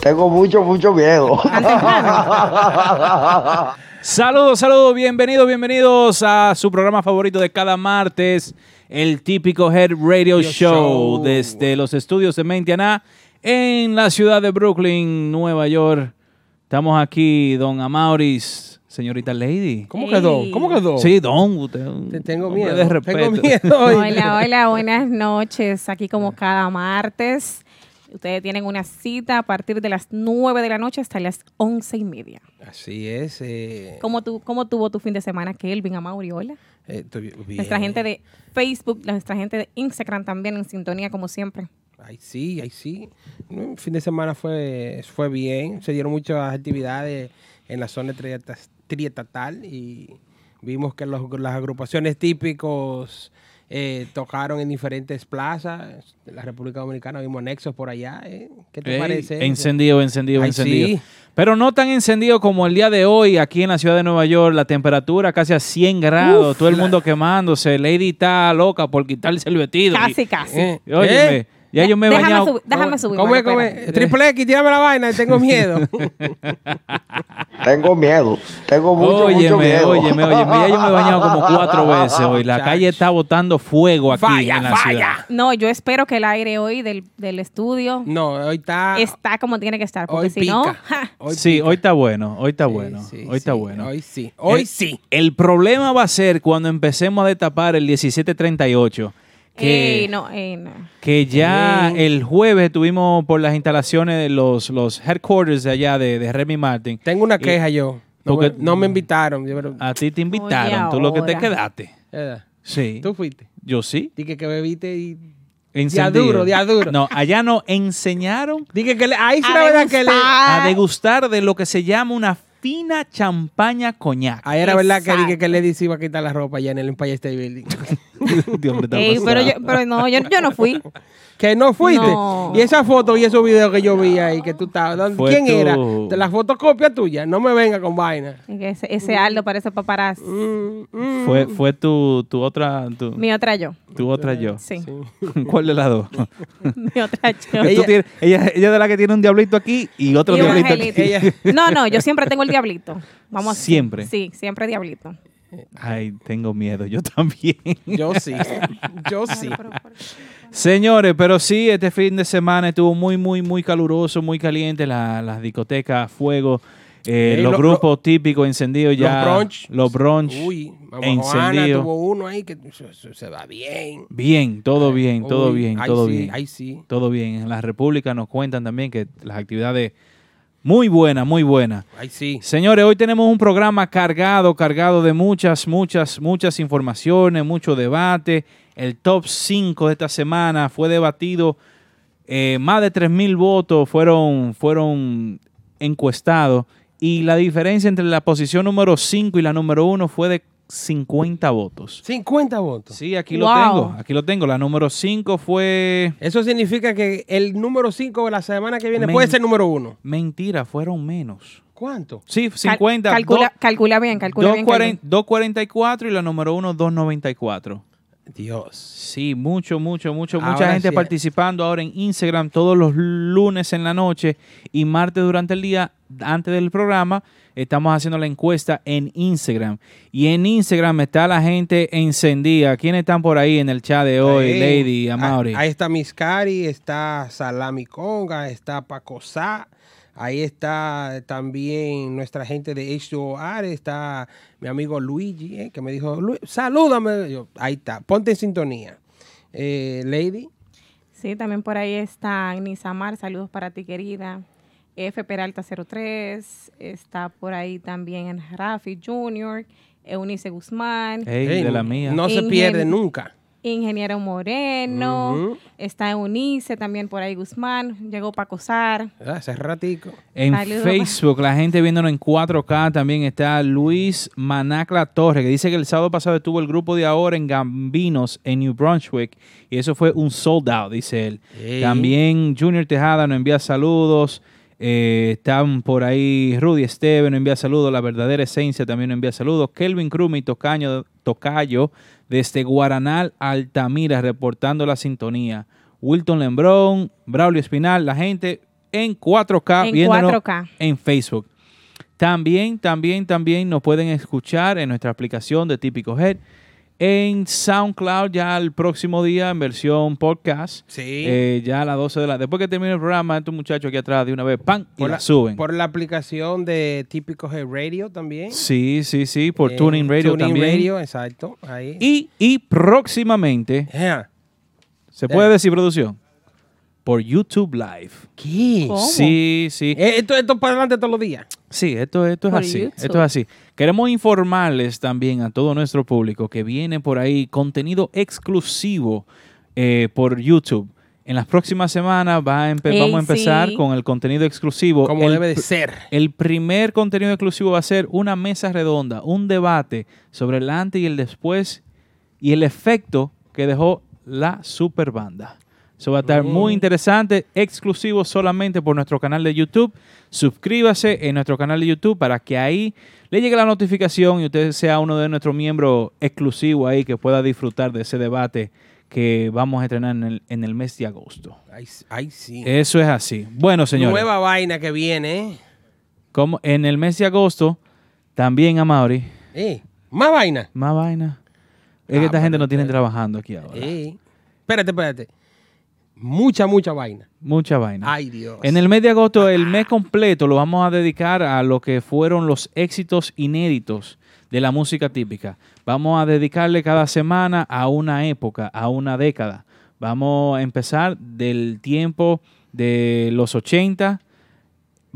Tengo mucho, mucho miedo. Saludos, saludos, bienvenidos, bienvenidos a su programa favorito de cada martes, el típico Head Radio Show, desde los estudios de Mentiana en la ciudad de Brooklyn, Nueva York. Estamos aquí, don Amauris, señorita Lady. ¿Cómo quedó? ¿Cómo quedó? Sí, don, usted. Te tengo miedo. De respeto. Tengo miedo. hoy. Hola, hola, buenas noches. Aquí como cada martes. Ustedes tienen una cita a partir de las 9 de la noche hasta las 11 y media. Así es. Eh, ¿Cómo, tu, ¿Cómo tuvo tu fin de semana, Kelvin, Amauri? Hola. eh. Nuestra gente de Facebook, nuestra gente de Instagram también en sintonía como siempre. Ay, sí, ay, sí. El fin de semana fue, fue bien. Se dieron muchas actividades en la zona triestatal y vimos que los- las agrupaciones típicos eh, tocaron en diferentes plazas de la República Dominicana. Vimos Nexos por allá. eh. ¿Qué te Ey, parece? Encendido, encendido, Ay, encendido. sí. Pero no tan encendido como el día de hoy aquí en la ciudad de Nueva York. La temperatura casi a 100 grados. Uf, todo el la- mundo quemándose. Lady está loca por quitarse el vestido. Casi, Y- casi. Eh, Óyeme, ¿eh? Ya yo me he déjame, bañado. subir, déjame subir. ¿Cómo es? ¿Cómo es? Triple X, tírame la vaina, tengo miedo. Tengo miedo. Tengo mucho, mucho Óyeme, miedo. óyeme, óyeme. Ya yo me he bañado como cuatro veces hoy. La calle está botando fuego aquí Falla, en la falla. ciudad. No, yo espero que el aire hoy del, del estudio No, hoy está. está como tiene que estar. Porque hoy si pica. no, ja, Hoy sí, pica. hoy está bueno. Hoy está Sí, bueno. sí, hoy está sí, bueno. Hoy sí. Hoy El- sí. El problema va a ser cuando empecemos a destapar el 1738. Que, ey, no, ey, no. que ya el jueves estuvimos por las instalaciones de los, los headquarters de allá de, de Remy Martin. Tengo una Y- queja yo. No, porque- me, no me invitaron. Yo, pero- A ti te invitaron, tú lo que te quedaste. ¿verdad? Sí. Tú fuiste. Yo sí. Dije que bebiste y. Encendido. duro, día duro. No, allá nos enseñaron Dije que le. Ahí sí la verdad que le. a degustar de lo que se llama una fina champaña coñac. Ahí era verdad que dije que le se iba a quitar la ropa allá en el Empire State Building. Dios, hombre, Ey, pero, yo, pero no, yo, yo no fui. que no fuiste. No. Y esa foto y esos videos que yo vi ahí que tú estabas. ¿dónde- Fue ¿Quién tú. era? De la fotocopia tuya. No me venga con vaina. Ese, ese Aldo parece paparazzi. Mm, mm. Fue, fue tu, tu otra, tu, Mi otra yo. tu otra yo. Sí. ¿Cuál de las dos? Mi otra yo. Tú tienes- ella, ella de la que tiene un diablito aquí y otro Y un diablito aquí. No, no, yo siempre tengo el diablito. Vamos. Siempre. Sí, siempre diablito. Ay, tengo miedo, yo también. Yo sí. Yo sí. Señores, pero sí, este fin de semana estuvo muy, muy, muy caluroso, muy caliente. La- las discotecas, fuego, eh, Ey, los lo- grupos típicos encendidos ya. Los brunch. Los brunch. Uy, encendidos. tuvo uno ahí que se, se- va bien. Bien, todo bien, todo bien, todo sí, bien. Ay, sí. Todo bien. En la República nos cuentan también que las actividades muy buenas, muy buenas. Ay, sí. Señores, hoy tenemos un programa cargado, cargado de muchas, muchas, muchas informaciones, mucho debate. El top 5 de esta semana fue debatido. eh, más de 3.000 votos fueron, fueron encuestados. Y la diferencia entre la posición número 5 y la número 1 fue de 50 votos. 50 votos. Sí, aquí lo Wow. tengo. Aquí lo tengo. La número 5 fue... Eso significa que el número 5 de la semana que viene Men- puede ser número 1. Mentira, fueron menos. ¿Cuánto? Sí, Cal- 50. calcula, do- calcula bien, calcula bien. 240 244 y la número 1 294. Dios. Sí, mucho, mucho, mucho, Ahora mucha gente sí. participando ahora en Instagram todos los lunes en la noche y martes durante el día antes del programa. Estamos haciendo la encuesta en Instagram. Y en Instagram está la gente encendida. ¿Quiénes están por ahí en el chat de hoy? Lady, Amaury. ah, Ahí está Miscari, está Salami Conga, está Paco Sá. Ahí está también nuestra gente de H2R, está mi amigo Luigi, eh, que me dijo, "Lu- salúdame. Yo, ahí está, ponte en sintonía. Eh, Lady, Sí, también por ahí está Nisamar, saludos para ti querida. F Peralta 03, está por ahí también Rafi Junior, Eunice Guzmán, Ey, Ey, de la mía. No se pierde nunca. Ingeniero Moreno, Ujú. está Eunice también por ahí Guzmán, llegó para acosar. Ah, Hace ratico. En Saludos. Facebook, la gente viéndonos en 4K también está Luis Manacla Torre, que dice que el sábado pasado estuvo el grupo de ahora en Gambinos, en New Brunswick, y eso fue un sold out, dice él. También Junior Tejada nos envía saludos. Eh, están por ahí Rudy Esteban nos envía saludos. La verdadera esencia también nos envía saludos. Kelvin Crumi Tocaño, Tocayo desde Guaranal, Altamira, reportando la sintonía. Wilton Lembrón, Braulio Espinal, la gente en 4K En viéndonos 4K. en Facebook. También, también, también nos pueden escuchar en nuestra aplicación de Típico Head. En SoundCloud ya el próximo día en versión podcast. Sí. Eh, ya a las 12 de la... Después que termine el programa, estos muchachos aquí atrás de una vez, ¡pam! Y la, la, suben. Por la aplicación de Típico Head Radio también. Sí, sí, sí. Por Eh, Tuning Radio Tuning también. Radio, exacto. Ahí. Y, y próximamente, Ejá. ¿se puede Eh. decir producción? Por YouTube Live. ¿Qué? ¿Cómo? Sí, sí. Eh, esto, esto es para adelante todos los días. Sí, esto, esto es Por así. YouTube. Esto es así. Queremos informarles también a todo nuestro público que viene por ahí contenido exclusivo eh, por YouTube. En las próximas semanas va a Ey, vamos a empezar sí. con el contenido exclusivo. Como El debe de ser. El primer contenido exclusivo va a ser una mesa redonda, un debate sobre el antes y el después y el efecto que dejó la super banda. Eso va a estar muy interesante, exclusivo solamente por nuestro canal de YouTube. Suscríbase en nuestro canal de YouTube para que ahí le llegue la notificación y usted sea uno de nuestros miembros exclusivos ahí que pueda disfrutar de ese debate que vamos a estrenar en el, en el mes de agosto. Ay, ay, sí. Eso es así. Bueno, señores. Nueva vaina que viene, ¿eh? Como en el mes de agosto, también a Mauri, Eh, Más vaina. más vaina. Es Ah, que esta gente no tiene trabajando aquí ahora. Eh. Espérate, espérate. Mucha, mucha vaina. Mucha vaina. Ay, Dios. En el mes de agosto, el mes completo lo vamos a dedicar a lo que fueron los éxitos inéditos de la música típica. Vamos a dedicarle cada semana a una época, a una década. Vamos a empezar del tiempo de los 80,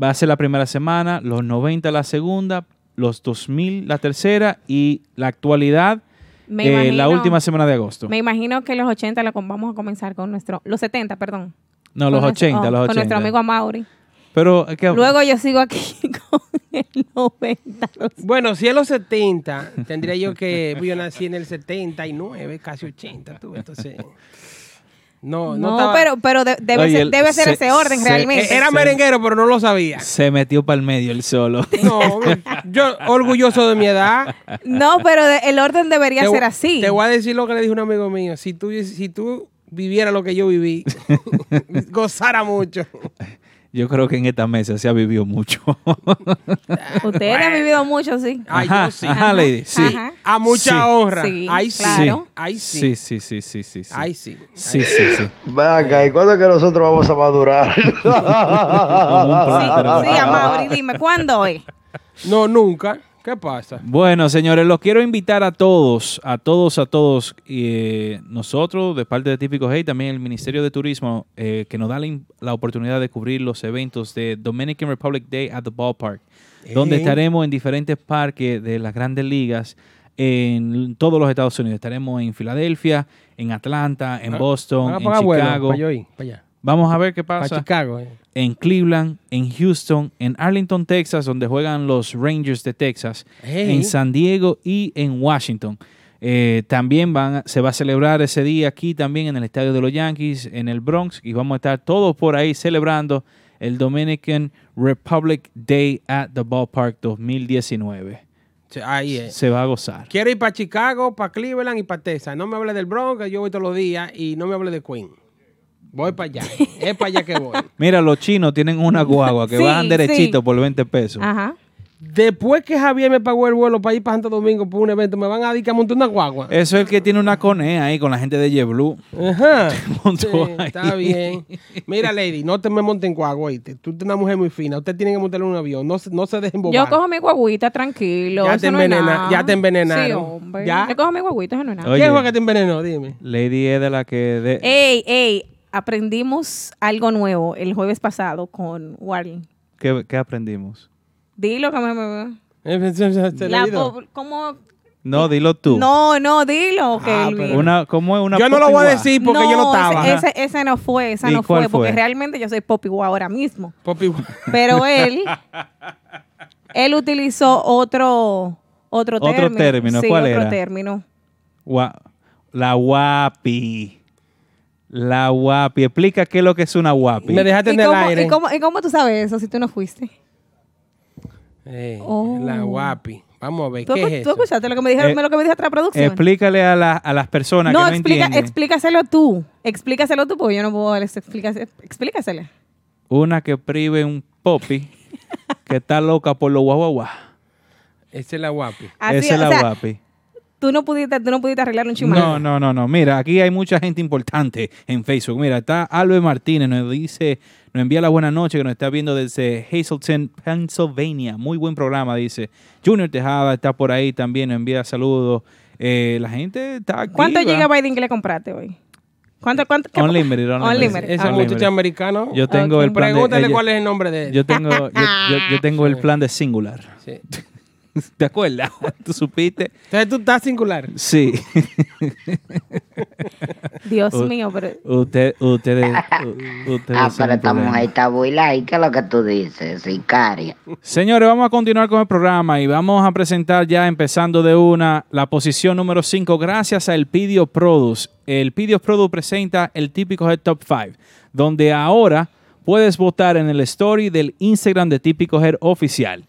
va a ser la primera semana, los 90 la segunda, los 2000 la tercera y la actualidad Me eh, la imagino- última semana de agosto. Me imagino que los 80 lo vamos a comenzar con nuestro... Los 70, perdón. No, los Con nuestro- 80, oh, los 80. Con nuestro amigo Amaury. Pero es que- Luego yo sigo aquí con el 90. los- Bueno, si en los 70, tendría yo que. Yo nací en el 79, casi 80, tú. Entonces. No, no, No, estaba- pero, pero de- debe, Oye, ser, debe ser se- ese orden se- realmente. Era merenguero, pero no lo sabía. se metió para el medio el solo. No, yo orgulloso de mi edad. No, pero de- el orden debería Te ser así. Te voy a decir lo que le dijo un amigo mío. Si tú, si tú vivieras lo que yo viví, gozara mucho. Yo creo que en esta mesa se ha vivido mucho. Ustedes han vivido mucho, sí. Ay, Ajá, yo sí. ajá, lady, sí. Ajá. A mucha Sí. honra. Sí, Ay, sí. claro. Ay, sí. Sí, sí, sí, sí, sí. sí. Ay, sí. Sí, sí, sí. Venga, ¿y cuándo es que nosotros vamos a madurar? Sí, sí, Amaury, dime, ¿cuándo es? No, nunca. ¿Qué pasa? Bueno, señores, los quiero invitar a todos, a todos, a todos. eh, nosotros, de parte de Típico Hey, también el Ministerio de Turismo, eh, que nos da la, oportunidad de cubrir los eventos de Dominican Republic Day at the Ballpark, donde estaremos en diferentes parques de las grandes ligas en todos los Estados Unidos. Estaremos en Filadelfia, en Atlanta, en Ah, Boston, en Chicago. Para allá. Vamos a ver qué Para pasa Chicago. eh. en Cleveland, en Houston, en Arlington, Texas, donde juegan los Rangers de Texas, Hey. en San Diego y en Washington. Eh, también van, se va a celebrar ese día aquí también en el estadio de los Yankees, en el Bronx, y vamos a estar todos por ahí celebrando el Dominican Republic Day at the Ballpark 2019. Sí, Ahí es. Se va a gozar. Quiero ir para Chicago, para Cleveland y para Texas. No me hable del Bronx, que yo voy todos los días, y no me hable de Queen. Voy para allá. es para allá que voy. Mira, los chinos tienen una guagua que Sí, bajan derechito sí. por 20 pesos. Ajá. Después que Javier me pagó el vuelo para ir para Santo Domingo por un evento, me van a dedicar a montar una guagua. Eso es el que tiene una conea ahí con la gente de JetBlue. Ajá. montó Sí, ahí. está bien. Mira, Lady, no te me montes en guagua, ¿oíste? Tú eres una mujer muy fina. Usted tiene que montarle en un avión. No, se- no se dejen bobar. Yo cojo mi guaguita tranquilo. Ya eso te es envenena- ya te envenenaron. Sí, hombre. Ya. Yo cojo mi guaguita, eso no es nada. Oye. ¿Quién fue que te envenenó? Dime. Lady es de la que... de- Ey, ey, aprendimos algo nuevo el jueves pasado con Warren. ¿Qué, qué aprendimos? Dilo que me... la como No, dilo tú. No, no, dilo, Ah, Kelvin. pero- Una, ¿Cómo es una Yo no lo voy a decir porque yo no estaba. Ese, ese, no fue, esa ¿Y no fue, porque fue? realmente yo soy Poppy Wow ahora mismo. Poppy- Pero él, él utilizó otro, otro Otro término. término, Sí, ¿cuál otro era? término. Gua- La guapi. La guapi. Explica qué es lo que es una guapi. Me dejaste ¿Y en el cómo, aire. y cómo- y cómo tú sabes eso si tú no fuiste? Eh, Oh. La guapi. Vamos a ver, ¿Tú, ¿qué es tú eso? escuchaste lo que me dijeron, Eh, lo que me dijo otra producción? Explícale a, la- a las personas no, que no explica, entienden. explícaselo tú. Explícaselo tú, porque yo no puedo. Explícaselo. Una que prive un popi que está loca por los guaguaguá. Esa es la guapi. Así, Esa es o la sea, guapi. Tú no pudiste, tú no pudiste arreglar un chisme. No, no, no, no. Mira, aquí hay mucha gente importante en Facebook. Mira, está Albert Martínez, nos dice, nos envía la buena noche que nos está viendo desde Hazleton, Pennsylvania. Muy buen programa, dice. Junior Tejada está por ahí también, nos envía saludos. Eh, la gente está activa. ¿Cuántos gigabytes de inglés compraste hoy? ¿Cuánto, cuánto? qué- Unlimited, unlimited. Ese Ah, muchacho americano. Yo tengo el plan de... Pregúntale eh, cuál es el nombre de él. Yo tengo, yo, yo- yo tengo el plan de singular. Sí. ¿Te acuerdas? ¿Tú supiste? Entonces tú estás singular. Sí. Dios mío, pero Usted, ustedes, ustedes Ah, pero esta mujer está buila y ¿qué es lo que tú dices? Sicaria. Señores, vamos a continuar con el programa y vamos a presentar ya empezando de una la posición número 5 gracias a El Pidio Produce. El Pidio Produce presenta el típico Head Top 5, donde ahora puedes votar en el story del Instagram de Típico Head Oficial.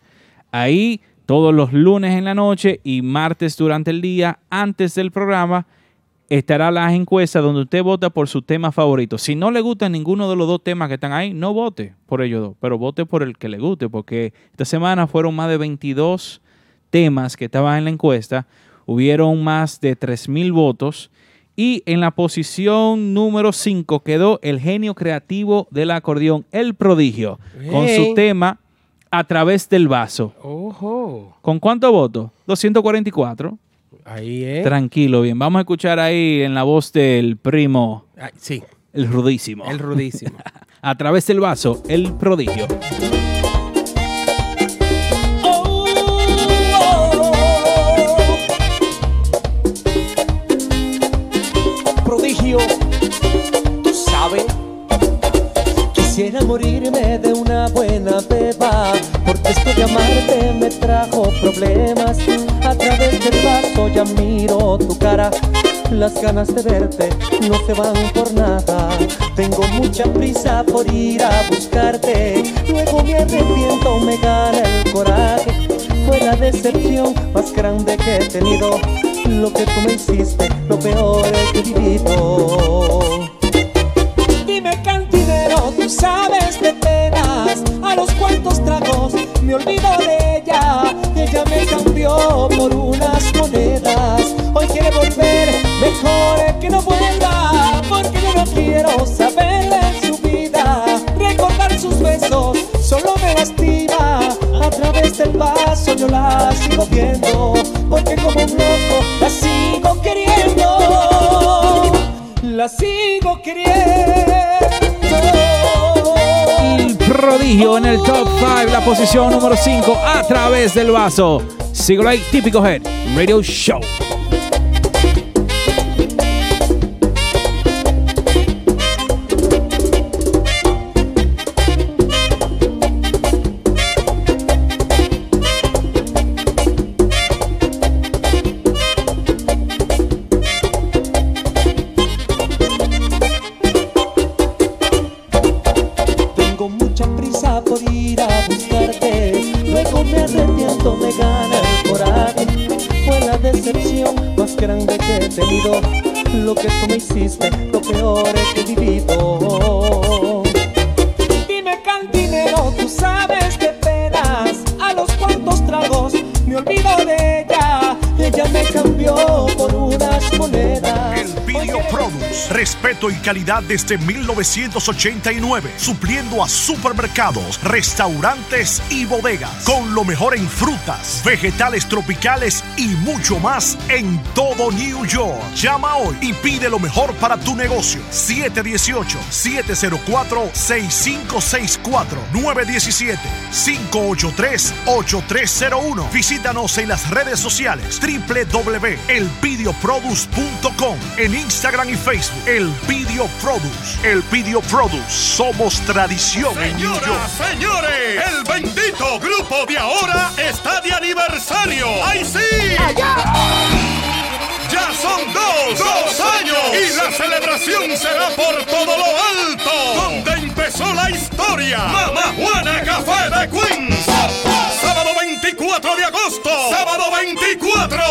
Ahí todos los lunes en la noche y martes durante el día antes del programa estará las encuestas donde usted vota por su tema favorito. Si no le gusta ninguno de los dos temas que están ahí, no vote por ellos dos, pero vote por el que le guste, porque esta semana fueron más de 22 temas que estaban en la encuesta, hubieron más de 3.000 votos y en la posición número 5 quedó el genio creativo del acordeón, El Prodigio, con su tema A través del vaso. Ojo. ¿Con cuántos votos? 244. Ahí es. Tranquilo, bien. Vamos a escuchar ahí en la voz del primo, sí, el rudísimo. el rudísimo. a través del vaso, el prodigio. prodigio, tú sabes. Quisiera morirme de una buena beba, amarte me trajo problemas. A través del vaso ya miro tu cara, las ganas de verte no se van por nada. Tengo mucha prisa por ir a buscarte, luego me arrepiento, me gana el coraje. Fue la decepción más grande que he tenido. Lo que tú me hiciste, lo peor que he vivido. Dime cantinero, tú sabes de penas Los cuantos tragos me olvido de ella. Ella me cambió por unas monedas. Hoy quiere volver, mejor que no vuelva Porque yo no quiero saber de su vida. Recordar sus besos solo me lastima. A través del vaso yo la sigo viendo en el top 5, la posición número 5, a través del vaso. Síguelo ahí, típico Head Radio Show. Y calidad desde 1989, supliendo a supermercados, restaurantes y bodegas, con lo mejor en frutas, vegetales tropicales y mucho más en todo New York. Llama hoy y pide lo mejor para tu negocio. 718-704-6564 917-583-8301. Visítanos en las redes sociales www.elpidioproduce.com en Instagram y Facebook. El Pidio Produce. El Pidio Produce. Somos tradición en New York. Señoras, señores, el bendito grupo de ahora está de aniversario. ¡Ay, sí! Ya son dos, dos años y la celebración será por todo lo alto. Donde empezó la historia. Mamá Juana Café de Queens. Sábado 24 de agosto. Sábado 24.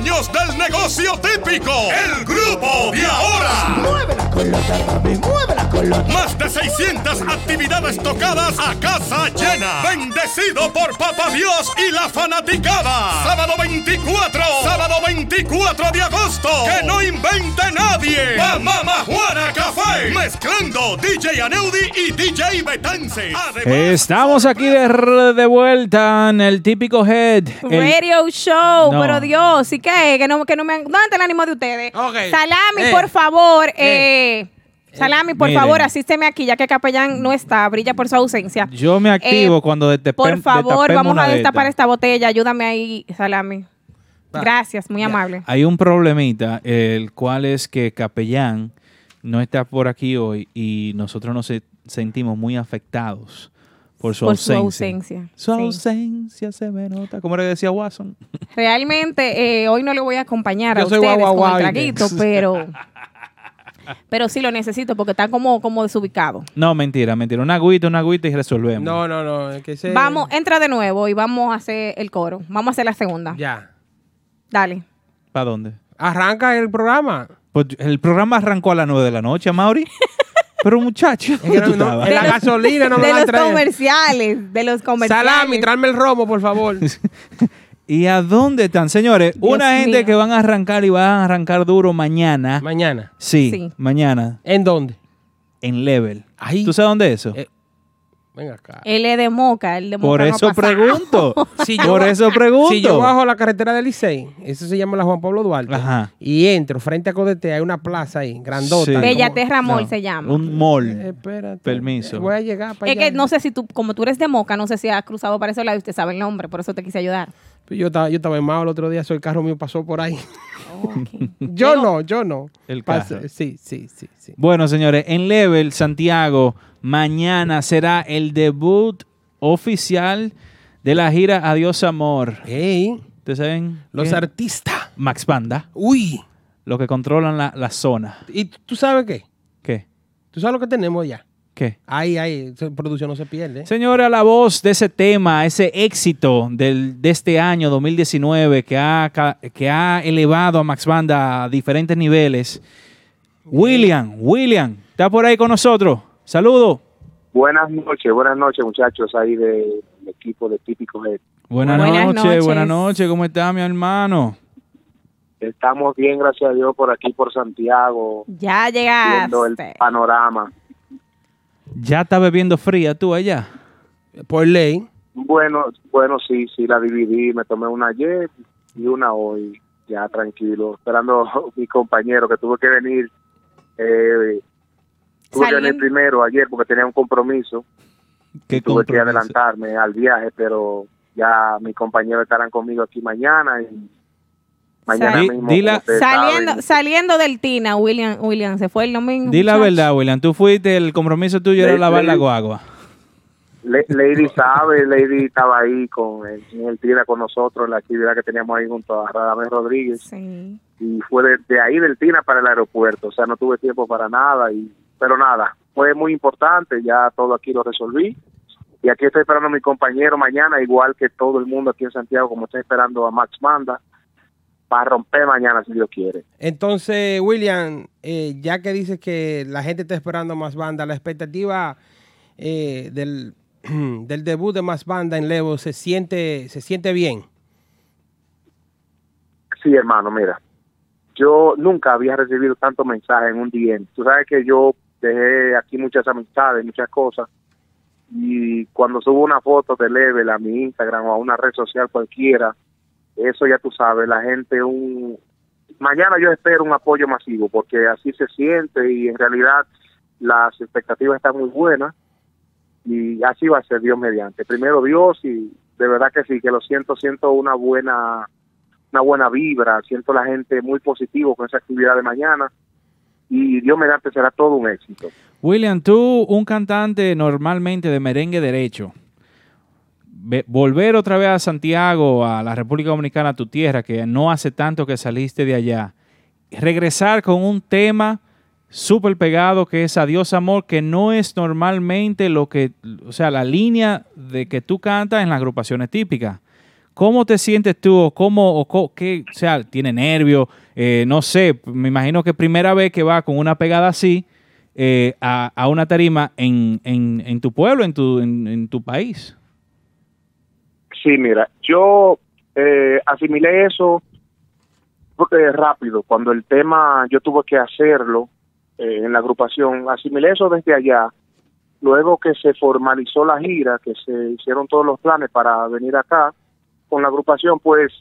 Dueños del negocio típico. El grupo de ahora. Mueve la colota, papi, mueve la colota. Más de 600 actividades tocadas a casa llena. Bendecido por Papá Dios y la fanaticada. Sábado 24. Sábado 24 de agosto. Que no invente nadie. La Mama Juana Café. Mezclando DJ Aneudi y DJ Betance. Además, Estamos aquí de, de vuelta en el típico head. el- Radio show, No. pero Dios, ¿y qué? Que no, que no me... ¿Dónde está el ánimo de ustedes? Ok. Salami, Eh. por favor. Eh. Salami, por Miren. favor, asísteme aquí, ya que Capellán no está, brilla por su ausencia. yo me activo Eh, cuando dete- Por favor, destapemos vamos una a de destapar esta botella. Ayúdame ahí, Salami. Gracias, muy amable. Hay un problemita, el cual es que Capellán no está por aquí hoy y nosotros nos se- sentimos muy afectados por su Por su ausencia. Su sí. ausencia se me nota. ¿Cómo era que decía Watson? Realmente, eh, hoy no le voy a acompañar Yo a soy ustedes guau, con el traguito, pero... Pero sí lo necesito porque está como, como desubicado. No, mentira, mentira. Una agüita, una agüita y resolvemos. No, no, no. es que ese- Vamos, entra de nuevo y vamos a hacer el coro. Vamos a hacer la segunda. Ya. Dale. ¿Para dónde? Arranca el programa. Pues el programa arrancó a las 9 de la noche, Mauri. Pero muchacho, Es que ¿dónde no- tú no, estabas? en la gasolina no me de la los traen. comerciales, de los comerciales. Salami, tráeme el romo, por favor. ¿Y a dónde están? Señores, Dios una gente mío. que van a arrancar y van a arrancar duro mañana. Mañana. Sí, Sí. mañana ¿En dónde? en Level. Ahí. ¿Tú sabes dónde es eso? Eh, Venga acá. Él es de Moca, el de Moca Por no eso pregunto. Si yo Por eso pregunto. Si yo bajo la carretera del Licey, eso se llama la Juan Pablo Duarte, Ajá. y entro frente a Codete, hay una plaza ahí, grandota. Sí. Bellaterra Mall No, se llama. Un mall. Eh, espérate. Permiso. Eh, Voy a llegar para Es que no sé si tú, como tú eres de Moca, no sé si has cruzado para ese lado y usted sabe el nombre, por eso te quise ayudar. Yo estaba, yo estaba en Mao el otro día, el carro mío pasó por ahí. Yo no, yo no. El Pasé- carro. Sí, sí, sí, sí. Bueno, señores, en Level, Santiago, mañana será el debut oficial de la gira Adiós Amor. Ey, ¿Ustedes saben? los qué? artistas. Max Banda, Uy. los que controlan la, la zona. ¿Y tú sabes qué? ¿Qué? ¿Tú sabes lo que tenemos ya? ¿Qué? Ahí, esa producción no se pierde. Señora, la voz de ese tema, ese éxito del, de este año 2019 que ha, que ha elevado a Max Banda a diferentes niveles. William, William, está por ahí con nosotros. Saludos. Buenas noches, buenas noches muchachos ahí de- del equipo de Típico Head. Buenas, Buenas noches, noches. buenas noches. ¿Cómo está mi hermano? Estamos bien, gracias a Dios, por aquí, por Santiago, Ya viendo el llegaste. panorama. ¿Ya está bebiendo fría tú allá? Por ley. Bueno, bueno, sí, sí, la dividí, me tomé una ayer y una hoy, ya tranquilo, esperando a mi compañero que tuve que venir, eh, tuve que venir primero ayer porque tenía un compromiso, ¿Qué tuve que adelantarme al viaje, pero ya mis compañeros estarán conmigo aquí mañana y mañana Sal- mismo. Di la- como ustedes Saliendo, saben, saliendo del Tina, William, William se fue el domingo. Di la verdad, William. Tú fuiste, el compromiso tuyo era Le- lavar la guagua. Le- Lady sabe, Lady estaba ahí con el, en el TINA con nosotros en la actividad que teníamos ahí junto a Radamés Rodríguez Sí. y fue de, de ahí del TINA para el aeropuerto, o sea, no tuve tiempo para nada, y pero nada, fue muy importante, ya todo aquí lo resolví y aquí estoy esperando a mi compañero mañana, igual que todo el mundo aquí en Santiago, como estoy esperando a Max Manda, para romper mañana si Dios quiere. Entonces, William, eh, ya que dices que la gente está esperando más banda, la expectativa eh, del, del debut de más banda en Levo se siente, se siente bien. Sí, hermano, mira, yo nunca había recibido tanto mensaje en un día. Tú sabes que yo dejé aquí muchas amistades, muchas cosas, y cuando subo una foto de Level a mi Instagram o a una red social cualquiera, eso ya tú sabes, la gente un... Mañana yo espero un apoyo masivo porque así se siente y en realidad las expectativas están muy buenas. Y así va a ser Dios mediante. Primero Dios y de verdad que sí, que lo siento, siento una buena una buena vibra, siento la gente muy positivo con esa actividad de mañana y Dios mediante será todo un éxito. William, tú, un cantante normalmente de merengue derecho, ve- volver otra vez a Santiago, a la República Dominicana, a tu tierra, que no hace tanto que saliste de allá, regresar con un tema súper pegado que es Adiós Amor, que no es normalmente lo que, o sea, la línea de que tú cantas en las agrupaciones típicas. ¿Cómo te sientes tú? ¿O cómo, o qué, o sea, tiene nervios? Eh, no sé, me imagino que primera vez que va con una pegada así eh, a, una tarima en, en, tu pueblo, en tu, en, tu país. Sí, mira, yo eh, asimilé eso rápido, cuando el tema yo tuve que hacerlo eh, en la agrupación, asimilé eso desde allá, luego que se formalizó la gira, que se hicieron todos los planes para venir acá con la agrupación, pues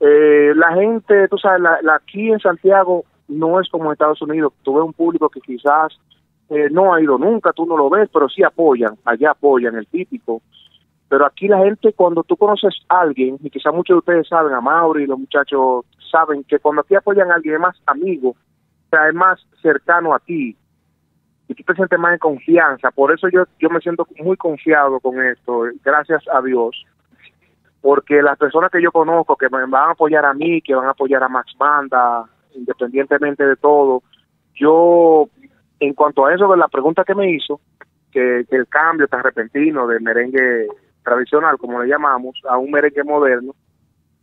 eh, la gente, tú sabes, la, la- aquí en Santiago no es como en Estados Unidos, tuve un público que quizás eh, no ha ido nunca, tú no lo ves, pero sí apoyan, allá apoyan el típico. Pero aquí la gente, cuando tú conoces a alguien, y quizás muchos de ustedes saben, a Mauri los muchachos saben que cuando aquí apoyan a alguien es más amigo, o sea, es más cercano a ti, y tú te sientes más en confianza. Por eso yo, yo me siento muy confiado con esto, gracias a Dios. Porque las personas que yo conozco que me van a apoyar a mí, que van a apoyar a Max Banda, independientemente de todo, yo, en cuanto a eso de la pregunta que me hizo, que, el cambio tan repentino del merengue tradicional, como le llamamos, a un merengue moderno,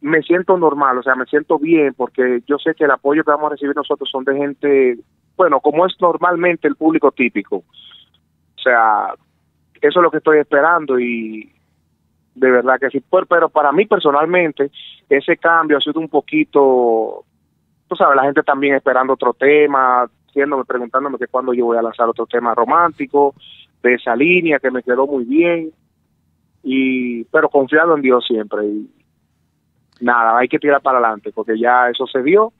me siento normal, o sea, me siento bien porque yo sé que el apoyo que vamos a recibir nosotros son de gente, bueno, como es normalmente el público típico. O sea, eso es lo que estoy esperando y de verdad que sí. Pero, pero para mí personalmente, ese cambio ha sido un poquito, tú sabes, la gente también esperando otro tema, haciéndome, preguntándome que cuándo yo voy a lanzar otro tema romántico de esa línea que me quedó muy bien. Y pero confiado en Dios siempre. Y nada hay que tirar para adelante porque ya eso se dio.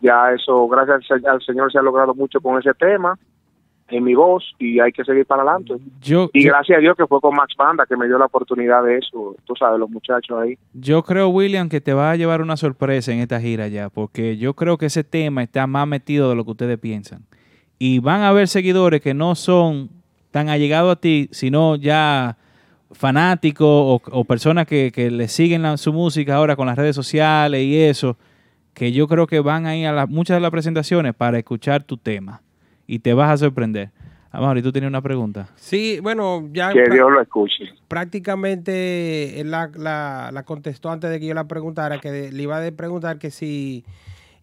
Ya eso gracias al Señor se ha logrado mucho con ese tema en mi voz y hay que seguir para adelante Yo, y yo- gracias a Dios que fue con Max Banda que me dio la oportunidad de eso tú sabes los muchachos ahí Yo creo, William, que te va a llevar una sorpresa en esta gira ya, porque yo creo que ese tema está más metido de lo que ustedes piensan. Y van a haber seguidores que no son tan allegados a ti, sino ya fanáticos o, o personas que, que le siguen la- su música ahora con las redes sociales y eso, que yo creo que van a ir a la- muchas de las presentaciones para escuchar tu tema. Y te vas a sorprender. Amor, y tú tenías una pregunta. Sí, bueno, ya que Dios lo escuche prácticamente él la, la, la contestó antes de que yo la preguntara, que de- le iba a preguntar que si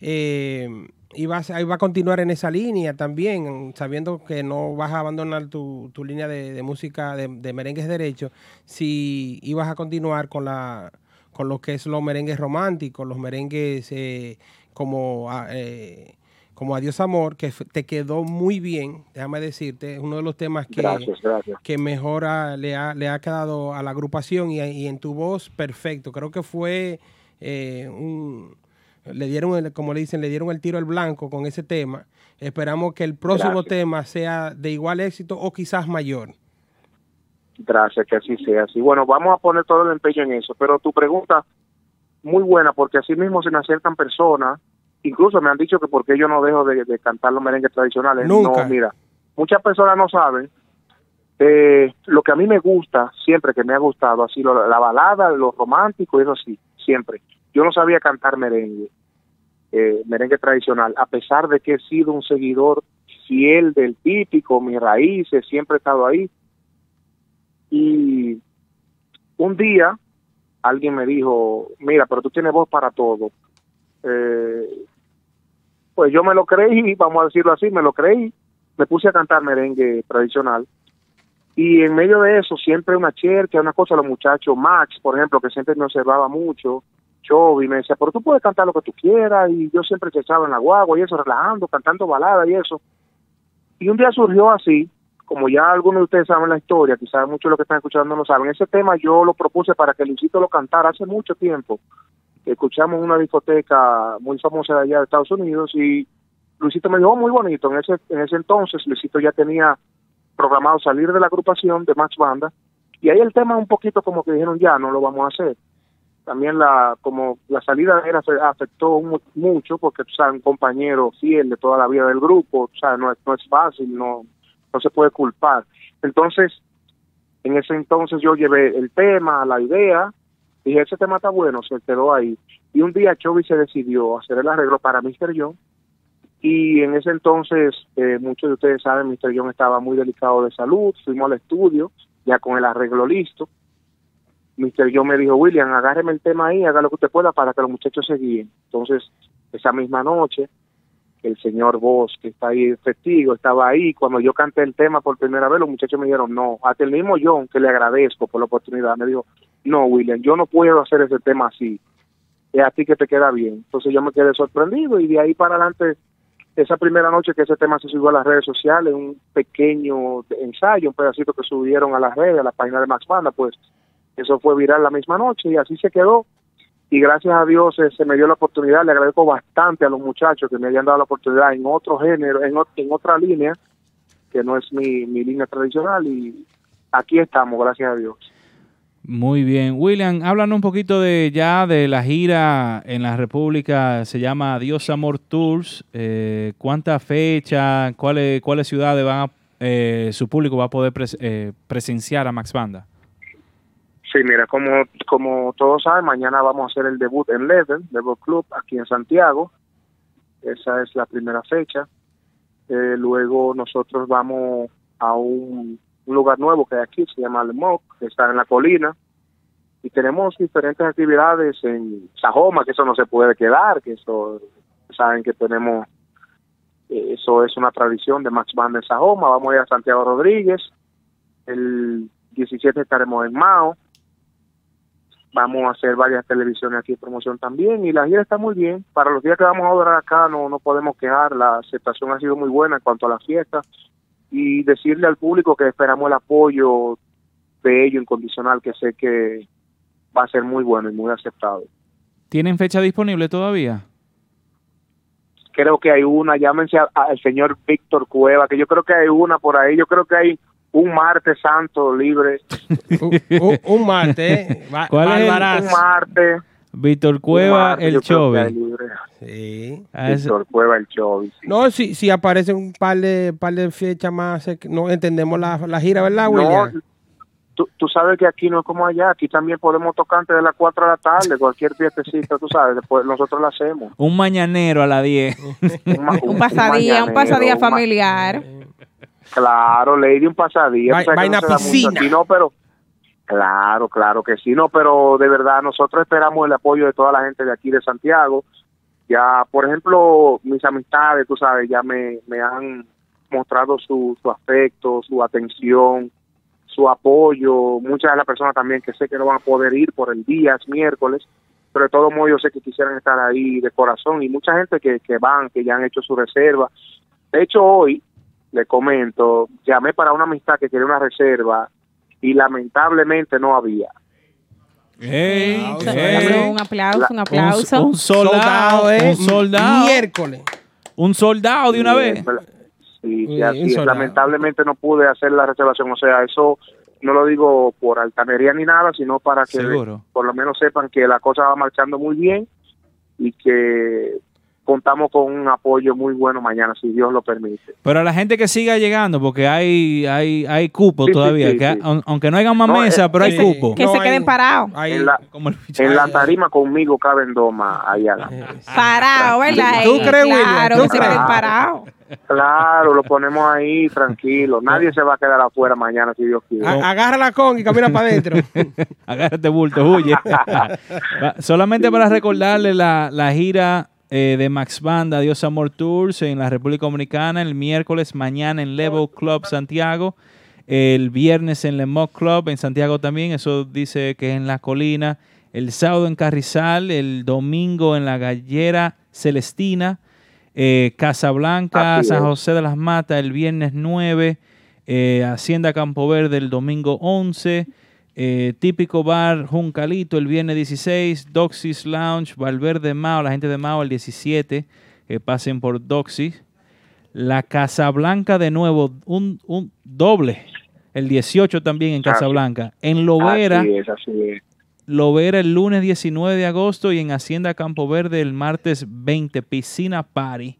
eh, iba, a, iba a continuar en esa línea también, sabiendo que no vas a abandonar tu, tu línea de, de música de, de merengues derecho, si ibas a continuar con la con lo que es los merengues románticos, los merengues eh, como ah, eh, como Adiós Amor, que te quedó muy bien, déjame decirte, es uno de los temas que, gracias gracias que mejor le, ha, le ha quedado a la agrupación y, y en tu voz perfecto. Creo que fue eh, un... Le dieron, el- como le dicen, le dieron el tiro al blanco con ese tema. Esperamos que el próximo Gracias. tema sea de igual éxito o quizás mayor. Gracias, que así sea. Así, bueno, vamos a poner todo el empeño en eso. Pero tu pregunta, muy buena, porque así mismo se me acercan personas, incluso me han dicho que por qué yo no dejo de, de cantar los merengues tradicionales. Nunca. No, mira, muchas personas no saben. eh, lo que a mí me gusta, siempre que me ha gustado, así lo- la balada, lo romántico, eso sí, siempre. Yo no sabía cantar merengue, eh, merengue tradicional, a pesar de que he sido un seguidor fiel del típico, mis raíces, siempre he estado ahí. Y un día alguien me dijo, mira, pero tú tienes voz para todo. Eh, pues yo me lo creí, vamos a decirlo así, me lo creí. Me puse a cantar merengue tradicional. Y en medio de eso, siempre una chercha, una cosa, los muchachos, Max, por ejemplo, que siempre me observaba mucho, Chovy me decía, pero tú puedes cantar lo que tú quieras, y yo siempre echaba en la guagua y eso, relajando, cantando baladas y eso. Y un día surgió así, como ya algunos de ustedes saben la historia, quizás muchos de los que están escuchando no saben, ese tema yo lo propuse para que Luisito lo cantara hace mucho tiempo. Escuchamos una discoteca muy famosa de allá de Estados Unidos y Luisito me dijo, "Oh, muy bonito. En ese, en ese entonces Luisito ya tenía programado salir de la agrupación de Max Banda y ahí el tema un poquito como que dijeron ya no lo vamos a hacer también la como la salida afe- afectó mu- mucho porque tú sabes un compañero fiel de toda la vida del grupo tú sabes no es no es fácil no no se puede culpar entonces en ese entonces yo llevé el tema la idea dije ese tema está bueno se quedó ahí y un día Chovy se decidió hacer el arreglo para Mr. John y en ese entonces, eh, muchos de ustedes saben, Mr. John estaba muy delicado de salud, fuimos al estudio, ya con el arreglo listo. Mr. John me dijo, William, agárreme el tema ahí, haga lo que usted pueda para que los muchachos se guíen. Entonces, esa misma noche, el señor Vos, que está ahí testigo, estaba ahí. Cuando yo canté el tema por primera vez, los muchachos me dijeron, no, hasta el mismo John, que le agradezco por la oportunidad, me dijo, no, William, yo no puedo hacer ese tema así. Es a ti que te queda bien. Entonces yo me quedé sorprendido y de ahí para adelante esa primera noche que ese tema se subió a las redes sociales, un pequeño ensayo, un pedacito que subieron a las redes, a la página de Max Banda, pues eso fue viral la misma noche y así se quedó. Y gracias a Dios eh, se me dio la oportunidad, le agradezco bastante a los muchachos que me hayan dado la oportunidad en otro género, en, en otra línea, que no es mi, mi línea tradicional y aquí estamos, gracias a Dios. Muy bien. William, háblanos un poquito de ya de la gira en la República, se llama Dios Amor Tours. Eh, ¿Cuántas fechas, cuáles, cuáles ciudades eh, su público va a poder eh, presenciar a Max Banda? Sí, mira, como, como todos saben, mañana vamos a hacer el debut en Level, Level Club, aquí en Santiago. Esa es la primera fecha. Eh, luego nosotros vamos a un, un lugar nuevo que hay aquí, se llama El Moc, que está en la colina. Y tenemos diferentes actividades en Sajoma, que eso no se puede quedar, que eso, saben que tenemos, eh, eso es una tradición de Max Band en Sajoma. Vamos a ir a Santiago Rodríguez. El 17 estaremos en Mao vamos a hacer varias televisiones aquí de promoción también y la gira está muy bien. Para los días que vamos a durar acá no, no podemos quejar, la aceptación ha sido muy buena en cuanto a la fiesta y decirle al público que esperamos el apoyo de ello incondicional que sé que va a ser muy bueno y muy aceptado. ¿Tienen fecha disponible todavía? Creo que hay una, llámense a- al señor Víctor Cueva, que yo creo que hay una por ahí, yo creo que hay un martes santo libre. un, un martes. ¿Cuál es. Un martes. Víctor Cueva, el Chove. Sí. Víctor Cueva, el Chovy. sí. No, si, si aparecen un par de, par de fechas más, eh, no entendemos la, la gira, ¿verdad, No, William? tú, tú sabes que aquí no es como allá, aquí también podemos tocar antes de las 4 de la tarde, cualquier fiestecita, tú sabes, después nosotros la hacemos. Un mañanero a las 10. Un, ma- Un pasadía, un pasadía un ma- familiar. Claro, Lady, un pasadía. Va- tú sabes que vaina no se da mucho piscina. aquí, no, pero claro, claro que sí, no, pero de verdad nosotros esperamos el apoyo de toda la gente de aquí de Santiago. Ya, por ejemplo, mis amistades, tú sabes, ya me, me han mostrado su, su afecto, su atención, su apoyo. Muchas de las personas también que sé que no van a poder ir por el día, es miércoles, pero de todo modo yo sé que quisieran estar ahí de corazón y mucha gente que, que van, que ya han hecho su reserva. De hecho, hoy, le comento, llamé para una amistad que quería una reserva y lamentablemente no había. Un aplauso, un aplauso. un soldado, Soldado, ¿eh? un soldado, Miércoles. un soldado de una Sí, vez. Sí, sí, Sí, así es. Lamentablemente no pude hacer la reservación. O sea, eso no lo digo por altanería ni nada, sino para que Seguro. por lo menos sepan que la cosa va marchando muy bien y que contamos con un apoyo muy bueno mañana, si Dios lo permite. Pero a la gente que siga llegando, porque hay hay hay cupo Sí, todavía, sí, que sí. aun- aunque no haya más No, mesa, eh, pero hay sí. cupo. Que No se queden parados. En la, Como el- en la tarima conmigo caben dos más allá. Parados, ¿verdad? ¿Tú crees? Claro, ¿Tú que se queden crees? parados. Claro, lo ponemos ahí tranquilo. Nadie se va a quedar afuera mañana si Dios quiere. A- agarra la con y camina para adentro. Agárrate bulto, huye. Solamente para recordarle la, la gira eh, de Max Banda, Dios Amor Tours en la República Dominicana, el miércoles, mañana en Level Club Santiago, el viernes en Le Moc Club en Santiago también, eso dice que es en la colina, el sábado en Carrizal, el domingo en la Gallera Celestina, eh, Casablanca, San. José de las Matas el viernes 9, eh, Hacienda Campo Verde el domingo 11, eh, Típico Bar Juncalito el viernes 16, Doxys Lounge, Valverde Mao, la gente de Mao el 17, que pasen por Doxys. La Casablanca de nuevo, un, un doble, el 18 también en Casablanca. En Lovera, Así es, así es. Lovera el lunes 19 de agosto y en Hacienda Campo Verde el martes 20, Piscina Party.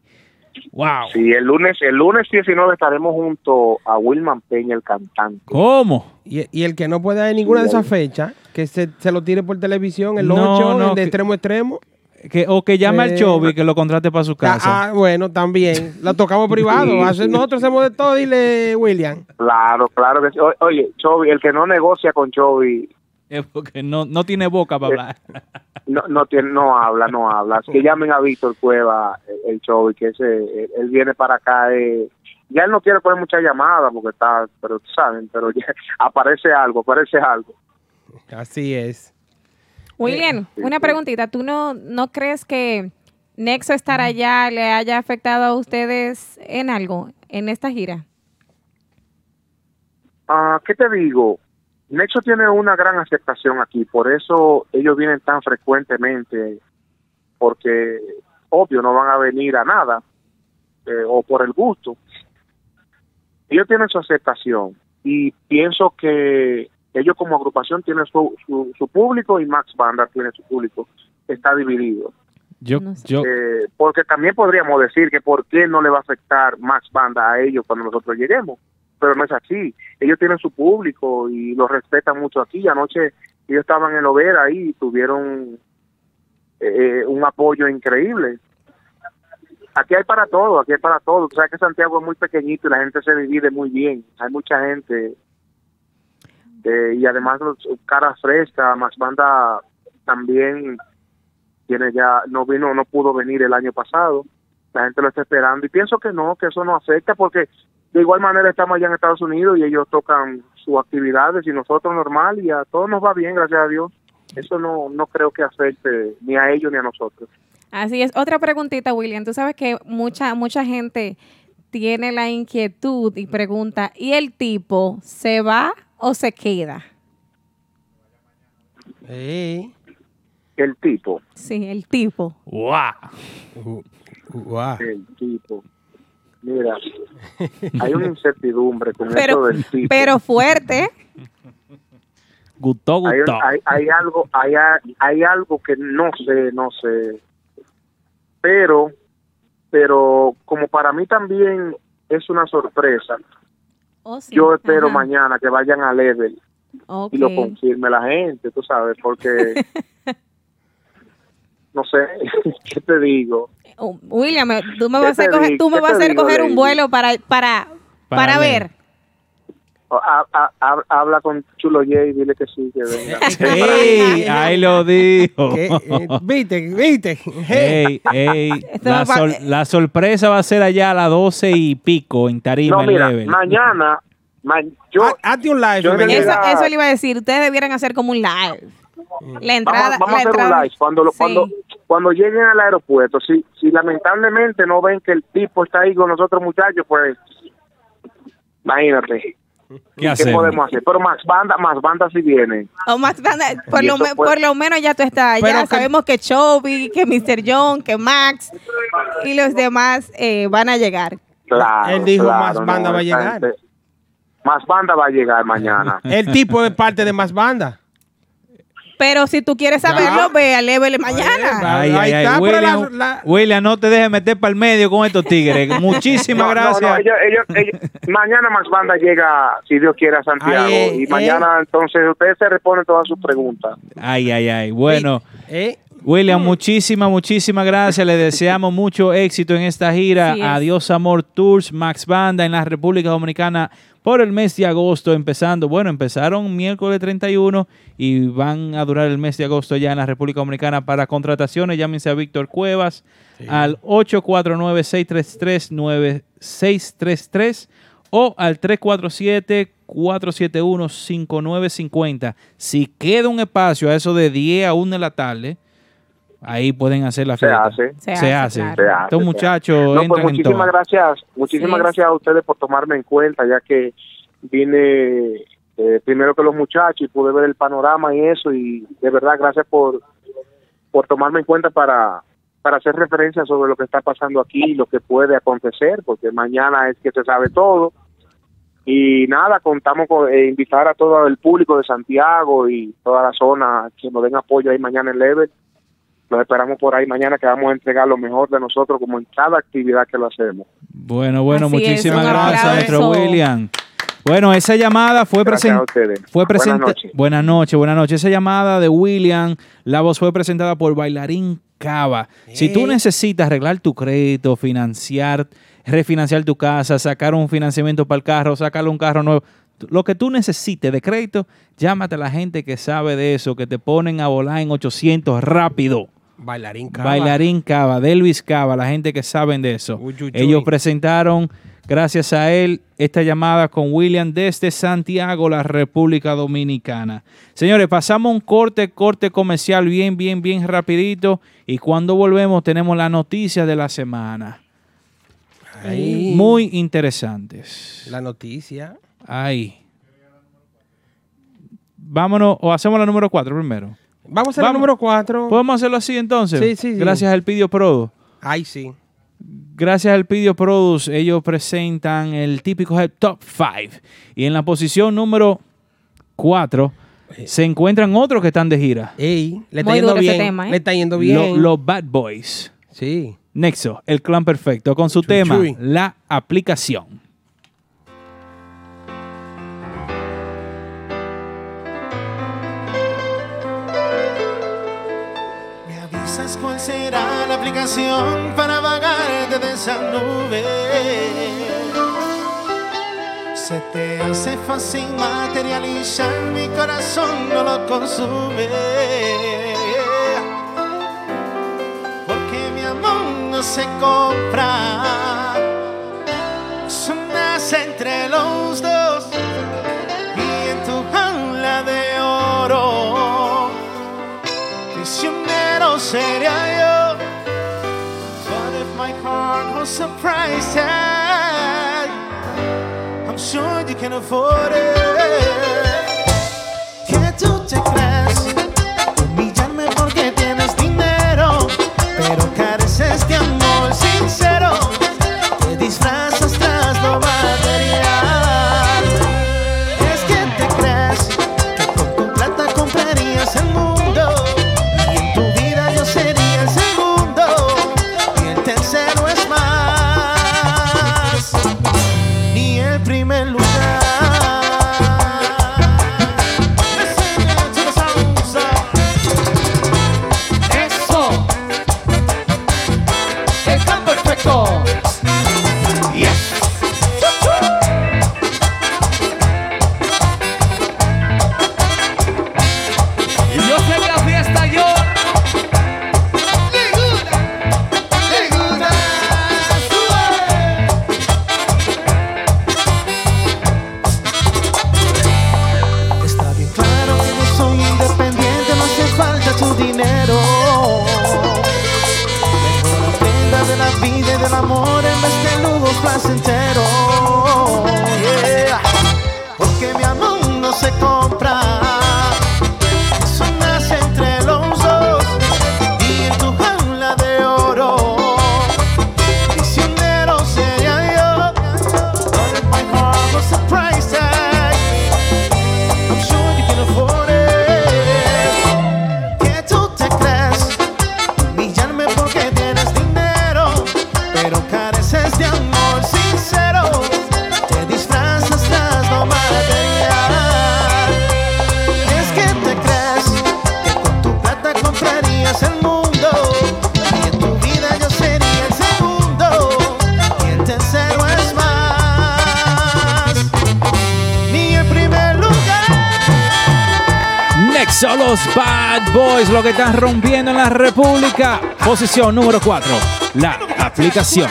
¡Wow! Sí, el lunes, el lunes 19 estaremos junto a Wilman Peña, el cantante. ¿Cómo? Y, y el que no pueda ir ninguna de esas fechas, que se, se lo tire por televisión, el No, 8, no, el de que- extremo a extremo. Que, o que llame al Eh, Chovy que lo contrate para su casa. Ah, bueno, también. Lo tocamos privado. Hace-. Nosotros hacemos de todo, dile, William. Claro, claro que sí. Oye, Chovy, el que no negocia con Chovy Es porque no, no tiene boca para hablar. no, no tiene, no habla, no habla. Así que llamen a Víctor Cueva, el, el Chovy, que ese, él, él viene para acá. eh, ya él no quiere poner muchas llamadas porque está, pero saben, pero ya aparece algo, aparece algo. Así es. William, Sí, una sí. preguntita. ¿Tú no, no crees que Nexo estar allá le haya afectado a ustedes en algo en esta gira? Ah, ¿Qué te digo? Nexo tiene una gran aceptación aquí, por eso ellos vienen tan frecuentemente, porque obvio no van a venir a nada, eh, o por el gusto. Ellos tienen su aceptación y pienso que ellos como agrupación tienen su, su, su público y Max Banda tiene su público, está dividido. Yo, No sé. yo, Eh, porque también podríamos decir que por qué no le va a afectar Max Banda a ellos cuando nosotros lleguemos, pero no es así. Ellos tienen su público y lo respetan mucho aquí. Anoche ellos estaban en Lovera ahí y tuvieron eh, un apoyo increíble. Aquí hay para todo, aquí hay para todo. O sea que Santiago es muy pequeñito y la gente se divide muy bien. Hay mucha gente eh, y además los cara fresca, Max Banda también tiene ya no vino no pudo venir el año pasado la gente lo está esperando y pienso que no que eso no afecta porque de igual manera estamos allá en Estados Unidos y ellos tocan sus actividades y nosotros normal y a todos nos va bien gracias a Dios eso no no creo que afecte ni a ellos ni a nosotros Así es. Otra preguntita, William. Tú sabes que mucha, mucha gente tiene la inquietud y pregunta, ¿y el tipo se va o se queda? Sí. el tipo Sí, el tipo. ¡Wow! Uh, guau. el tipo mira hay una incertidumbre con eso Pero, del tipo pero fuerte. Gustó, hay, gustó. hay, hay algo hay, hay algo que no sé no sé pero pero como para mí también es una sorpresa Oh, sí. yo espero Ajá. mañana que vayan a level y lo confirme la gente tú sabes porque no sé qué te digo Oh, William, me- tú me ¿Qué vas a coger, tú me vas a hacer digo, coger un vuelo para, para, Para ver. Ha- habla con Chulo J y dile que sí que venga ¡Ey! Ahí lo dijo. Eh, ¿Viste? ¿Viste? Ey, la, sorpresa va a ser allá a las 12 y pico en Tarima, no mira Level. mañana ma- yo Ha- Hazte un live. yo Eso, eso le iba a decir. Ustedes debieran hacer como un live. La entrada. vamos, vamos a hacer entrada- un live cuando lo- Sí. cuando cuando lleguen al aeropuerto si si lamentablemente no ven que el tipo está ahí con nosotros muchachos pues imagínate ¿Qué podemos hacer? Pero más banda, más banda si viene. O más banda- por, lo, me- por lo menos ya tú estás allá. Sabemos que Chovy, que Mr. John, que Max y los demás eh, van a llegar. Claro, Él dijo, claro, más banda va a llegar. gente- más banda va a llegar mañana. El tipo es parte de más banda. Pero si tú quieres saberlo, ve a Level mañana. Ay, ay, ay. está, William, la- la- William, no te dejes meter para el medio con estos tigres. Muchísimas No, gracias. no, ellos- ellos- ellos- mañana más banda llega, si Dios quiere, a Santiago. Ay, eh, y eh. mañana entonces ustedes se responden todas sus preguntas. Ay, ay, ay. Bueno, ¿Eh? William, muchísimas, muchísimas gracias. Le deseamos mucho éxito en esta gira. Es. Adiós Amor Tours, Max Banda en la República Dominicana por el mes de agosto, empezando. Bueno, empezaron miércoles 31 y van a durar el mes de agosto ya en la República Dominicana. Para contrataciones, llámense a Víctor Cuevas al 849-633-9633. o al 347-471-5950. Si queda un espacio a eso de 10 a 1 de la tarde, ahí pueden hacer la Se fiesta. hace. Se Se hace, hace. claro. Se hace, Estos muchachos No, pues en muchísimas gracias, muchísimas Sí. gracias a ustedes por tomarme en cuenta, ya que vine eh, primero que los muchachos y pude ver el panorama y eso, y de verdad gracias por, por tomarme en cuenta para, para hacer referencia sobre lo que está pasando aquí y lo que puede acontecer, porque mañana es que se sabe todo. Y nada, contamos con eh, invitar a todo el público de Santiago y toda la zona que nos den apoyo ahí mañana en Level. Los esperamos por ahí mañana que vamos a entregar lo mejor de nosotros como en cada actividad que lo hacemos. Bueno, bueno, Así muchísimas gracias, nuestro William. Bueno, esa llamada fue presentada. Fue Buenas noches. Buenas noches, buenas noches. Esa llamada de William, la voz fue presentada por Bailarín Cava. Si tú Ey. necesitas arreglar tu crédito, financiar, refinanciar tu casa, sacar un financiamiento para el carro, sacarle un carro nuevo, lo que tú necesites de crédito, llámate a la gente que sabe de eso, que te ponen a volar en 800 rápido. Bailarín Cava. Bailarín Cava, Delvis Cava, la gente que saben de eso. Uy, uy, uy. Ellos presentaron, gracias a él, esta llamada con William desde Santiago, la República Dominicana. Señores, pasamos un corte, corte comercial bien, bien, bien rapidito. Y cuando volvemos tenemos las noticias de la semana. Ahí. Muy interesantes. La noticia. Ahí. Vámonos, o hacemos la número 4 primero. Vamos a hacer el número 4. ¿Podemos hacerlo así entonces? Sí, sí, sí. Gracias al Pidio Pro. Ay, sí. Gracias al Pidio Produce, ellos presentan el típico Head Top 5. Y en la posición número 4 se encuentran otros que están de gira. Ey, le está Muy yendo duro ese bien. tema, ¿eh? Le está yendo Lo- bien. los Bad Boys. Sí. Nexo, el clan perfecto, con su Chuy, tema, chuy. la aplicación. Cuál será la aplicación para vagarte de esa nube. Se te hace fácil materializar, mi corazón no lo consume. Porque mi amor no se compra, nace entre los dos sería yo. But if my heart was a price tag, I'm sure you can afford it. Que tú te crees Noise, lo que están rompiendo en la República. Posición número 4, la aplicación.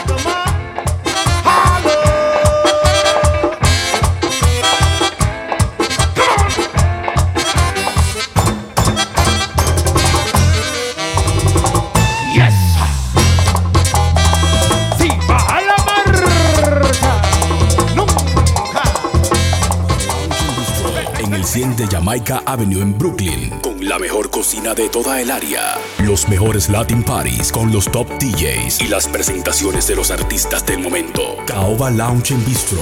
en el cine de Jamaica Avenue en Brooklyn la mejor cocina de toda el área, los mejores Latin Parties con los top DJs y las presentaciones de los artistas del momento. Caoba Lounge en Bistro,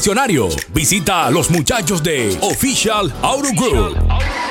Visita a los muchachos de Official Auto Group.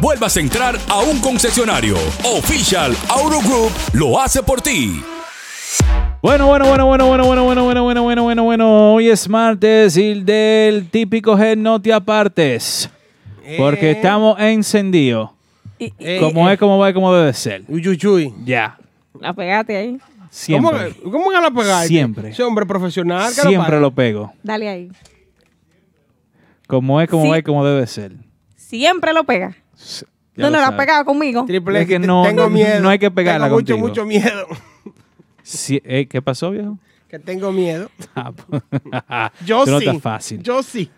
vuelvas a entrar a un concesionario. Official Auto Group lo hace por ti. Bueno, bueno, bueno, bueno, bueno, bueno, bueno, bueno, bueno, bueno, bueno, bueno. Hoy es martes y del típico head no te apartes. Porque estamos encendidos. Como es, como va y como debe ser. Uy, uy, uy. Ya. La pegaste ahí. Siempre. ¿Cómo, que- ¿Cómo que la pegaste? Siempre. Ese hombre profesional. que Siempre lo pego. Dale ahí. Como es, como Sí. va y como debe ser. Siempre lo pega. Ya no, no la has pegado conmigo. Triple Es X, que no- tengo no- miedo. no hay que pegarla Tengo mucho, contigo. mucho miedo. Sí, eh, ¿Qué pasó, viejo? Que tengo miedo. Ah, pues. Yo Tú no sí. estás fácil. Yo sí.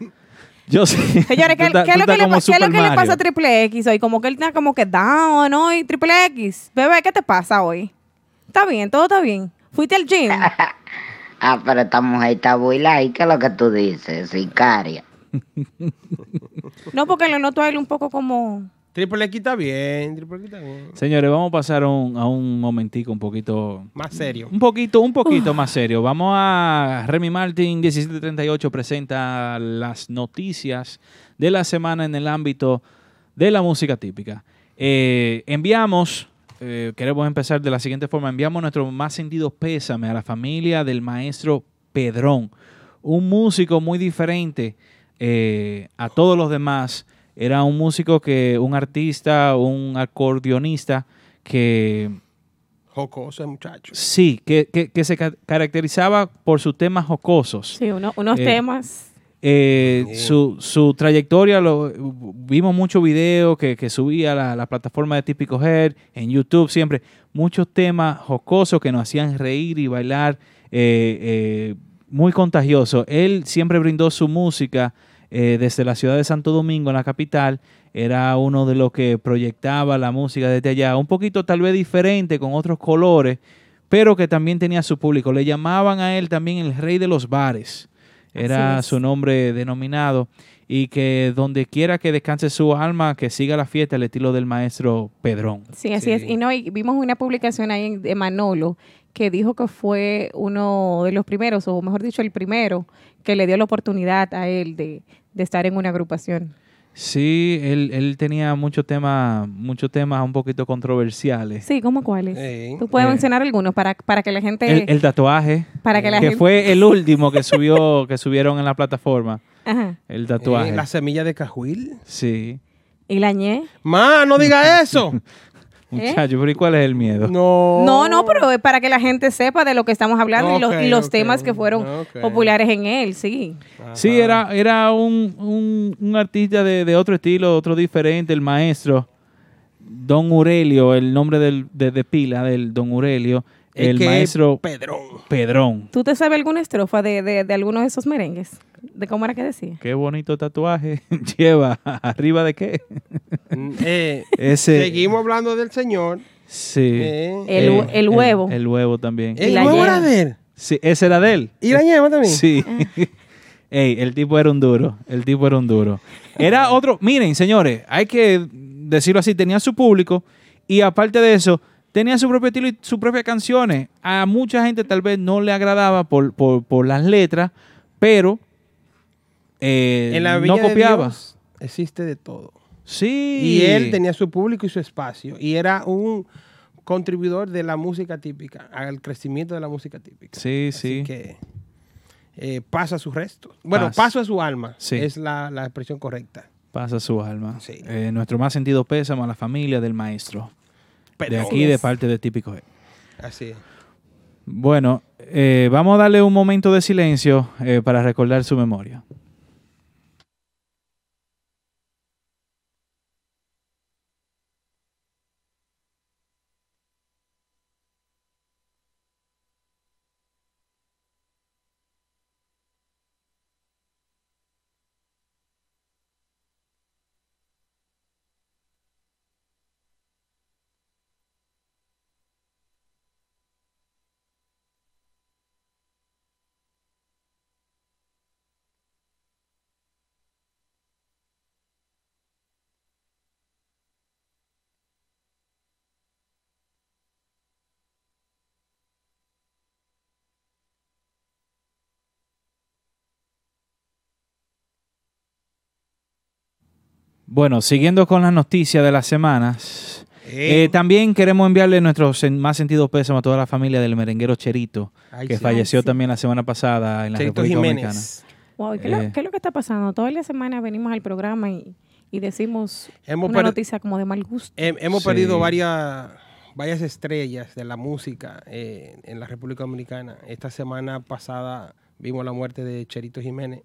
Yo sí. Señores, ¿qué, es lo que, le, qué es lo que le pasa a Triple X hoy? Como que él está como que down hoy, Triple X. Bebé, ¿qué te pasa hoy? Está bien, todo está bien. ¿Fuiste al gym? Ah, pero esta mujer está buila y ¿qué es lo que tú dices? Sicaria. No, porque lo noto a él un poco como... Triple X está bien. Triple X está bien. Señores, vamos a pasar a un, a un momentico un poquito... Más serio. Un poquito, un poquito más serio. Vamos a Remy Martin 1738 presenta las noticias de la semana en el ámbito de la música típica. Eh, enviamos, eh, queremos empezar de la siguiente forma, enviamos nuestro más sentido pésame a la familia del maestro Pedrón, un músico muy diferente eh, a todos los demás. Era un músico que, un artista, un acordeonista que Jocoso, muchacho. Sí, que, que- que se ca- caracterizaba por sus temas jocosos. Sí, uno- unos Eh, temas. Eh, su, su trayectoria, lo, vimos muchos videos que, que subía a la, la plataforma de Típico Head, en YouTube siempre, muchos temas jocosos que nos hacían reír y bailar, eh, eh, muy contagioso. Él siempre brindó su música eh, desde la ciudad de Santo Domingo, en la capital, era uno de los que proyectaba la música desde allá, un poquito tal vez diferente, con otros colores, pero que también tenía su público. Le llamaban a él también el rey de los bares era su nombre denominado, y que donde quiera que descanse su alma, que siga la fiesta al estilo del maestro Pedrón. Sí, así es. Y no, y vimos una publicación ahí en- de Manolo que dijo que fue uno de los primeros, o mejor dicho, el primero, que le dio la oportunidad a él de, de estar en una agrupación. Sí, él, él tenía muchos temas, muchos temas un poquito controversiales. Sí, ¿cómo cuáles? Tú puedes Eh. mencionar algunos para, para que la gente... El, el tatuaje, para que la que gente... fue el último que subió, que subieron en la plataforma. Ajá. El tatuaje. Eh, la semilla de cajuil. Sí. ¿Y la ñe? Ma, no diga eso. Muchacho, pero ¿y cuál es el miedo? No. No, no, pero es para que la gente sepa de lo que estamos hablando y los, y los Ok, temas que fueron populares en él, sí. Sí, era, era un, un- un artista de, de otro estilo, otro diferente, el maestro. Don Aurelio, el nombre del, de, de pila del Don Aurelio, el maestro Pedrón. Pedrón. ¿Tú te sabes alguna estrofa de, de, de alguno de esos merengues? ¿De cómo era que decía? Qué bonito tatuaje lleva. ¿Arriba de qué? Eh, Ese. Seguimos hablando del señor. Sí. Eh, El hue- el huevo. El, huevo también. el huevo era de él. Sí, ese era de él. ¿Y la ñema también? Sí. Ey, el tipo era un duro. El tipo era un duro. Era otro. Miren, señores, hay que decirlo así: tenía su público y aparte de eso, tenía su propio estilo y sus propias canciones. A mucha gente tal vez no le agradaba por, por, por las letras, pero eh, En la no Villa de copiaba. Dios existe de todo. Sí. Y él tenía su público y su espacio. Y era un contribuidor de la música típica, al crecimiento de la música típica. Sí, Así sí. que eh, pasa su resto. Bueno, Pasa. paso a su alma. Sí. Es la, la expresión correcta. Pasa su alma. Sí. Eh, nuestro más sentido pésamo a la familia del maestro. De aquí, de parte de Típico. Así es. Bueno, eh, vamos a darle un momento de silencio para recordar su memoria. Bueno, siguiendo con las noticias de las semanas, Eh. eh, también queremos enviarle nuestro sen- más sentido pésamo a toda la familia del merenguero Cherito, Ay, que sí. falleció Ay, sí. también la semana pasada en la Cherito República Jiménez. Wow, ¿y ¿qué, es Eh. lo, qué es lo que está pasando? Toda la semana venimos al programa y, y decimos Hemos una per- noticia como de mal gusto. Hem- hemos Sí. perdido varias, varias estrellas de la música eh, en la República Dominicana. Esta semana pasada vimos la muerte de Cherito Jiménez,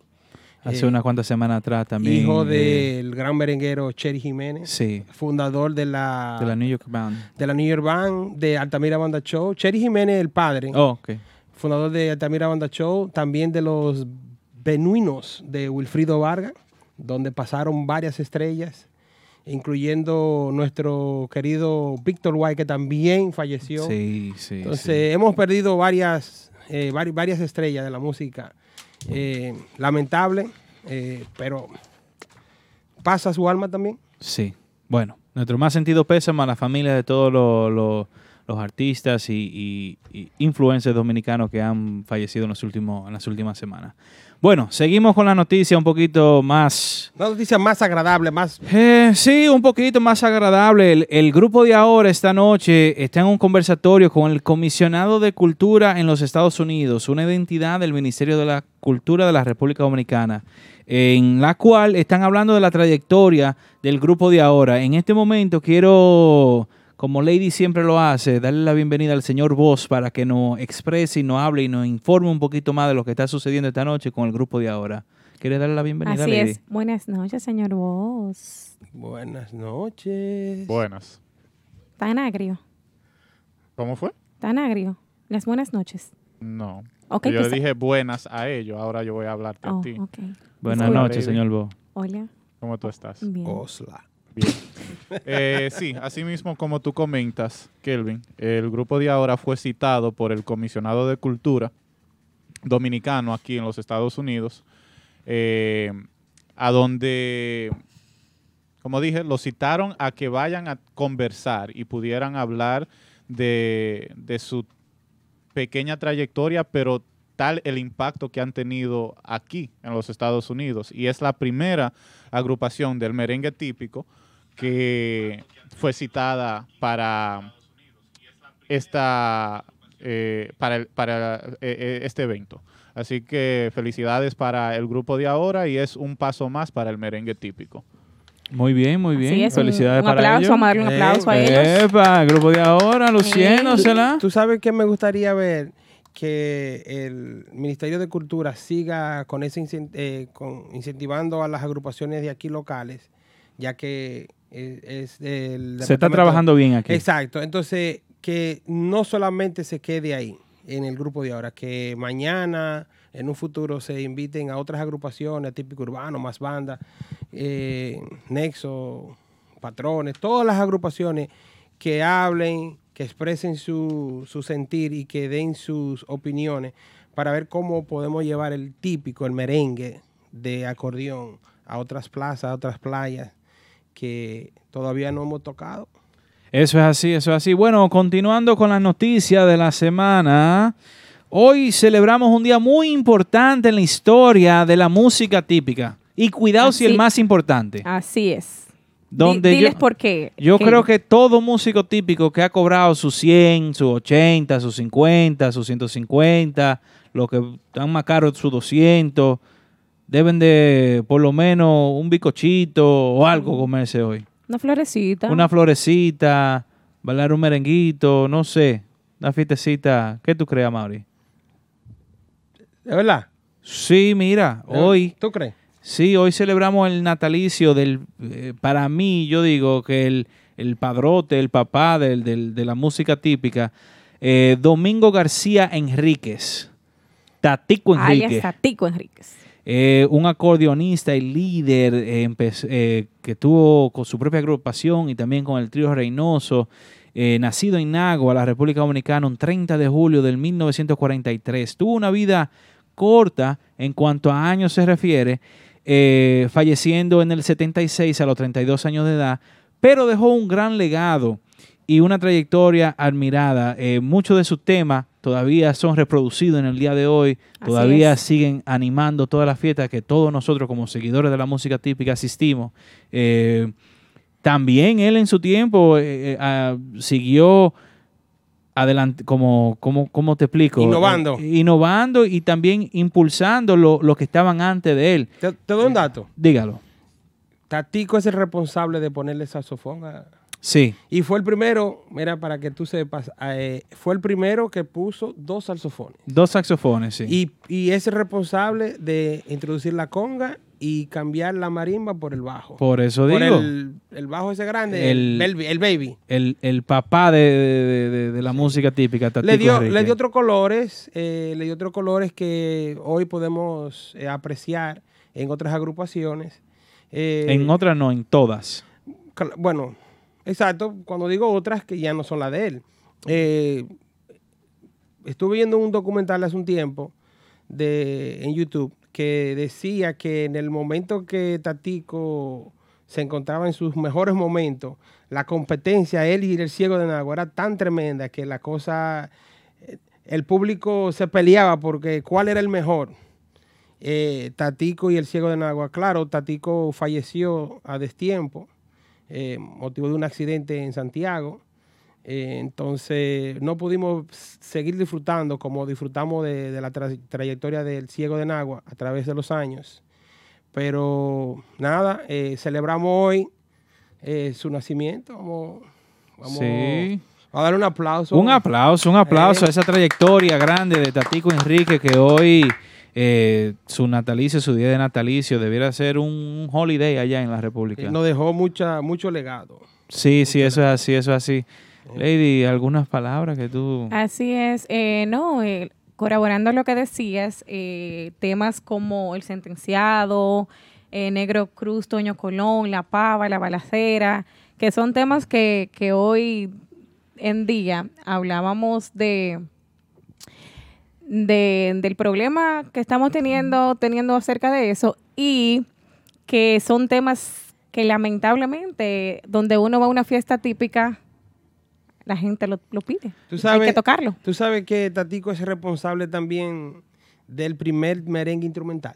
Hace Eh, unas cuantas semanas atrás también. hijo eh, del gran merenguero Cheri Jiménez, sí, fundador de la, de la New York Band. de la New York Band, de Altamira Banda Show. Cheri Jiménez, el padre, Oh, ok. fundador de Altamira Banda Show, también de los Benuinos de Wilfrido Vargas, donde pasaron varias estrellas, incluyendo nuestro querido Víctor White, que también falleció. Sí, sí. Entonces, hemos perdido varias, eh, vari- varias estrellas de la música. Eh, lamentable, eh, pero pasa su alma también. Sí. Bueno, nuestro más sentido pésame a la familia de todos los, artistas y, y- influencers dominicanos que han fallecido en las últimas semanas. Bueno, seguimos con la noticia un poquito más... Una noticia más agradable, más... Eh, sí, un poquito más agradable. El, el grupo de ahora esta noche está en un conversatorio con el comisionado de cultura en los Estados Unidos, una identidad del Ministerio de la Cultura de la República Dominicana, en la cual están hablando de la trayectoria del grupo de ahora. En este momento quiero, como Lady siempre lo hace, darle la bienvenida al señor Voss para que nos exprese y nos hable y nos informe un poquito más de lo que está sucediendo esta noche con el grupo de ahora. ¿Quieres darle la bienvenida, Así Lady? es. Buenas noches, señor Vos. Buenas noches. Buenas. Tan agrio. ¿Cómo fue? Tan agrio. Las buenas noches. No. Ok, yo pues- le dije buenas a ellos, ahora yo voy a hablarte Oh, a ti. ok. Buenas noches, señor Voss. Hola. ¿Cómo tú estás? Bien. Osla. Bien. Eh, sí, así mismo como tú comentas, Kelvin, el grupo de ahora fue citado por el comisionado de cultura dominicano aquí en los Estados Unidos, eh, a donde, como dije, lo citaron a que vayan a conversar y pudieran hablar de su pequeña trayectoria, pero tal el impacto que han tenido aquí en los Estados Unidos. Y es la primera agrupación del merengue típico que fue citada para esta eh, para, el- para eh, eh, este evento. Así que felicidades para el grupo de ahora y es un paso más para el merengue típico. Muy bien, muy bien. Así es, un- Felicidades un para aplauso, ellos. vamos a darle un aplauso a ellos. Epa, el grupo de ahora, luciéndosela. ¿Tú sabes que me gustaría ver? Que el Ministerio de Cultura siga con ese incen- eh, con incentivando a las agrupaciones de aquí locales, ya que es Se está trabajando bien aquí. Exacto. Entonces, que no solamente se quede ahí, en el grupo de ahora, que mañana, en un futuro, se inviten a otras agrupaciones, típico urbano, más bandas, eh, Nexo, Patrones, todas las agrupaciones que hablen, que expresen su, su sentir y que den sus opiniones para ver cómo podemos llevar el típico, el merengue de acordeón a otras plazas, a otras playas que todavía no hemos tocado. Eso es así, eso es así. Bueno, continuando con las noticias de la semana. Hoy celebramos un día muy importante en la historia de la música típica. Y cuidado si el más importante. Así es. Donde Di- diles yo- por qué. Yo creo que todo músico típico que ha cobrado sus 100, sus 80, sus 50, sus 150, lo que están más caros, sus 200, deben de por lo menos un bicochito o algo comerse hoy. Una florecita. Una florecita, bailar un merenguito, no sé, una fiestecita. ¿Qué tú crees, Mauri? ¿De verdad? Sí, mira, ¿De- hoy... ¿Tú crees? Sí, hoy celebramos el natalicio del, eh, para mí, yo digo que el, el padrote, el papá del, del- de la música típica, eh, Domingo García Enríquez, Tatico Enríquez, Tatico Enríquez. Eh, un acordeonista y líder eh, eh, que tuvo con su propia agrupación y también con el trío Reynoso, nacido en Nagua, la República Dominicana, un 30 de julio del 1943. Tuvo una vida corta en cuanto a años se refiere, falleciendo en el 76 a los 32 años de edad, pero dejó un gran legado y una trayectoria admirada. Muchos de sus temas todavía son reproducidos en el día de hoy, Así todavía es. siguen animando todas las fiestas que todos nosotros como seguidores de la música típica asistimos. Eh, también él en su tiempo eh, eh, ah, siguió adelante, como, como, ¿cómo te explico? Innovando. Eh, innovando y también impulsando lo, lo que estaban antes de él. Te, te doy un dato. Dígalo. Tatico es el responsable de ponerle saxofón a... Sí. Y fue el primero, mira, para que tú sepas, eh, fue el primero que puso dos saxofones. Dos saxofones, sí. Y, y es el responsable de introducir la conga y cambiar la marimba por el bajo. Por eso Por digo. el, el bajo ese grande, El- el, baby- el baby. el, el papá de, de- de- de la música típica, Tatico Le dio, Enrique. le dio otros colores, eh, le dio otros colores que hoy podemos eh, apreciar en otras agrupaciones. En otras no, en todas. Bueno, exacto. Cuando digo otras que ya no son las de él. Eh, estuve viendo un documental hace un tiempo de, en YouTube que decía que en el momento que Tatico se encontraba en sus mejores momentos, la competencia, él y el ciego de Nagua era tan tremenda que la cosa, eh, el público se peleaba porque cuál era el mejor. Eh, Tatico y el ciego de Nagua. Claro, Tatico falleció a destiempo, eh, motivo de un accidente en Santiago. Eh, entonces no pudimos seguir disfrutando como disfrutamos de, de la tra- trayectoria del ciego de Nagua a través de los años. Pero nada, eh, celebramos hoy su nacimiento. Vamos, vamos Sí. a dar un aplauso. Un aplauso, un aplauso a esa trayectoria grande de Tatico Enrique que hoy eh, su natalicio, su día de natalicio, debiera ser un holiday allá en la República. Nos dejó mucha, mucho legado. Sí, sí, eso es así, eso es así. Lady, ¿algunas palabras que tú... Así es, eh, no, eh, corroborando lo que decías, eh, temas como el sentenciado, eh, Negro Cruz, Toño Colón, La Pava, La Balacera, que son temas que, que hoy en día hablábamos de, de- del problema que estamos teniendo, teniendo acerca de eso y que son temas que lamentablemente donde uno va a una fiesta típica, la gente lo, lo pide. Tú sabes, Hay que tocarlo. Tú sabes que Tatico es responsable también del primer merengue instrumental.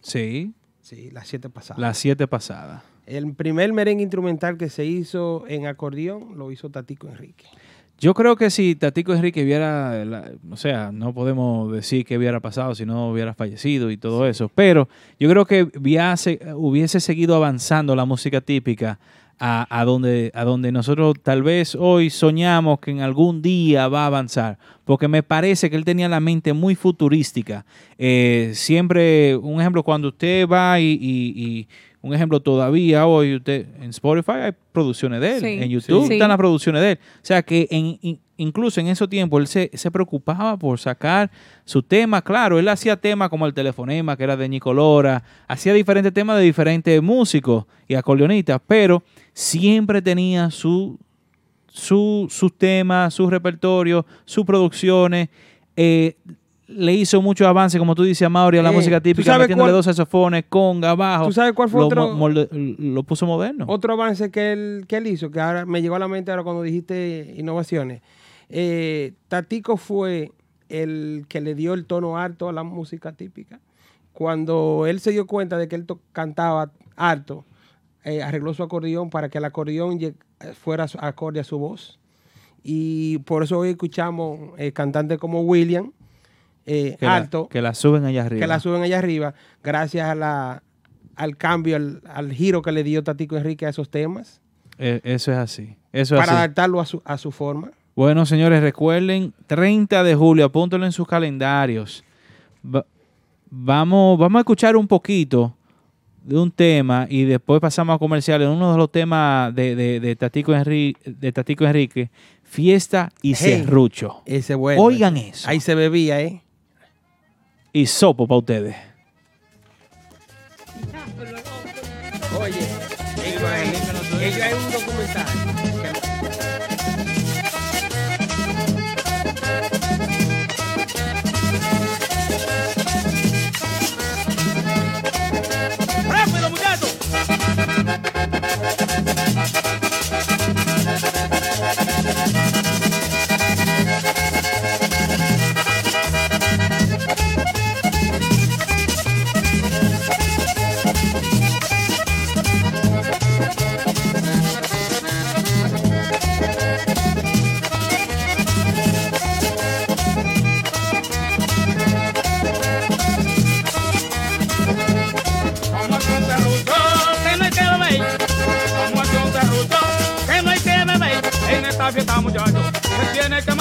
Sí, Sí, las siete pasadas. las siete pasadas. El primer merengue instrumental que se hizo en acordeón lo hizo Tatico Enrique. Yo creo que si Tatico Enrique hubiera, la- o sea, no podemos decir que hubiera pasado si no hubiera fallecido y todo eso, pero yo creo que hubiese, hubiese seguido avanzando la música típica a, a donde, a donde nosotros tal vez hoy soñamos que en algún día va a avanzar, porque me parece que él tenía la mente muy futurística. Eh, siempre, un ejemplo, cuando usted va y, y- y un ejemplo todavía hoy, usted en Spotify hay producciones de él, Sí. en YouTube Sí. están las producciones de él. O sea que en- incluso en ese tiempo él se, se preocupaba por sacar su tema. Claro, él hacía temas como el telefonema, que era de Nicolora, hacía diferentes temas de diferentes músicos y acordeonistas, pero siempre tenía su, su, sus temas, sus repertorios, sus producciones. eh, le hizo muchos avances, como tú dices, Mauri, a la Eh, música ¿tú típica, metiéndole cuál- dos saxofones, conga, bajo. ¿Tú sabes cuál fue lo, otro- molde- lo puso moderno. Otro avance que él, que él hizo, que ahora me llegó a la mente ahora cuando dijiste innovaciones. Eh, Tatico fue el que le dio el tono alto a la música típica. cuando él se dio cuenta de que él cantaba alto, eh, arregló su acordeón para que el acordeón fuera acorde a su voz. Y por eso hoy escuchamos eh, cantantes como William, eh, Que la- alto, que la suben allá arriba. que la suben allá arriba, gracias a la, al cambio, al, al giro que le dio Tatico Enrique a esos temas, Eh, eso es así. Eso es para así. adaptarlo a su, a su forma. Bueno, señores, recuerden, 30 de julio, apúntenlo en sus calendarios. Va- vamos, vamos a escuchar un poquito de un tema y después pasamos a comerciales. Uno de los temas de, de, de Tatico, Enrique, de Tatico Enrique, Fiesta y Hey, Serrucho. Ese bueno. Oigan eso. Ahí se bebía, ¿eh? Y sopo para ustedes. Oye, ellos hay, ellos hay un documental.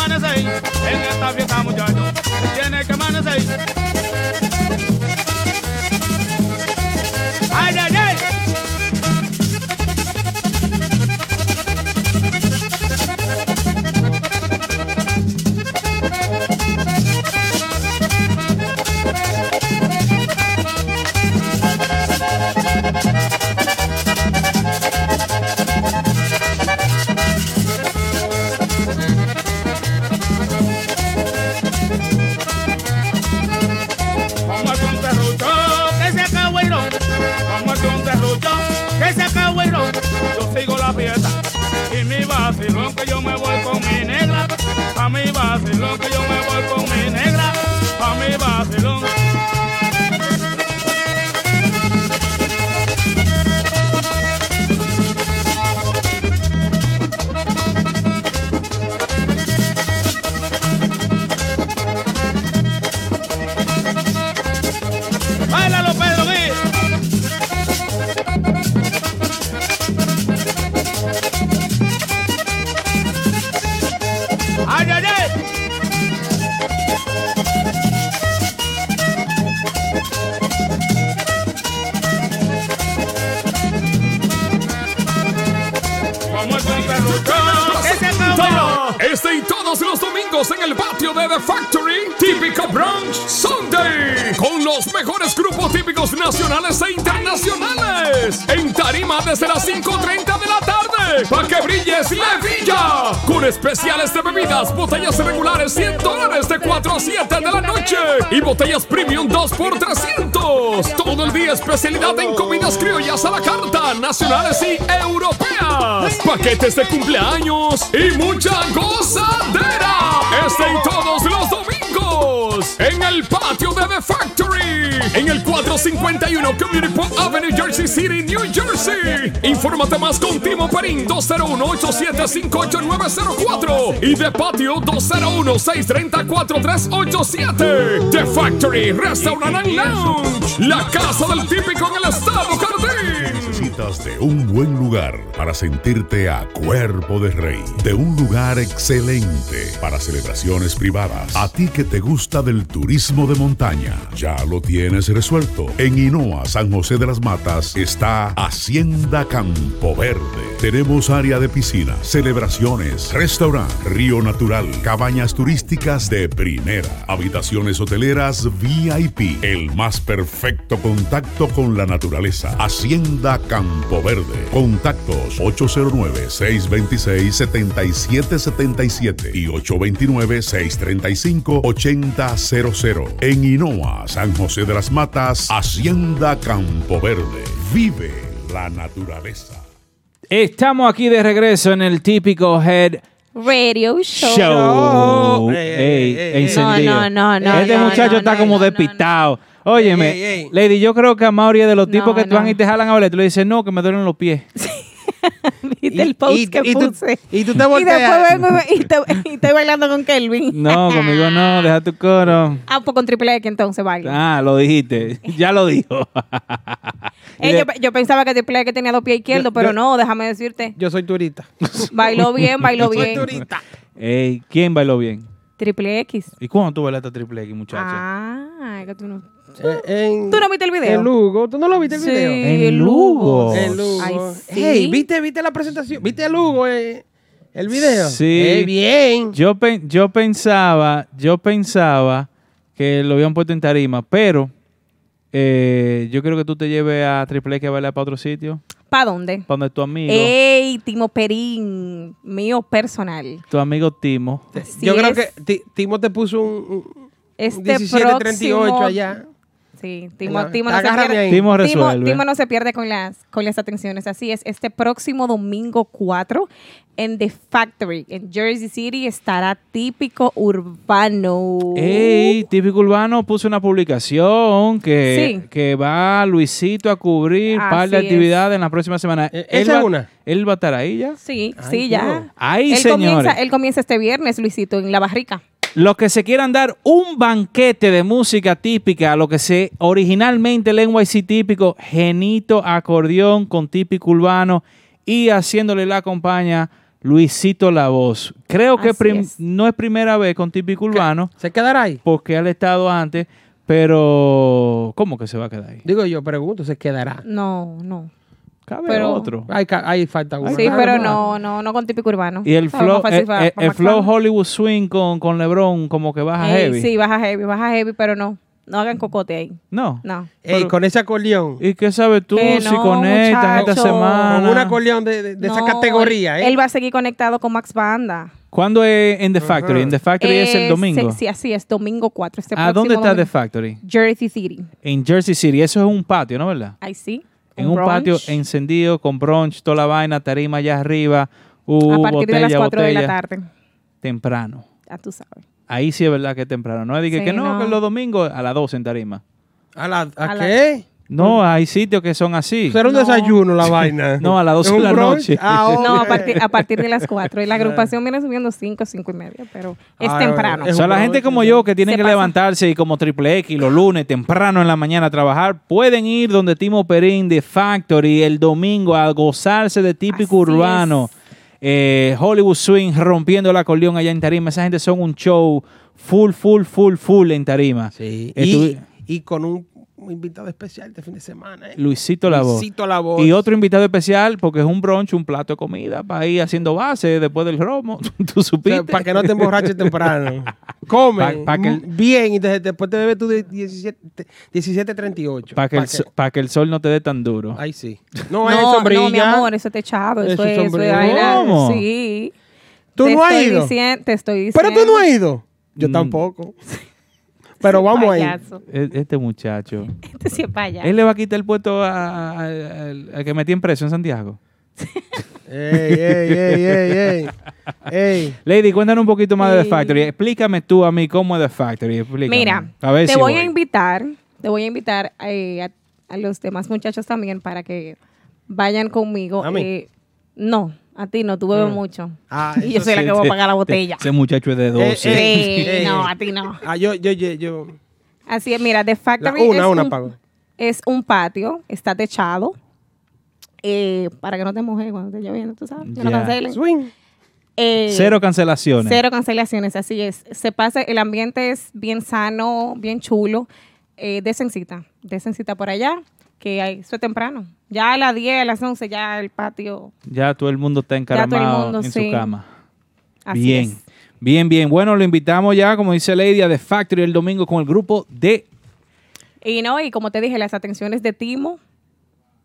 Amanecer. En esta fiesta, muchachos, tiene que amanecer. Mi vacilón que yo me voy con mi negra. A mi vacilón que yo me voy con mi negra. A mi vacilón. Especiales de bebidas, botellas regulares 100 dólares de 4 a 7 de la noche y botellas premium 2 por 300. Todo el día especialidad en comidas criollas a la carta, nacionales y europeas. Paquetes de cumpleaños y mucha gozadera. Este y todos los en el patio de The Factory, en el 451 Community Park Avenue, Jersey City, New Jersey. Infórmate más con Timo Perín 201-875-8904 y The Patio 201-630-4387. The Factory Restaurant and Lounge, la casa del típico en el estado. Necesitas de un buen lugar para sentirte a cuerpo de rey. De un lugar excelente para celebraciones privadas. A ti que te gusta del turismo de montaña, ya lo tienes resuelto. En Hinoa, San José de las Matas, está Hacienda Campo Verde. Tenemos área de piscina, celebraciones, restaurante, río natural, cabañas turísticas de primera, habitaciones hoteleras VIP, el más perfecto contacto con la naturaleza. Hacienda Campo Verde. Contactos 809-626-7777 y 829-635-8000. En Hinoa, San José de las Matas, Hacienda Campo Verde. Vive la naturaleza. Estamos aquí de regreso en el típico Head Radio Show. Show. Ey, Ey, ey, ey, ey. encendido. No, no, no, Este no, muchacho no, está no, como no, no, despistado. Óyeme, Ey, ey, ey. Lady, yo creo que a Mauri es de los tipos No, que te van no. y te jalan a hablar. Tú le dices, no, que me duelen los pies. ¿Viste el post y- que y tú- puse? y tú te después volteas. vengo y, te- y estoy bailando con Kelvin. No, conmigo no, deja tu coro. Ah, pues con Triple X entonces baila. Ah, lo dijiste. Ya lo dijo. Y Eh, de- yo, yo pensaba que Triple X tenía dos pies izquierdos, pero yo- no, déjame decirte. Yo soy turista. Bailó bien, bailó Yo soy bien. turista. Ey, ¿quién bailó bien? Triple X. ¿Y cuándo tú bailaste triple X, muchacha? Ah, que tú no. Eh, en- ¿Tú no viste el video? En Lugo. ¿Tú no lo viste el Sí, video? En Lugo. En Lugo. Ay, sí. Ey, ¿viste, ¿viste la presentación? ¿Viste el Lugo? eh, el video. Sí. Eh, bien. Yo, pen- yo pensaba, yo pensaba que lo habían puesto en tarima, pero eh, yo quiero que tú te lleves a Triple X a bailar para otro sitio, ¿Para dónde? para donde tu amigo, Ey, Timo Perín, mío personal. tu amigo Timo. Así Yo creo es. que Ti- Timo te puso un, un Este 1738 próximo- allá. Sí, Timo, Timo no se pierde. Timo Timo, resuelve. Timo no se pierde con las, con las atenciones. Así es, este próximo domingo 4 en The Factory, en Jersey City, estará típico urbano. Ey, Típico Urbano puso una publicación que, Sí. que va Luisito a cubrir un par de actividades en la próxima semana. Él esa va, es una. Él va a estar ahí ya. Sí, Ay, sí, ya. Ahí, él, señores. comienza, él comienza este viernes, Luisito, en La Barrica. Los que se quieran dar un banquete de música típica, lo que se originalmente el NYC típico, genito, acordeón con típico urbano y haciéndole la compañía Luisito La Voz. Creo que Así prim- es. no es primera vez con típico urbano, ¿Se quedará ahí? porque él ha estado antes, pero ¿cómo que se va a quedar ahí? Digo yo, pregunto, ¿se quedará? No, no. Cabe pero- otro. Hay, hay falta uno. Sí, pero no. no, no, con típico urbano. Y el flow, el, el- para el flow. Hollywood Swing con, con LeBron como que baja Ey, heavy. Sí, baja heavy, baja heavy, pero no. No hagan cocote ahí. No. No. Ey, con ese acordeón. ¿Y qué sabes tú Que si no, conectan esta semana? Con un acordeón de, de- de esa No, categoría, él, ¿eh? él va a seguir conectado con Max Banda. ¿Cuándo es en The Factory? En The Factory es el Eh, domingo. Sí, sí, así es, domingo 4. Este ¿A dónde está The domingo. Factory? Jersey City. En Jersey City. Eso es un patio, ¿no verdad? Ahí sí. En un brunch. patio encendido con brunch, toda la vaina, tarima allá arriba. Uh, A partir de las botella, 4 de la botella. tarde. Temprano. Ya tú sabes. Ahí sí es verdad que es temprano. No es de que, Sí, que no, no. que los domingos a las 12 en tarima. ¿A, la, a A la- qué? No, hay sitios que son así. Será un No. desayuno la vaina. No, a las 12 ¿Es de la brunch? noche. Ah. No, a partir, a partir de las 4. Y la agrupación viene subiendo 5, 5 y media, pero es Ah, temprano. O sea, la gente como yo que tiene que pasa. levantarse y como Triple X los lunes temprano en la mañana a trabajar, pueden ir donde Timo Perín de Factory el domingo a gozarse de típico Así urbano. Eh, Hollywood Swing rompiendo el acordeón allá en Tarima. Esa gente son un show full, full, full, full en Tarima. Sí. Estuvi- Y, y con un, un invitado especial este fin de semana, ¿eh? Luisito La Voz. Luisito La Voz. Y otro invitado especial porque es un brunch, un plato de comida para ir haciendo base después del romo. Tú supiste. para que no te emborraches temprano. Come Pa- pa que el- bien y te- después te bebes tú de 17 17.38. Para que, el Pa' que el sol no te dé tan duro. Ahí sí. No, hay No, sombrilla. no, mi amor, eso es techado. Eso, Eso es, es eso es. Sí. ¿Tú Te no has ido? te estoy diciendo. Pero tú no has ido. Yo Mm. tampoco. Pero vamos ahí. E- Este muchacho. Este sí es payaso. Él le va a quitar el puesto a- a- al al que metí en preso en Santiago. Ey, ey, ey, ey, ey. Ey. Lady, cuéntanos un poquito más de The. Factory. Explícame tú a mí cómo es The Factory. Explícame. Mira, a ver te si voy, voy. a invitar, te voy a invitar eh, a, a los demás muchachos también para que vayan conmigo. ¿A mí? Eh, no, a ti no, tú bebes Mm. mucho. Ah, y yo soy la que voy a pagar la botella. Ese muchacho es de 12. Sí, eh, no, eh. a ti no. Ah, yo, yo, yo, yo. Así es, mira, The Factory una, es, una un, pago. es un patio, está techado, eh, para que no te mojes cuando esté lloviendo, tú sabes, que no cancelen. Swing. Eh, Cero cancelaciones. Cero cancelaciones, así es. Se pasa, el ambiente es bien sano, bien chulo. Eh, desencita, desencita por allá, que hay, eso es temprano. Ya a las 10, a las 11, ya el patio. Ya todo el mundo está encaramado mundo, en sí. su cama. Así bien. es. Bien, bien. Bueno, lo invitamos ya, como dice Lady, a The Factory el domingo con el grupo de Y no, y como te dije, las atenciones de Timo,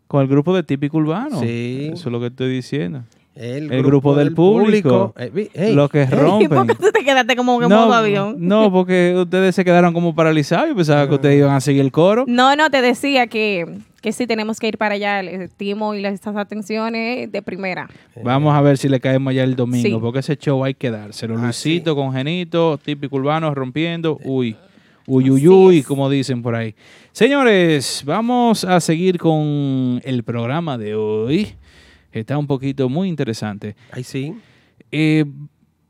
con el grupo de típico urbano. Sí. Eso es lo que estoy diciendo. El, El grupo del público. Eh, vi- ey, Lo que ey. ¿y rompen. por qué tú te quedaste como en no, modo avión? no, porque ustedes se quedaron como paralizados. Yo pensaba que ustedes iban a seguir el coro. No, no, te decía que, que sí tenemos que ir para allá, el Timo y las, estas atenciones de primera. Vamos a ver si le caemos allá el domingo, Sí. porque ese show hay que dárselo. Luisito con Genito, típico urbano, rompiendo. Uy, Uy, uy, uy, como dicen por ahí. Señores, vamos a seguir con el programa de hoy. Está un poquito muy interesante. Ahí sí. Eh,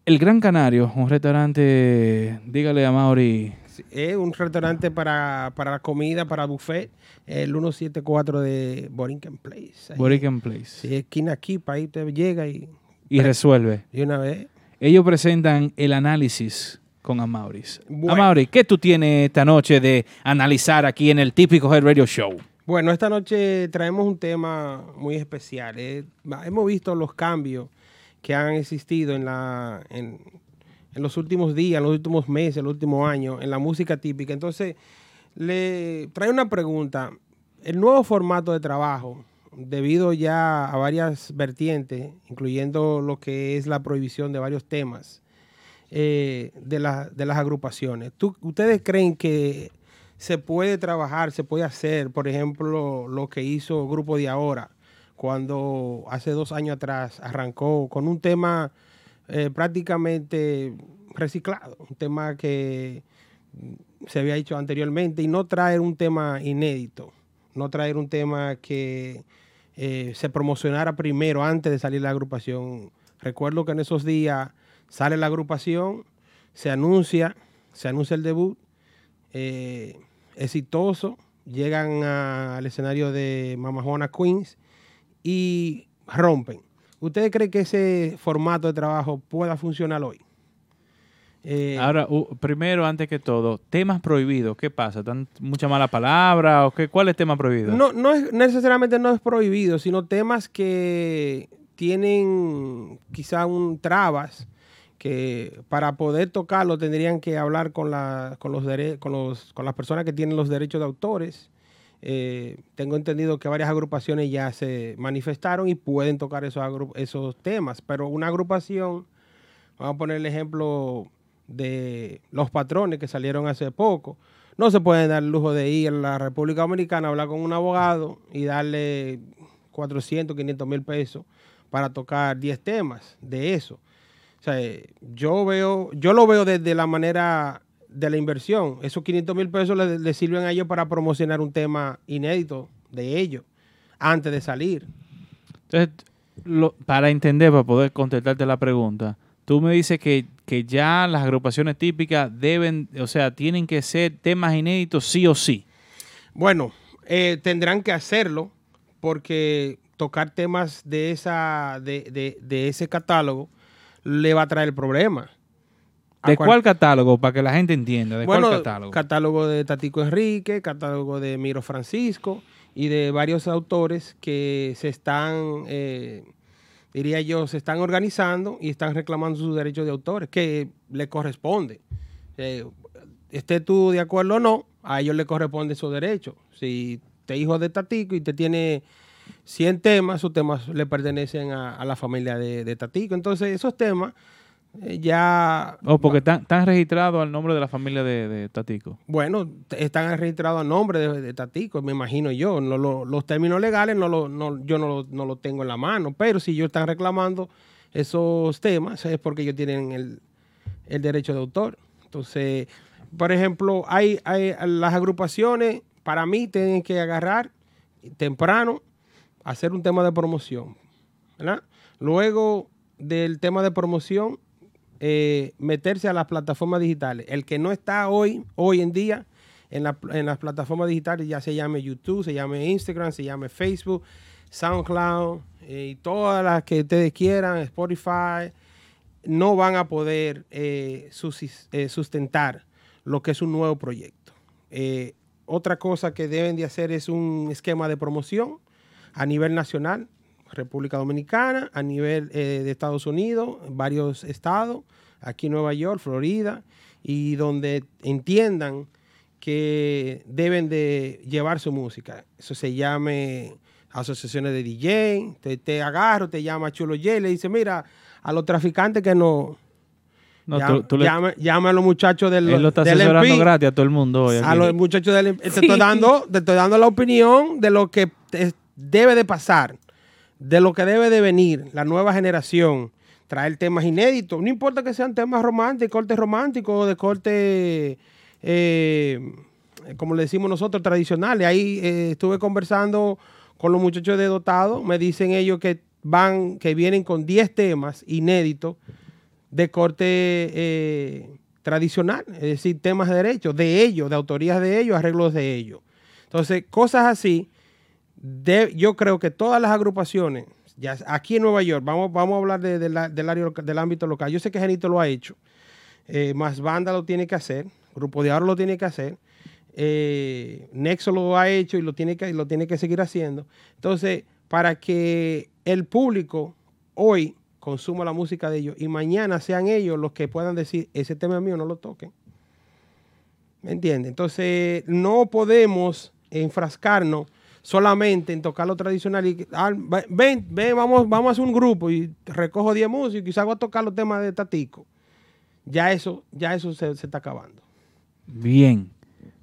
el Gran Canario, un restaurante, dígale a Mauri. Es un restaurante para, para comida, para buffet. El 174 de Borinquen Place. Borinquen Place. Sí, esquina aquí, para ahí te llega y... Y resuelve. Y una vez. Ellos presentan el análisis con Amauris. Bueno. Amaury, ¿qué tú tienes esta noche de analizar aquí en el típico Head Radio Show? Bueno, esta noche traemos un tema muy especial. Eh, hemos visto los cambios que han existido en, los últimos días, en los últimos meses, en los últimos años, en la música típica. Entonces, le trae una pregunta. El nuevo formato de trabajo, debido ya a varias vertientes, incluyendo lo que es la prohibición de varios temas eh, de, la- de las agrupaciones, ¿tú- ¿ustedes creen que se puede trabajar, se puede hacer, por ejemplo, lo que hizo Grupo de Ahora, cuando hace dos años atrás arrancó con un tema eh, prácticamente reciclado, un tema que se había hecho anteriormente y no traer un tema inédito, no traer un tema que eh, se promocionara primero antes de salir la agrupación. Recuerdo que en esos días sale la agrupación, se anuncia, se anuncia el debut, eh, exitoso, llegan a- al escenario de Mama Juana Queens y rompen. ¿Ustedes creen que ese formato de trabajo pueda funcionar hoy? Eh, Ahora, primero, antes que todo, temas prohibidos, ¿qué pasa? ¿Tan mucha mala palabra o qué? ¿Cuál es tema prohibido? No, no es necesariamente no es prohibido, sino temas que tienen quizá un trabas que para poder tocarlo tendrían que hablar con con los con los con las personas que tienen los derechos de autores. Eh, tengo entendido que varias agrupaciones ya se manifestaron y pueden tocar esos, esos temas, pero una agrupación, vamos a poner el ejemplo de los patrones que salieron hace poco, no se pueden dar el lujo de ir a la República Dominicana a hablar con un abogado y darle 400, 500 mil pesos para tocar 10 temas de eso. O sea, yo veo, yo lo veo desde la manera de la inversión. Esos 500 mil pesos le, le sirven a ellos para promocionar un tema inédito de ellos antes de salir. Entonces, lo- para entender, para poder contestarte la pregunta, tú me dices que, que ya las agrupaciones típicas deben, o sea, tienen que ser temas inéditos sí o sí. Bueno, eh, tendrán que hacerlo porque tocar temas de, esa, de, de- de ese catálogo le va a traer problemas. ¿De cuál catálogo? Para que la gente entienda. ¿De bueno, cuál catálogo? catálogo de Tatico Enrique, catálogo de Miro Francisco y de varios autores que se están, eh, diría yo, se están organizando y están reclamando sus derechos de autores, que le corresponde. Eh, esté tú de acuerdo o no, a ellos le corresponde esos derechos. Si te hijo de Tatico y te tiene 100 temas, esos temas le pertenecen a, a la familia de, de Tatico. Entonces, esos temas eh, ya O porque están, están registrados al nombre de la familia de, de Tatico. bueno, están registrados a nombre de, de Tatico, me imagino yo. No lo- los términos legales no lo, no- yo no lo, no lo tengo en la mano, pero si ellos están reclamando esos temas es porque ellos tienen el, el derecho de autor. Entonces, por ejemplo, hay, hay las agrupaciones, para mí, tienen que agarrar temprano, hacer un tema de promoción. ¿verdad? Luego del tema de promoción, eh, meterse a las plataformas digitales. El que no está hoy, hoy en día, en, la- en las plataformas digitales, ya se llame YouTube, se llame Instagram, se llame Facebook, SoundCloud eh, y todas las que ustedes quieran, Spotify, no van a poder eh, sustentar lo que es un nuevo proyecto. Otra cosa que deben de hacer es un esquema de promoción a nivel nacional, República Dominicana, a nivel eh, de Estados Unidos, varios estados, aquí en Nueva York, Florida, y donde entiendan que deben de llevar su música. Eso se llame asociaciones de DJ, te, te agarro, te llama Chulo J, le dice, mira, a los traficantes que no... No, llama, tú- tú le- llama- llama a los muchachos del, Él lo está del asesorando MP, gratis a todo el mundo hoy. a aquí. los muchachos del te Sí. estoy dando te estoy dando la opinión de lo que te- debe de pasar de lo que debe de venir la nueva generación traer temas inéditos no importa que sean temas románticos corte romántico o de corte eh, como le decimos nosotros, tradicionales. Ahí eh, estuve conversando con los muchachos de Dotado, me dicen ellos que van, que vienen con 10 temas inéditos de corte eh, tradicional, es decir, temas de derechos de ellos, de autorías de ellos, arreglos de ellos. Entonces, cosas así, yo creo que todas las agrupaciones, ya aquí en Nueva York, vamos, vamos a hablar de- de la- del, del ámbito local. Yo sé que Genito lo ha hecho, eh, más banda lo tiene que hacer, Grupo de Ahora lo tiene que hacer, eh, Nexo lo ha hecho y lo tiene que, lo tiene que seguir haciendo. Entonces, para que el público hoy consuma la música de ellos y mañana sean ellos los que puedan decir, ese tema mío, no lo toquen. ¿Me entiendes? Entonces, no podemos enfrascarnos solamente en tocar lo tradicional y ah, ven, ven, vamos, vamos a hacer un grupo y recojo 10 músicos y quizás hago a tocar los temas de Tatico. Ya eso, ya eso se, se está acabando. Bien.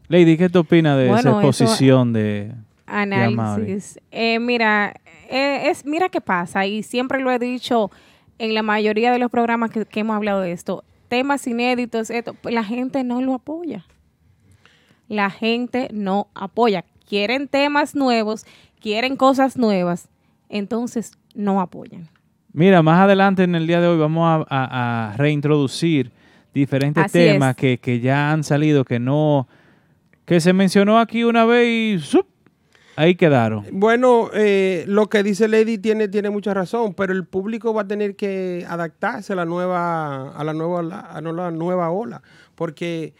Lady, ¿qué te opinas de esa Bueno, exposición de, de? Análisis. Eh, mira, eh, es, mira qué pasa, y siempre lo he dicho en la mayoría de los programas que, que hemos hablado de esto, temas inéditos, esto, pues, la gente no lo apoya. La gente no apoya. Quieren temas nuevos, quieren cosas nuevas, entonces no apoyan. Mira, más adelante en el día de hoy vamos a, a- a reintroducir diferentes Así temas es. que, que ya han salido, que no, que se mencionó aquí una vez y ahí quedaron. Bueno, eh, lo que dice Lady tiene, tiene mucha razón, pero el público va a tener que adaptarse a la nueva, a la nueva, ola- a la nueva ola, porque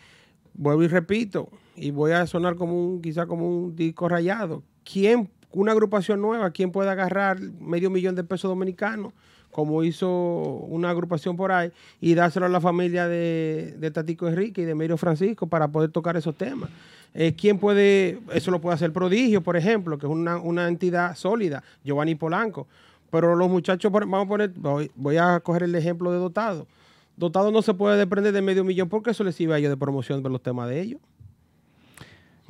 vuelvo y repito, y voy a sonar como un, quizá como un disco rayado. ¿Quién, una agrupación nueva, quién puede agarrar medio millón de pesos dominicanos, como hizo una agrupación por ahí, y dárselo a la familia de, de Tatico Enrique y de Medio Francisco para poder tocar esos temas? Eh, ¿Quién puede, eso lo puede hacer Prodigio, por ejemplo, que es una, una entidad sólida, Giovanni Polanco. Pero los muchachos, vamos a poner, voy, a coger el ejemplo de Dotado. Dotado no se puede desprender de medio millón porque eso les sirve a ellos de promoción de los temas de ellos.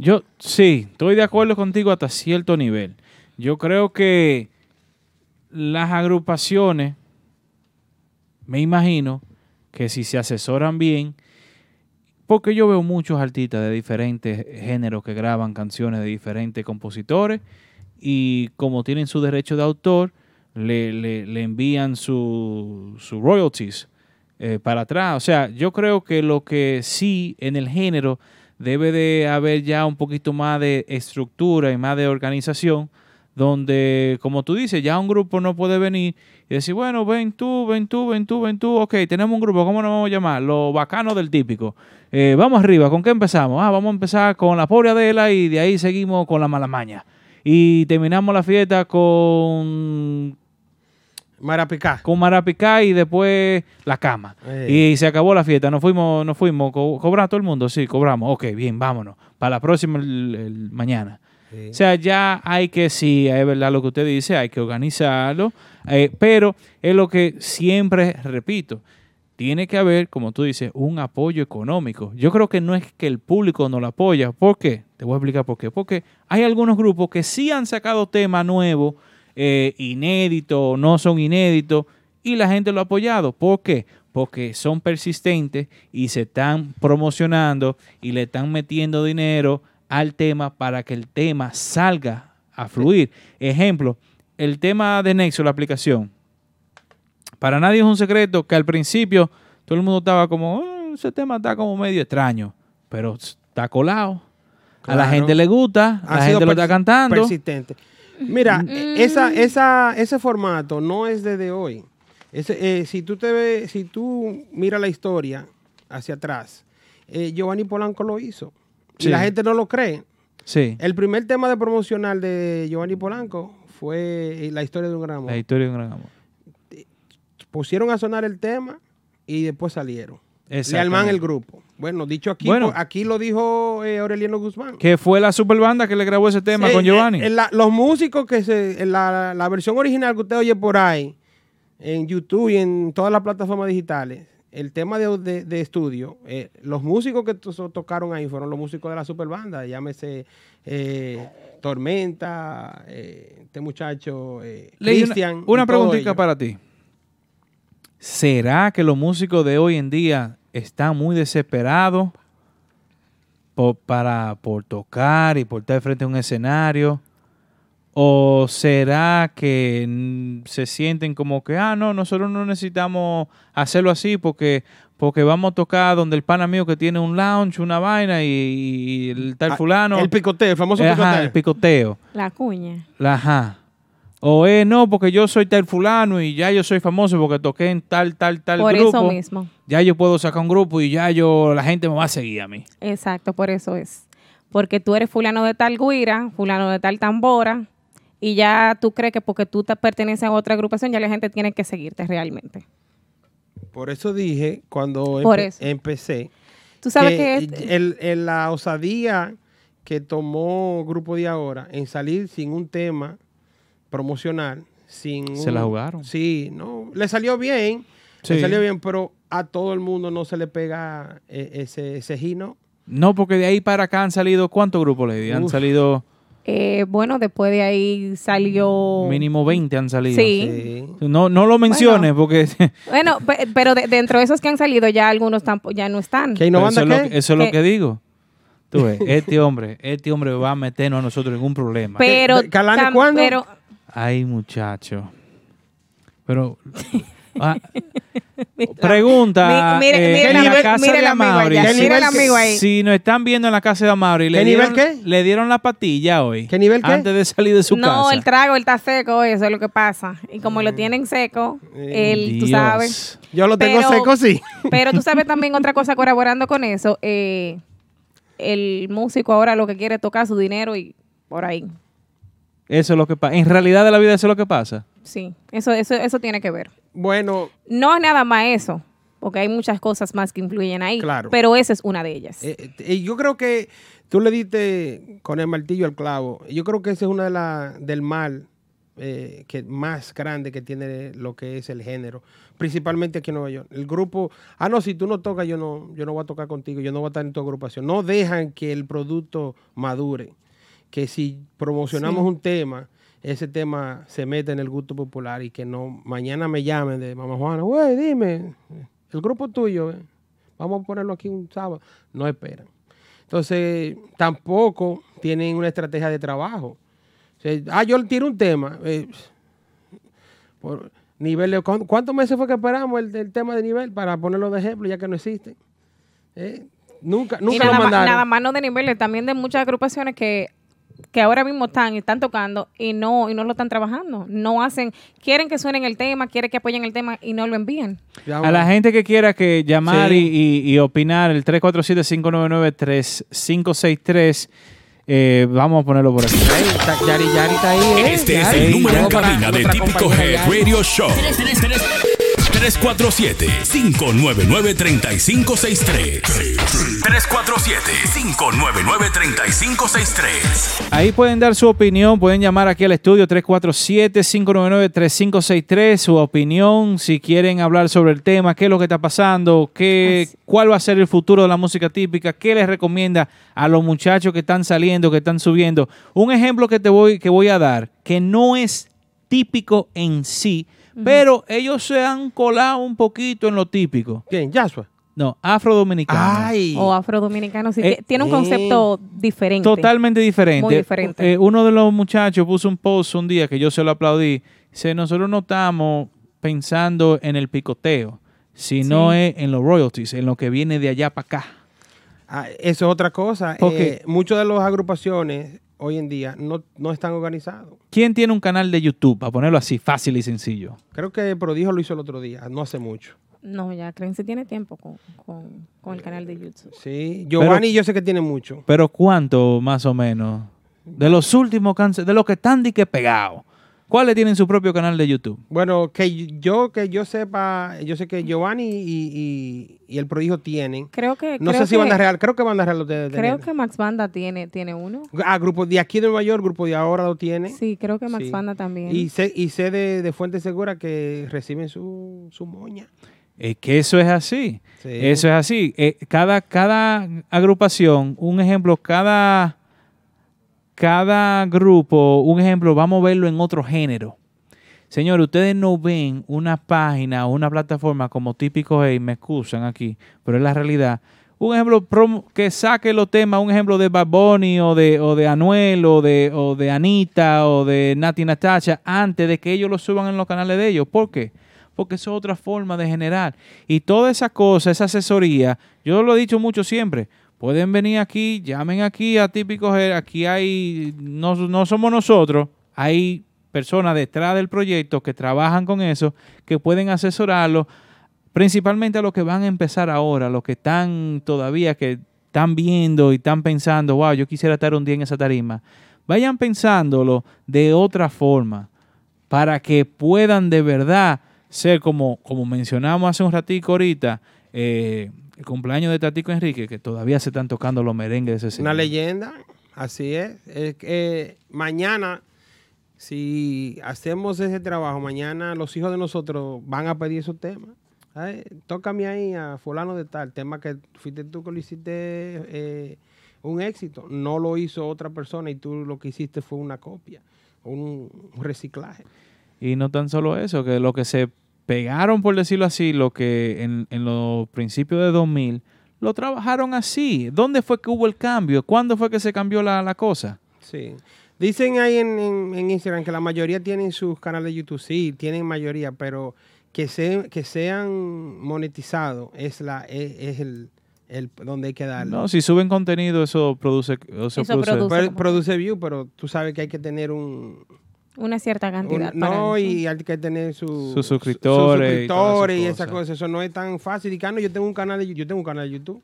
Yo sí, estoy de acuerdo contigo hasta cierto nivel. Yo creo que las agrupaciones, me imagino que si se asesoran bien, porque yo veo muchos artistas de diferentes géneros que graban canciones de diferentes compositores y como tienen su derecho de autor, le, le- envían su, su royalties eh, para atrás. O sea, yo creo que lo que sí en el género debe de haber ya un poquito más de estructura y más de organización, donde, como tú dices, ya un grupo no puede venir y decir, bueno, ven tú, ven tú, ven tú, ven tú, ok, tenemos un grupo, ¿cómo nos vamos a llamar? Lo bacano del típico. Eh, vamos arriba, ¿con qué empezamos? Ah, vamos a empezar con la pobre Adela y de ahí seguimos con la malamaña. Y terminamos la fiesta con Marapicá. con Marapicá y después la cama. Y se acabó la fiesta. Nos fuimos, nos fuimos. Co ¿Cobra todo el mundo? Sí, cobramos. Ok, bien, vámonos. Para la próxima el- el mañana. O sea, ya hay que, sí, es verdad lo que usted dice, hay que organizarlo. eh, pero es lo que siempre repito. Tiene que haber, como tú dices, un apoyo económico. Yo creo que no es que el público no lo apoya. ¿Por qué? Te voy a explicar por qué. Porque hay algunos grupos que sí han sacado temas nuevos, eh, inéditos, no son inéditos, y la gente lo ha apoyado. ¿Por qué? Porque son persistentes y se están promocionando y le están metiendo dinero al tema para que el tema salga a fluir. Ejemplo, el tema de Nexo, la aplicación. Para nadie es un secreto que al principio todo el mundo estaba como, "Ah, ese tema está como medio extraño, pero está colado. A la gente le gusta, Ha la gente lo está cantando. Persistente. Mira, e- esa, esa, ese formato no es desde hoy. Ese, eh, si tú te ves, si tú miras la historia hacia atrás, eh, Giovanni Polanco lo hizo. Y la gente no lo cree. Sí, El primer tema de promocional de Giovanni Polanco fue eh, la historia de un gran amor. la historia de un gran amor. Pusieron a sonar el tema y después salieron. Le arman el grupo. Bueno, dicho aquí, Bueno. pues, aquí lo dijo eh, Aureliano Guzmán. Que fue la super banda que le grabó ese tema Sí, con Giovanni. eh, en la- los músicos que se. la, la versión original que usted oye por ahí, en YouTube y en todas las plataformas digitales, el tema de, de- de estudio, eh, los músicos que to- tocaron ahí fueron los músicos de la super banda, llámese eh, Tormenta, eh, este muchacho, eh, una- Cristian. Una, todos preguntita para ti. ¿Será que los músicos de hoy en día están muy desesperados por, para, por tocar y por estar frente a un escenario? ¿O será que se sienten como que, ah, no, nosotros no necesitamos hacerlo así porque, porque vamos a tocar donde el pana mío que tiene un lounge, una vaina y, y el tal Ah, fulano... el picoteo, el famoso Ajá, picoteo. el picoteo. La cuña. La- Ajá. O es no, porque yo soy tal fulano y ya yo soy famoso porque toqué en tal, tal, tal Por grupo. eso mismo. Ya yo puedo sacar un grupo y ya yo, la gente me va a seguir a mí. Exacto, por eso es. Porque tú eres fulano de tal guira, fulano de tal tambora, y ya tú crees que porque tú te perteneces a otra agrupación, ya la gente tiene que seguirte realmente. Por eso dije, cuando Por empe- eso. empecé, Tú sabes que es- el- el- la osadía que tomó Grupo de Ahora en salir sin un tema promocional, sin Se un- la jugaron. Sí, no, le salió bien, Sí. le salió bien, pero a todo el mundo no se le pega eh, ese, ese gino. No, porque de ahí para acá han salido, ¿cuántos grupos, Lady? Han Uf. salido eh, bueno, después de ahí salió... mínimo 20 han salido. Sí. No, no lo menciones porque Bueno, pe- pero de- dentro de esos que han salido ya algunos tampo- ya no están. Pero eso, es lo, que- eso es lo Que- digo. Tú ves, este hombre, este hombre va a meternos a nosotros en un problema. Pero, tam- pero Ay, muchacho. Pero. ah, pregunta. Mi- mire- eh, mire la casa mire de Amaury. si- el amigo ahí. Si nos están viendo en la casa de Amaury, le ¿Qué dieron, nivel le dieron la patilla hoy. ¿Qué nivel qué? Antes de salir de su no, casa. el trago, él está seco, eso es lo que pasa. Y como lo tienen seco, él, tú Dios. sabes. Yo lo tengo seco, sí. Pero tú sabes también otra cosa colaborando con eso. eh, el músico ahora lo que quiere es tocar su dinero y por ahí. Eso es lo que pasa. En realidad de la vida eso es lo que pasa. Sí, eso, eso, eso tiene que ver. Bueno, No es nada más eso, porque hay muchas cosas más que influyen ahí. Claro. Pero esa es una de ellas. Eh, eh, yo creo que tú le diste con el martillo al clavo. Yo creo que ese es una de las del mal eh, que más grande que tiene lo que es el género, principalmente aquí en Nueva York. El grupo, ah no, si tú no tocas, yo no, yo no voy a tocar contigo, yo no voy a estar en tu agrupación. No dejan que el producto madure. Que si promocionamos Sí. un tema, ese tema se meta en el gusto popular y que no mañana me llamen de mamá Juana, güey, dime, el grupo tuyo, eh, vamos a ponerlo aquí un sábado. No esperan. Entonces, tampoco tienen una estrategia de trabajo. O sea, ah, yo le tiro un tema. eh, por nivel de- ¿cuán- ¿Cuántos meses fue que esperamos el, el tema de nivel para ponerlo de ejemplo, ya que no existe? Eh, nunca y nunca nada, lo mandaron. nada más no de niveles, también de muchas agrupaciones que, que ahora mismo están, están tocando y no, y no lo están trabajando. No hacen, quieren que suenen el tema, quieren que apoyen el tema y no lo envían. A la gente que quiera que llamar Sí. y, y- y opinar, el 347-599-3563, eh, vamos a ponerlo por aquí. Yari Yari está ahí. ¿eh? Este es el número en cabina de Típico Head. Radio Show. 347-599-3563. 347-599-3563. Ahí pueden dar su opinión, pueden llamar aquí al estudio 347-599-3563, su opinión, si quieren hablar sobre el tema, qué es lo que está pasando, qué, cuál va a ser el futuro de la música típica, qué les recomienda a los muchachos que están saliendo, que están subiendo. Un ejemplo que te voy, que voy a dar, que no es típico en sí, pero ellos se han colado un poquito en lo típico. ¿Quién? Joshua. No, afrodominicano. O afrodominicano, sí, Eh, tiene un concepto diferente. Totalmente diferente. Muy diferente. Eh, uno de los muchachos puso un post un día que yo se lo aplaudí. Dice, nosotros no estamos pensando en el picoteo, sino Sí. es en los royalties, en lo que viene de allá para acá. Ah, eso es otra cosa. Porque- Eh, muchas de las agrupaciones hoy en día no, no están organizados. ¿Quién tiene un canal de YouTube? Para ponerlo así, fácil y sencillo. Creo que Prodijo lo hizo el otro día, no hace mucho. No, ya Crense tiene tiempo con, con, con el canal de YouTube. Sí, Giovanni Pero- yo sé que tiene mucho. Pero ¿cuánto más o menos? De los últimos de los que están de que pegados. ¿Cuáles tienen su propio canal de YouTube? Bueno, que yo que yo sepa, yo sé que Giovanni y, y- y el Prodijo tienen. Creo que. No creo sé si Banda Real, creo que Banda Real lo tiene. Creo que Max Banda tiene, tiene uno. Ah, grupo de aquí de Nueva York, grupo de ahora lo tiene. Sí, creo que Max Sí. Banda también. Y sé, y sé de, de fuente segura que reciben su, su moña. Es que eso es así. Sí. Eso es así. Eh, cada, cada agrupación, un ejemplo, cada, cada grupo, un ejemplo, vamos a verlo en otro género. Señor, ustedes no ven una página o una plataforma como típico, hey, me excusan aquí, pero es la realidad. un ejemplo que saque los temas, un ejemplo de Bad Bunny o de, o de Anuel o de, o de Anita o de Nati Natacha antes de que ellos lo suban en los canales de ellos. ¿Por qué? Porque eso es otra forma de generar. Y toda esa cosa, esa asesoría, yo lo he dicho mucho siempre. Pueden venir aquí, llamen aquí a Típico Head, Aquí hay, no, no somos nosotros, hay personas detrás del proyecto que trabajan con eso, que pueden asesorarlo, principalmente a los que van a empezar ahora, los que están todavía, que están viendo y están pensando, wow, yo quisiera estar un día en esa tarima. Vayan pensándolo de otra forma, para que puedan de verdad ser como, como mencionamos hace un ratico ahorita, eh, el cumpleaños de Tatico Enrique, que todavía se están tocando los merengues de ese Una señor. leyenda, así es. Es que, eh, mañana, si hacemos ese trabajo, mañana los hijos de nosotros van a pedir esos temas. Ay, tócame ahí a fulano de tal, tema que fuiste tú que lo hiciste eh, un éxito. No lo hizo otra persona y tú lo que hiciste fue una copia, un, un reciclaje. Y no tan solo eso, que lo que se pegaron, por decirlo así, lo que en, en los principios de 2000, lo trabajaron así. ¿Dónde fue que hubo el cambio? ¿Cuándo fue que se cambió la, la cosa? Sí. Dicen ahí en, en- en Instagram que la mayoría tienen sus canales de YouTube. Sí, tienen mayoría, pero que, se, que sean monetizados es, la, es, es el, el donde hay que darle. No, si suben contenido, eso produce... Eso, produce, Pro- produce view, pero tú sabes que hay que tener un... Una cierta un- cantidad. para no, eso. y hay que tener su- Sus suscriptores suscriptores esas y esas cosas. Eso no es tan fácil. Y yo tengo un canal de, yo tengo un canal de YouTube.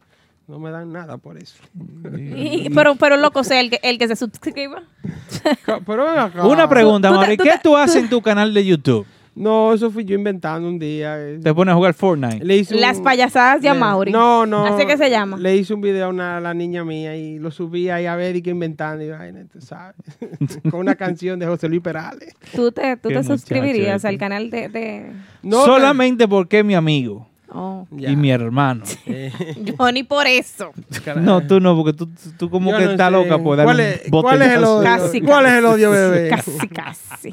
No me dan nada por eso. Y- pero, pero loco sea el que, el que se suscriba. Pero ven acá. Una pregunta, tú ¿Qué tú haces en tu canal de YouTube? No, eso fui yo inventando un día. eh. ¿Te pones a jugar Fortnite? Le hice Las payasadas de le- Amaury. No, no. Así que se llama. Le hice un video a, una, a la niña mía y lo subí ahí a ver y que inventando. Y vaina, tú sabes. Con una canción de José Luis Perales. ¿Tú te, tú te suscribirías este. al canal de... de... Solamente porque es mi amigo Oh. y mi hermano. Yo ni por eso. No, tú no, porque tú, tú como Yo que no estás sé. loca por darle ¿Cuál es- cuál es el odio? Casi, ¿Cuál casi. es el odio, bebé? Casi, casi.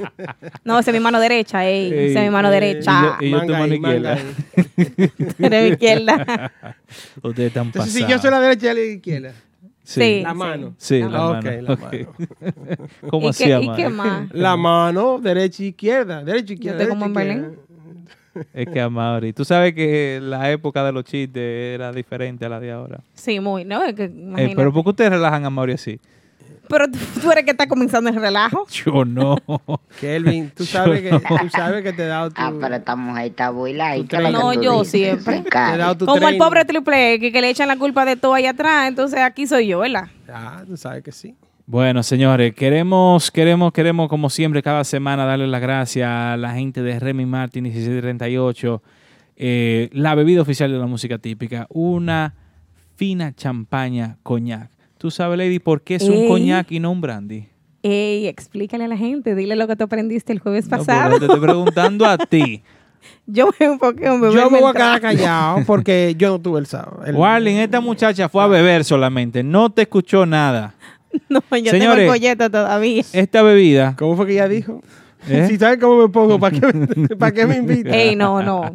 No, esa es mi mano derecha, ey. Ey, Esa es mi mano ey, derecha. Y yo, y yo tu mano izquierda. Mi izquierda. Ustedes están Entonces, pasados. si yo soy la derecha y él es la izquierda. Sí, La sí. mano. Sí, la Ah, mano. ok, la mano. ¿Cómo ¿Y así, qué- y qué más? La mano, derecha y izquierda. Derecha y izquierda. Como en izquierda. Es que Amaury, tú sabes que la época de los chistes era diferente a la de ahora. Sí, muy, ¿no? Es que, Eh, pero ¿por qué ustedes relajan a Amaury así? Pero tú, tú eres que está comenzando el relajo. Yo no. Kelvin, tú sabes que, tú sabes que te he dado tu... Ah, pero esta mujer está y que No, yo dices, siempre. sí, cara. Te he dado tu Como el pobre Triple X que le echan la culpa de todo ahí atrás. Entonces aquí soy yo, ¿verdad? Ah, tú sabes que sí. Bueno, señores, queremos, queremos, queremos, como siempre, cada semana darle las gracias a la gente de Remy Martin 1738, eh, la bebida oficial de la música típica, una fina champaña coñac. ¿Tú sabes, Lady, por qué es un Ey. coñac y no un brandy? Ey, explícale a la gente. Dile lo que tú aprendiste el jueves No, pasado. te estoy preguntando a ti. yo me enfoqué en beber Yo me voy a quedar callado porque yo no tuve el sábado. El- Warling, esta muchacha fue a beber solamente, no te escuchó nada. No, yo tengo Señores, el colleta todavía. Esta bebida, ¿Cómo fue que ella dijo? ¿Eh? Si sabes cómo me pongo, ¿para qué, ¿para qué me invitan? Ey, no, no.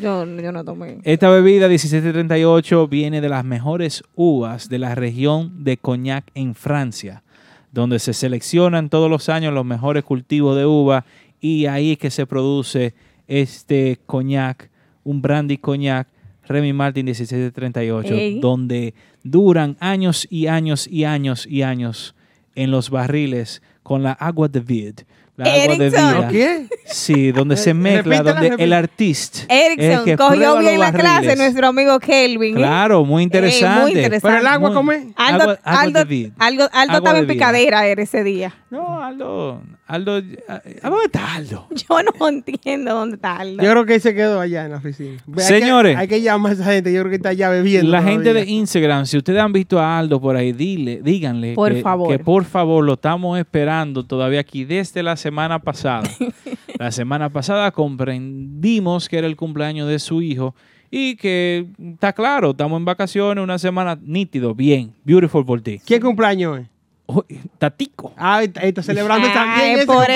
Yo, yo no tomé. esta bebida 1738 viene de las mejores uvas de la región de Cognac en Francia, donde se seleccionan todos los años los mejores cultivos de uva y ahí es que se produce este Cognac, un brandy Cognac Remy Martin 1738, Ey. donde duran años y años y años y años en los barriles con la agua de vid. La agua de Erickson. vida. ¿Qué? Sí, donde se mezcla, donde el artista. Erickson, que cogió bien la clase nuestro amigo Kelvin. ¿eh? Claro, muy interesante. muy interesante. Pero el agua, ¿cómo es? Aldo, Agua- agua Aldo, de vid. Aldo, Aldo Agua estaba de en picadera era ese día. No, Aldo, Aldo, ¿a dónde está Aldo? Yo no entiendo dónde está Aldo. Yo creo que se quedó allá en la oficina. Ve, hay que- Señores. Hay que, llamar a esa gente. Yo creo que está allá bebiendo. La gente de. Instagram, si ustedes han visto a Aldo por ahí, dile, díganle Por que, favor. que por favor lo estamos esperando todavía aquí desde la semana pasada. la semana pasada comprendimos que era el cumpleaños de su hijo y que está claro, estamos en vacaciones, una semana nítido, bien, beautiful por ti. ¿Qué cumpleaños es? Oh, Tatico. Ah, está, celebrando Ah, también es por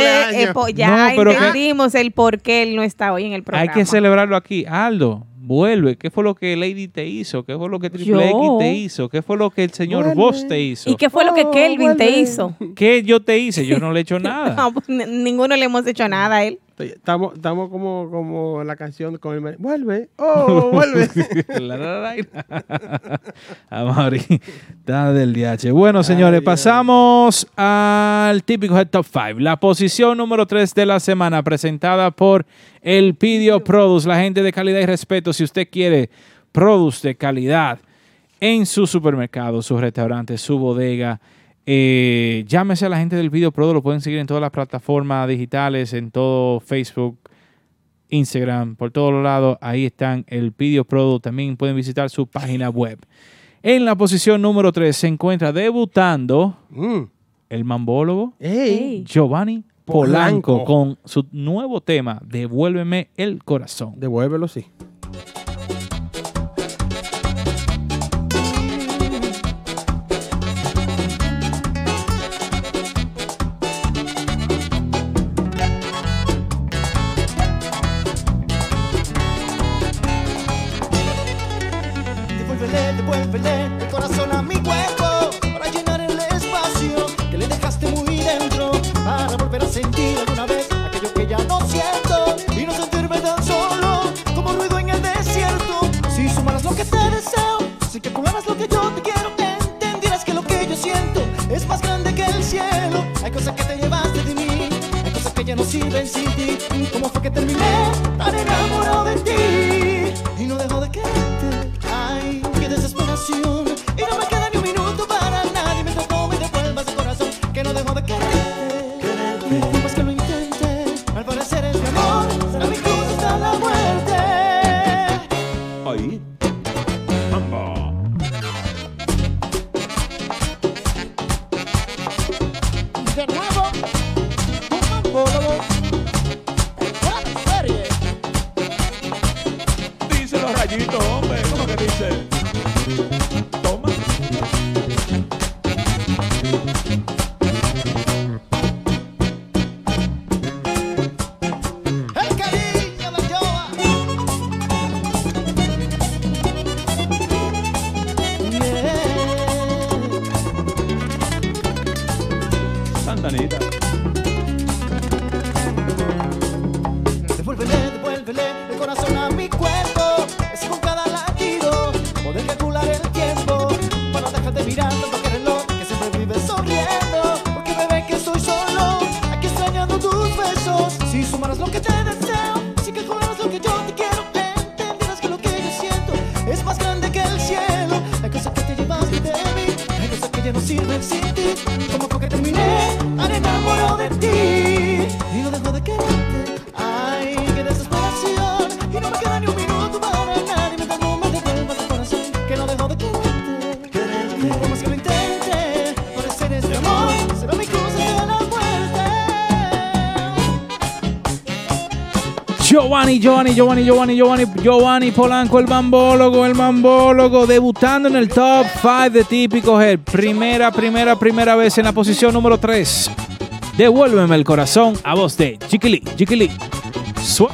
por- ya No, pero que- entendimos el por qué él no está hoy en el programa. Hay que celebrarlo aquí. Aldo, Vuelve. ¿Qué fue lo que Lady te hizo? ¿Qué fue lo que Triple Yo. X te hizo? ¿Qué fue lo que el señor Vuelve. Voss te hizo? ¿Y qué fue lo que Kelvin te hizo? ¿Qué yo te hice? Yo no le he hecho nada. No, pues, ninguno le hemos hecho nada a él. Estamos, estamos como, como la canción con el... Vuelve, oh, vuelve. La, la, la, la. Amaury, está del DH. Bueno, señores, pasamos al típico Head Top 5. La posición número 3 de la semana, presentada por el Pidio Produce, la gente de calidad y respeto. Si usted quiere produce de calidad en su supermercado, su restaurante, su bodega, eh, llámese a la gente del Video Produce. Lo pueden seguir en todas las plataformas digitales, en todo Facebook, Instagram, por todos los lados. Ahí están el Video Product. También pueden visitar su página web. En la posición número 3 se encuentra debutando el mambólogo. Giovanni Polanco, Polanco. con su nuevo tema, Devuélveme el corazón. Devuélvelo, sí. Hay cosas que ya no sirven sin ti. Como que terminé tan enamorado de ti Giovanni, Giovanni, Giovanni, Giovanni, Giovanni, Giovanni Polanco, el mambólogo, el mambólogo, debutando en el top 5 de Típico Head. Primera, primera, primera vez en la posición número 3. Devuélveme el corazón a voz de Chiquili. Sua-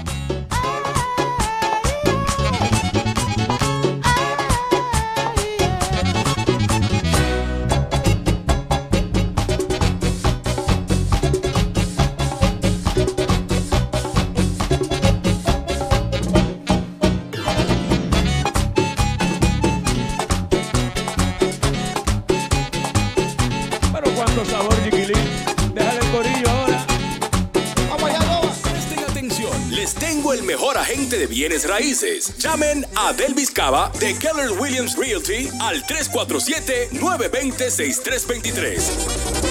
Llamen a Delvis Cava de Keller Williams Realty al 347-920-6323.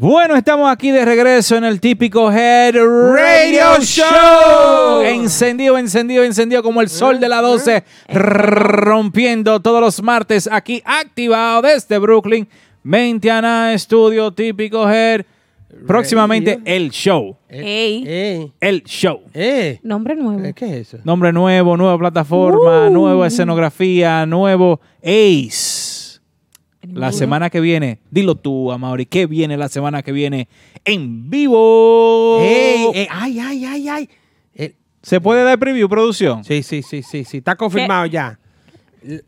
Bueno, estamos aquí de regreso en el típico Head Radio Show. Encendido, encendido, encendido como el sol de la 12, rompiendo todos los martes aquí activado desde Brooklyn. Mentiana Estudio, típico Head. Próximamente el show. Ey. El show. Nombre nuevo. ¿Qué es eso? Nombre nuevo, nueva plataforma, nueva escenografía, nuevo Ace. La semana que viene, dilo tú, Amaury, ¿qué viene la semana que viene en vivo? Ey, ey, ay, ay, ay, ay. ¿Se puede dar preview, producción? Sí, sí, sí, sí, sí. Está confirmado ya.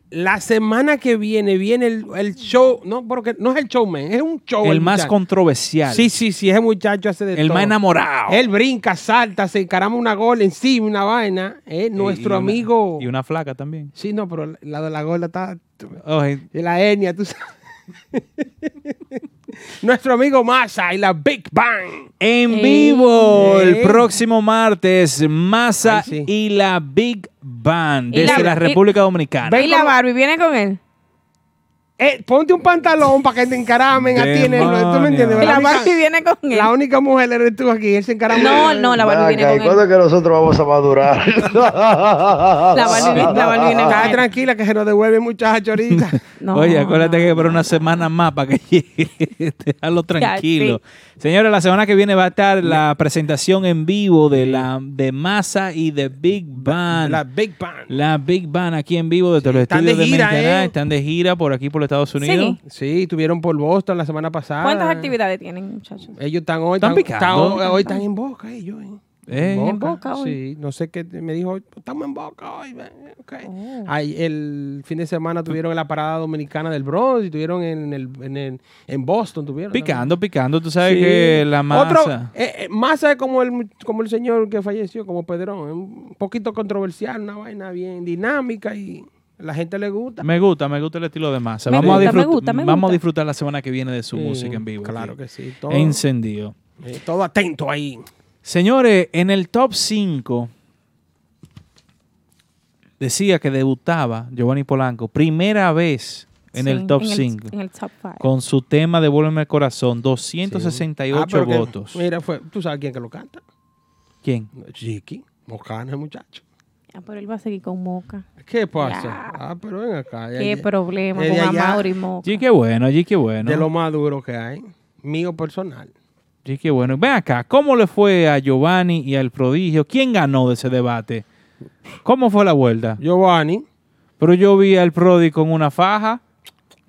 La semana que viene viene el, el show, no, porque no es el showman, es un show. El más muchacho. controversial. Sí, sí, sí, ese muchacho hace de El todo. más enamorado. Él brinca, salta, se encarama una gol encima, una vaina. Eh, nuestro Y amigo. Y una flaca también. Sí, no, pero la de la gorda está. Oye, De la etnia, tú sabes. Nuestro amigo Massa y la Big Bang. En vivo el próximo martes, Massa sí. y la Big Band Y desde la- la, República Dominicana. ¿Y la Barbie viene con él? Eh, ponte un pantalón para que te encaramen a ti en el. ¿Tú me entiendes? La Barbie viene con él. La única mujer eres tú aquí. Él se encarama. No, no, la Barbie viene con él. que nosotros vamos a madurar? La Barbie, la Barbie viene con Está él. tranquila que se nos devuelve el muchacho ahorita. No. Oye, acuérdate que por una semana más para que llegue. Déjalo tranquilo. Señores, la semana que viene va a estar la presentación en vivo de la de Massa y de Big Band. La Big Bang. La Big Band aquí en vivo desde los están estudios de de, gira, Mentiana. ¿eh? Están de gira por aquí, por Estados Unidos. Sí, estuvieron por Boston la semana pasada. ¿Cuántas actividades tienen, muchachos? Ellos están hoy. ¿Están picando? están- hoy están en Boca ellos. eh. Eh. En Boca hoy. Sí, no sé qué me dijo. Estamos en Boca hoy. Oh. El fin de semana tuvieron en la parada dominicana del Bronx y tuvieron en, el, en, el- en Boston. Tuvieron Picando, picando. Tú sabes Sí. que la Otro, masa. eh, eh, masa es como el, mu- como el señor que falleció, como Pedrón. Un poquito controversial, una vaina bien dinámica y la gente le gusta. Me gusta, me gusta el estilo de masa. Me vamos, a gusta, me disfrut- gusta, me vamos a disfrutar la semana que viene de su Sí, música en vivo. claro aquí. que sí, todo. Encendido. Eh, todo atento ahí. Señores, en el top 5 decía que debutaba Giovanni Polanco, primera vez en Sí, el top en el- 5, en el top five. con su tema Devuélveme el corazón, 268 Ah, que- votos. mira, fue, ¿tú sabes quién que lo canta? ¿Quién? Chiqui, Mocana, el muchacho. Ah, pero él va a seguir con Moca. ¿Qué pasa? Ya. Ah, pero ven acá. ya- Qué ya- problema de con Amaury y Moca. Sí, qué bueno, allí qué bueno. De lo más duro que hay. Mío personal. Sí, qué bueno. Ven acá, ¿cómo le fue a Giovanni y al prodigio? ¿Quién ganó de ese debate? ¿Cómo fue la vuelta? Giovanni. Pero yo vi al prodi con una faja.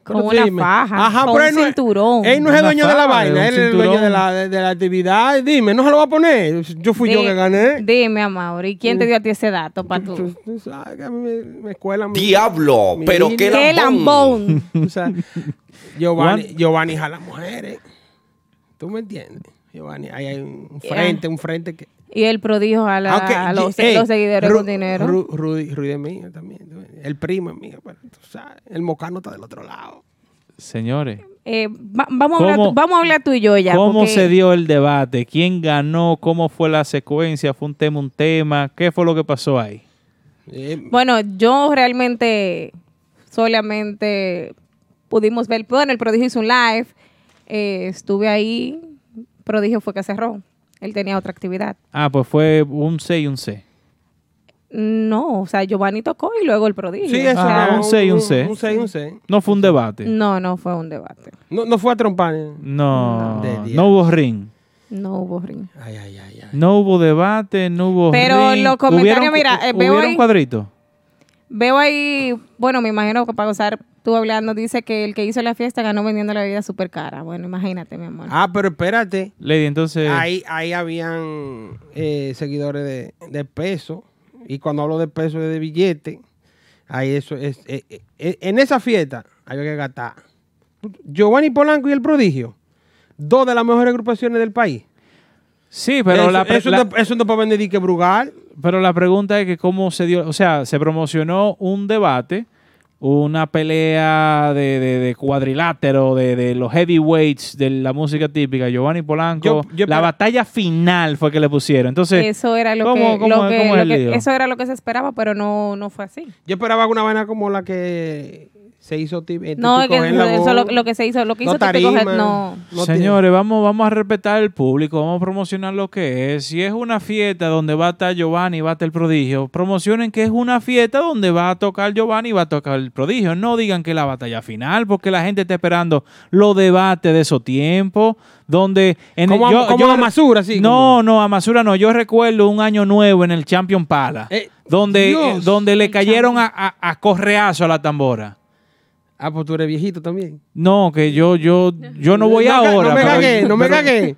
Con una dime. faja, Ajá, con pero un él no es- cinturón. Él no es el Una dueño de la faja, vaina, un él es el dueño cinturón. de la, de, de la actividad. Dime, ¿no se lo va a poner? Yo fui yo Di- que gané. Dime, Amaury, ¿quién te dio a ti ese dato para tú? Tú, tú sabes que a mí me, me escuelan mi- Diablo, mi pero qué ¡Qué lambón! O sea, Giovanni, Giovanni jala mujeres. ¿Tú me entiendes? Giovanni, ahí hay un frente, un frente que... Y el prodigio a, la- Aunque, a los, seguidores Ru- con dinero. Ru- Rudy, Rudy es mío también. El primo es mío. Pero, tú sabes, el mocano está del otro lado. Señores, Eh, va- vamos, a hablar, ¿Cómo- tú- vamos a hablar tú y yo ya. ¿cómo porque- se dio el debate? ¿Quién ganó? ¿Cómo fue la secuencia? ¿Fue un tema, un tema? ¿Qué fue lo que pasó ahí? Bueno, yo realmente solamente pudimos ver, bueno, el prodigio hizo un live, eh, estuve ahí, prodigio fue que cerró, él tenía otra actividad. Ah, pues fue un C y un C. No, o sea, Giovanni tocó y luego el prodigio. Sí, O eso sea, Ah, un C y un C. Un C y un C. No fue un debate. No, no fue un debate. No, no fue a trompar. No, no, hubo ring. No hubo ring. Ay, ay, ay, ay. No hubo debate, no hubo Pero ring. los comentarios, ¿Hubieron- mira, eh, veo ¿Hubieron cuadritos? Veo ahí, bueno, me imagino que para gozar, tú hablando, dice que el que hizo la fiesta ganó vendiendo la bebida súper cara. Bueno, imagínate, mi amor. Ah, pero espérate. Lady, entonces... Ahí, ahí habían eh, seguidores de, de peso Y cuando hablo de peso de billete, ahí eso es. eh, eh, eh, en esa fiesta había que gastar. Giovanni Polanco y el prodigio, dos de las mejores agrupaciones del país. Sí, pero eso, la, eso, la- no- eso no para vender dique Brugal. Pero la pregunta es que cómo se dio, o sea, se promocionó un debate, una pelea de, de- de cuadrilátero, de, de los heavyweights de la música típica, Giovanni Polanco, Yo- yo la batalla final fue que le pusieron. Entonces, Eso era lo ¿cómo- que, cómo- lo que- cómo es lo el que- lío? eso era lo que se esperaba, pero no, no fue así. Yo esperaba una vaina como la que se hizo eh, No, es típico que en la eso lo, lo que se hizo, lo que hizo Típico Head, tarima, no. no Señores, vamos, vamos a respetar el público, vamos a promocionar lo que es. Si es una fiesta donde va a estar Giovanni y va a estar el prodigio, promocionen que es una fiesta donde va a tocar Giovanni y va a tocar el prodigio. No digan que es la batalla final, porque la gente está esperando los debates de esos tiempos, donde... En Como a- como a Masura, sí, No, no, a Masura no. Yo recuerdo un año nuevo en el Champion Palace, donde, Dios. eh, donde le cayeron a, a- a correazo a la tambora. Ah, pues tú eres viejito también. No, que yo, yo, yo no voy ahora. No me cagué, no me cagué.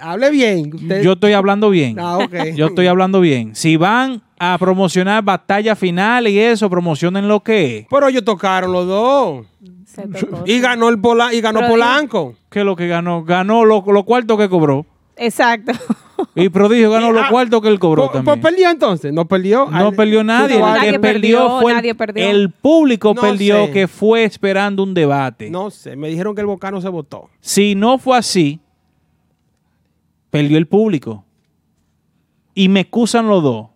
Hable bien. usted- Yo estoy hablando bien. Ah, ok. Yo estoy hablando bien. Si van a promocionar batalla final y eso, promocionen lo que es. Pero ellos tocaron los dos. Y ganó el Pola y ganó Pero Polanco. ¿Qué es lo que ganó? Ganó lo, lo cuarto que cobró. Exacto. Y Prodigio ganó Y, los ah, cuartos que él cobró Pues, también. pues perdió entonces, no perdió. No Al- perdió nadie. El que Nadie perdió, perdió, fue el- nadie perdió. el público No perdió sé. que fue esperando un debate. No sé, me dijeron que el Bocano se votó. Si no fue así, perdió el público. Y me excusan los dos.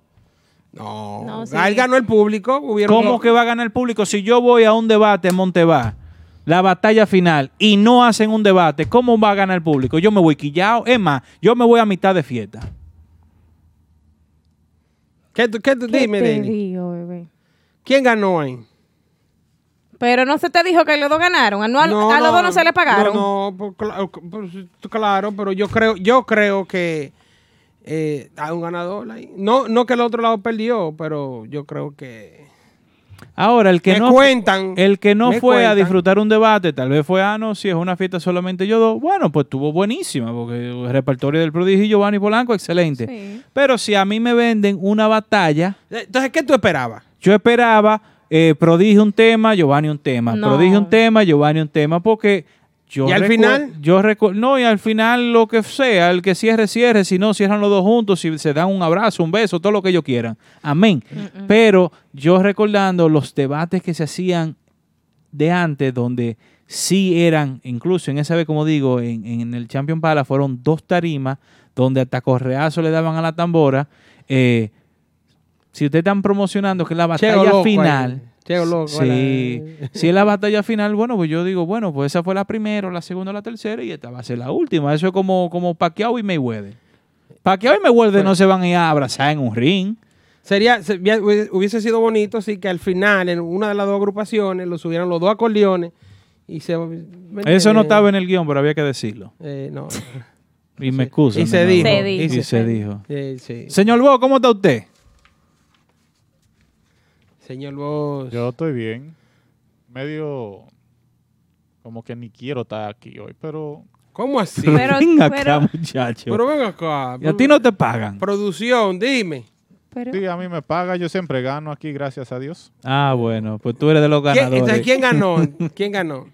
No, No, sí. Él ganó el público. ¿Cómo los- que va a ganar el público? Si yo voy a un debate en Montevá, la batalla final, y no hacen un debate, ¿cómo va a ganar el público? Yo me voy quillado. Es más, yo me voy a mitad de fiesta. ¿Qué, tú- qué tú- ¿Qué dime, te Denny? digo, bebé? ¿Quién ganó ahí? Pero no se te dijo que los dos ganaron. A, no- a los dos no se le pagaron. No, no, pues, cla- pues, claro, pero yo creo, yo creo que eh, hay un ganador ahí. No, no que el otro lado perdió, pero yo creo que Ahora, el que Me no, cuentan, el que no fue a disfrutar un debate, tal vez fue, ah, no, si es una fiesta solamente yo dos, bueno, pues estuvo buenísima, porque el repertorio del prodigio y Giovanni Polanco, excelente. Sí. Pero si a mí me venden una batalla, Entonces, ¿qué tú esperabas? yo esperaba eh, prodigio un tema, Giovanni un tema, No. prodigio un tema, Giovanni un tema, porque yo ¿Y al final? yo recu- no y al final lo que sea, el que cierre cierre, si no cierran los dos juntos, si se dan un abrazo, un beso, todo lo que ellos quieran, amén. Pero yo recordando los debates que se hacían de antes, donde sí eran, incluso en esa vez, como digo, en, en el Champion Palace fueron dos tarimas donde hasta correazo le daban a la tambora. eh, si ustedes están promocionando que la Cheo batalla loco final, ahí. Loco, sí, es la batalla final, bueno, pues yo digo, bueno, pues esa fue la primera, la segunda, la tercera y esta va a ser la última. Eso es como, como Pacquiao y Mayweather. Pacquiao y Mayweather no se van a ir a abrazar en un ring. Sería, se- hubiese- sido bonito si que al final, en una de las dos agrupaciones, lo subieran los dos acordeones y se... ¿me Eso no estaba en el guion, pero había que decirlo. Eh, no. Y me excusan. Y se dijo. nuevo. Se dijo. Y se dijo. Sí. Señor Bo, ¿cómo está usted? Señor Vos. Yo estoy bien. Medio como que ni quiero estar aquí hoy, pero ¿Cómo así? Pero- Ven acá, pero- muchacho. Pero ven acá. y a ti no te pagan. Producción, dime. Pero, sí, a mí me paga, yo siempre gano aquí, gracias a Dios. Ah, bueno, pues tú eres de los ¿Quién, ganadores. entonces, ¿quién ganó? ¿Quién ganó?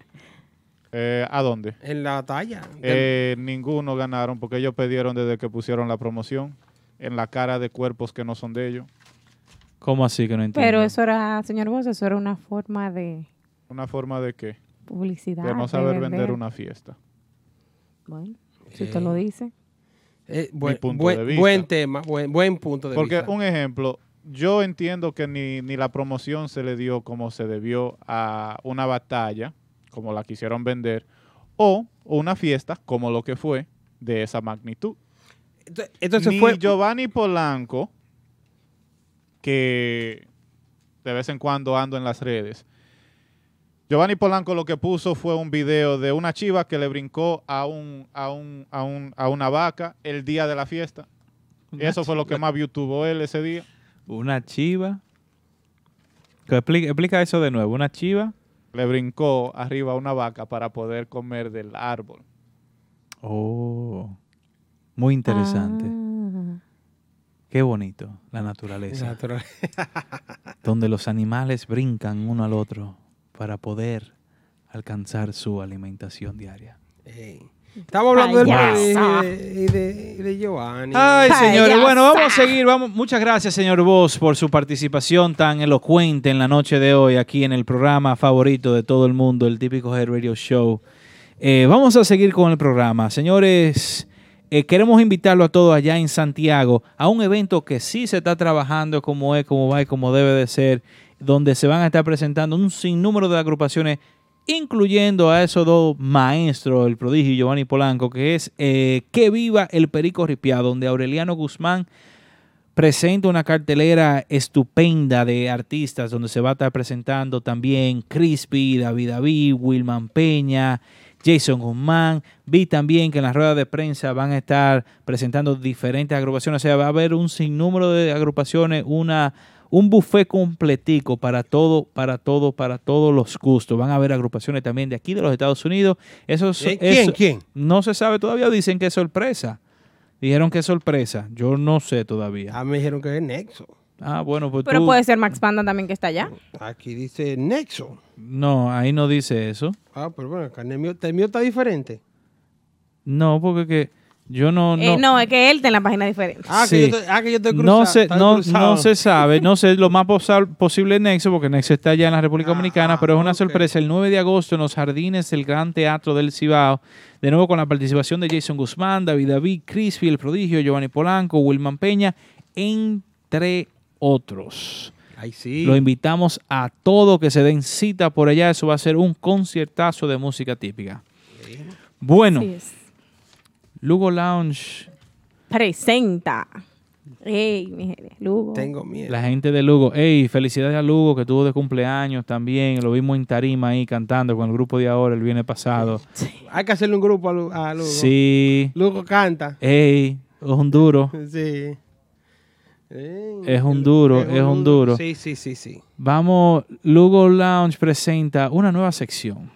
Eh, ¿A dónde? En la talla. Eh, ninguno ganaron porque ellos pidieron desde que pusieron la promoción en la cara de cuerpos que no son de ellos. ¿Cómo así que no entiendo? pero eso era, señor Bosch, eso era una forma de Una forma de qué? publicidad. De no saber vender una fiesta. Bueno, si usted lo dice. Eh, buen, punto buen- de vista. buen tema, buen, buen punto de Porque vista. un ejemplo, yo entiendo que ni, ni la promoción se le dio como se debió a una batalla, como la quisieron vender, o una fiesta, como lo que fue, de esa magnitud. Entonces, entonces ni fue... Giovanni Polanco, que de vez en cuando ando en las redes. Giovanni Polanco lo que puso fue un video de una chiva que le brincó a un, a un, a un, a una vaca el día de la fiesta. Y eso fue lo que más view tuvo él ese día. Una chiva. Que Explica, explica eso de nuevo. Una chiva. Le brincó arriba a una vaca para poder comer del árbol. Oh. Muy interesante. Ah. Qué bonito, la naturaleza. Natural. donde los animales brincan uno al otro para poder alcanzar su alimentación diaria. Estamos hablando del de, y de, y de Giovanni. Ay, señores, bueno, vamos a seguir. Vamos. Muchas gracias, señor Vos, por su participación tan elocuente en la noche de hoy aquí en el programa favorito de todo el mundo, el típico Head Radio Show. Eh, vamos a seguir con el programa. Señores, eh, queremos invitarlo a todos allá en Santiago a un evento que sí se está trabajando como es, como va y como debe de ser, donde se van a estar presentando un sinnúmero de agrupaciones incluyendo a esos dos maestros, el prodigio Giovanni Polanco, que es eh, Que Viva el Perico Ripiado, donde Aureliano Guzmán presenta una cartelera estupenda de artistas, donde se va a estar presentando también Crispy, David David, Wilman Peña, Jason Guzmán. Vi también que en las ruedas de prensa van a estar presentando diferentes agrupaciones, o sea, va a haber un sinnúmero de agrupaciones, una un buffet completico para todo, para todo, para todos los gustos. Van a haber agrupaciones también de aquí de los Estados Unidos. Eso, es- Eh, ¿quién, eso- quién? No se sabe todavía. Dicen que es sorpresa. Dijeron que es sorpresa. Yo no sé todavía. Ah, me dijeron que es Nexo. Ah, bueno, pues Pero tú- puede ser Max Panda también que está allá. Aquí dice Nexo. No, ahí no dice eso. Ah, pero bueno, acá el mío, el mío está diferente. No, porque que yo no... No, no, no es que él está en la página diferente. Ah, Sí. que, yo estoy, ah, que yo estoy no cruzado. se, no, cruzado. no se sabe, no sé lo más posa- posible Nexo, porque Nexo está allá en la Ah, República Dominicana, pero es una sorpresa. El 9 de agosto en los jardines del Gran Teatro del Cibao, de nuevo con la participación de Jason Guzmán, David David, Crispy, El Prodigio, Giovanni Polanco, Wilman Peña, entre otros. Ay, sí. Lo invitamos a todos que se den cita por allá. Eso va a ser un conciertazo de música típica. Bueno. Lugo Lounge Presenta. Ey, mi gente, Lugo. Tengo miedo. La gente de Lugo. Ey, felicidades a Lugo que tuvo de cumpleaños también. Lo vimos en Tarima ahí cantando con el grupo de ahora el viernes pasado. Hay que hacerle un grupo a Lugo. Sí. Lugo canta. Ey, es un duro. Sí. Es un duro, es un duro. Sí, sí, sí, sí. Vamos, Lugo Lounge presenta una nueva sección.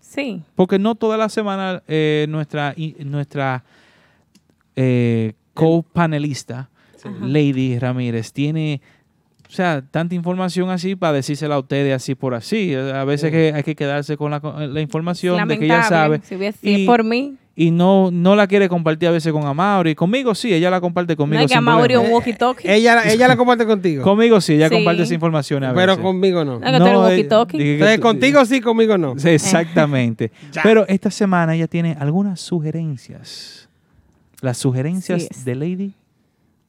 Sí. Porque no toda la semana eh, nuestra, nuestra eh, co-panelista, Lady Ramírez, tiene, o sea, tanta información así para decírsela a ustedes así por así. A veces que hay que quedarse con la, con la información de que ella sabe. Si hubiese sido por mí. Y no, no la quiere compartir a veces con Amaury. Conmigo sí, ella la comparte conmigo. No es que sin Amaury es problema. un walkie-talkie. Ella, ella la comparte contigo. Conmigo sí, ella Sí. comparte esa información a Pero veces. conmigo no. No, eh, walkie-talkie. Entonces, contigo sí, conmigo no. Sí, Exactamente. Pero esta semana ella tiene algunas sugerencias. Las sugerencias Sí de Lady,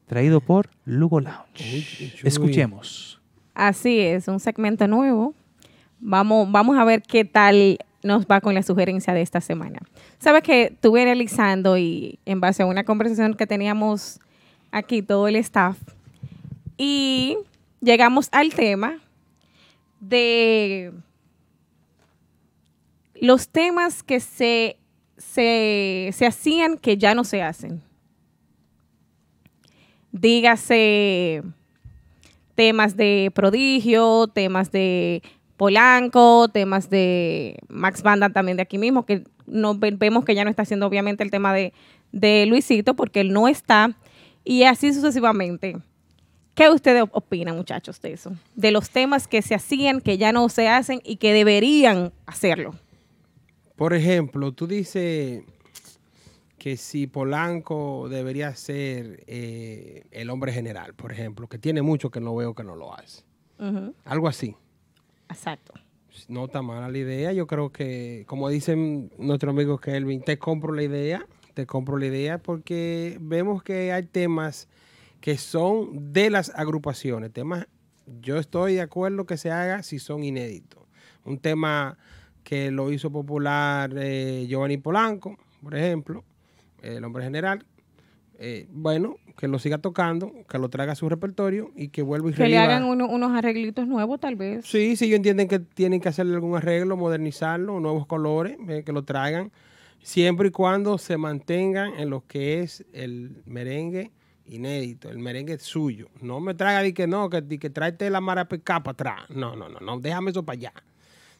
traído por Lugo Lounge. Escuchemos. Así es, un segmento nuevo. Vamos, vamos a ver qué tal nos va con la sugerencia de esta semana. Sabes que estuve analizando y en base a una conversación que teníamos aquí todo el staff y llegamos al tema de los temas que se, se, se hacían que ya no se hacen. Dígase temas de Prodigio, temas de Polanco, temas de Max Banda también de aquí mismo, que no ve- vemos que ya no está haciendo obviamente el tema de, de Luisito porque él no está, y así sucesivamente. ¿Qué ustedes op- opinan, muchachos, de eso? De los temas que se hacían, que ya no se hacen y que deberían hacerlo. Por ejemplo, tú dices que si Polanco debería ser eh, el hombre general, por ejemplo, que tiene mucho que no veo que no lo hace. Algo así. Exacto. No está mala la idea. Yo creo que, como dicen nuestro amigo Kelvin, te compro la idea. Te compro la idea porque vemos que hay temas que son de las agrupaciones. Temas, yo estoy de acuerdo que se haga si son inéditos. Un tema que lo hizo popular eh, Giovanni Polanco, por ejemplo, el hombre general. Eh, bueno, que lo siga tocando, que lo traiga a su repertorio y que vuelva y Que le hagan uno- unos arreglitos nuevos, tal vez. Sí, sí, ellos entienden que tienen que hacerle algún arreglo, modernizarlo, nuevos colores, eh, que lo traigan, siempre y cuando se mantengan en lo que es el merengue inédito, el merengue suyo. No me traiga de que no, que, di que tráete la marapecá para atrás. No, no, no, no, déjame eso para allá.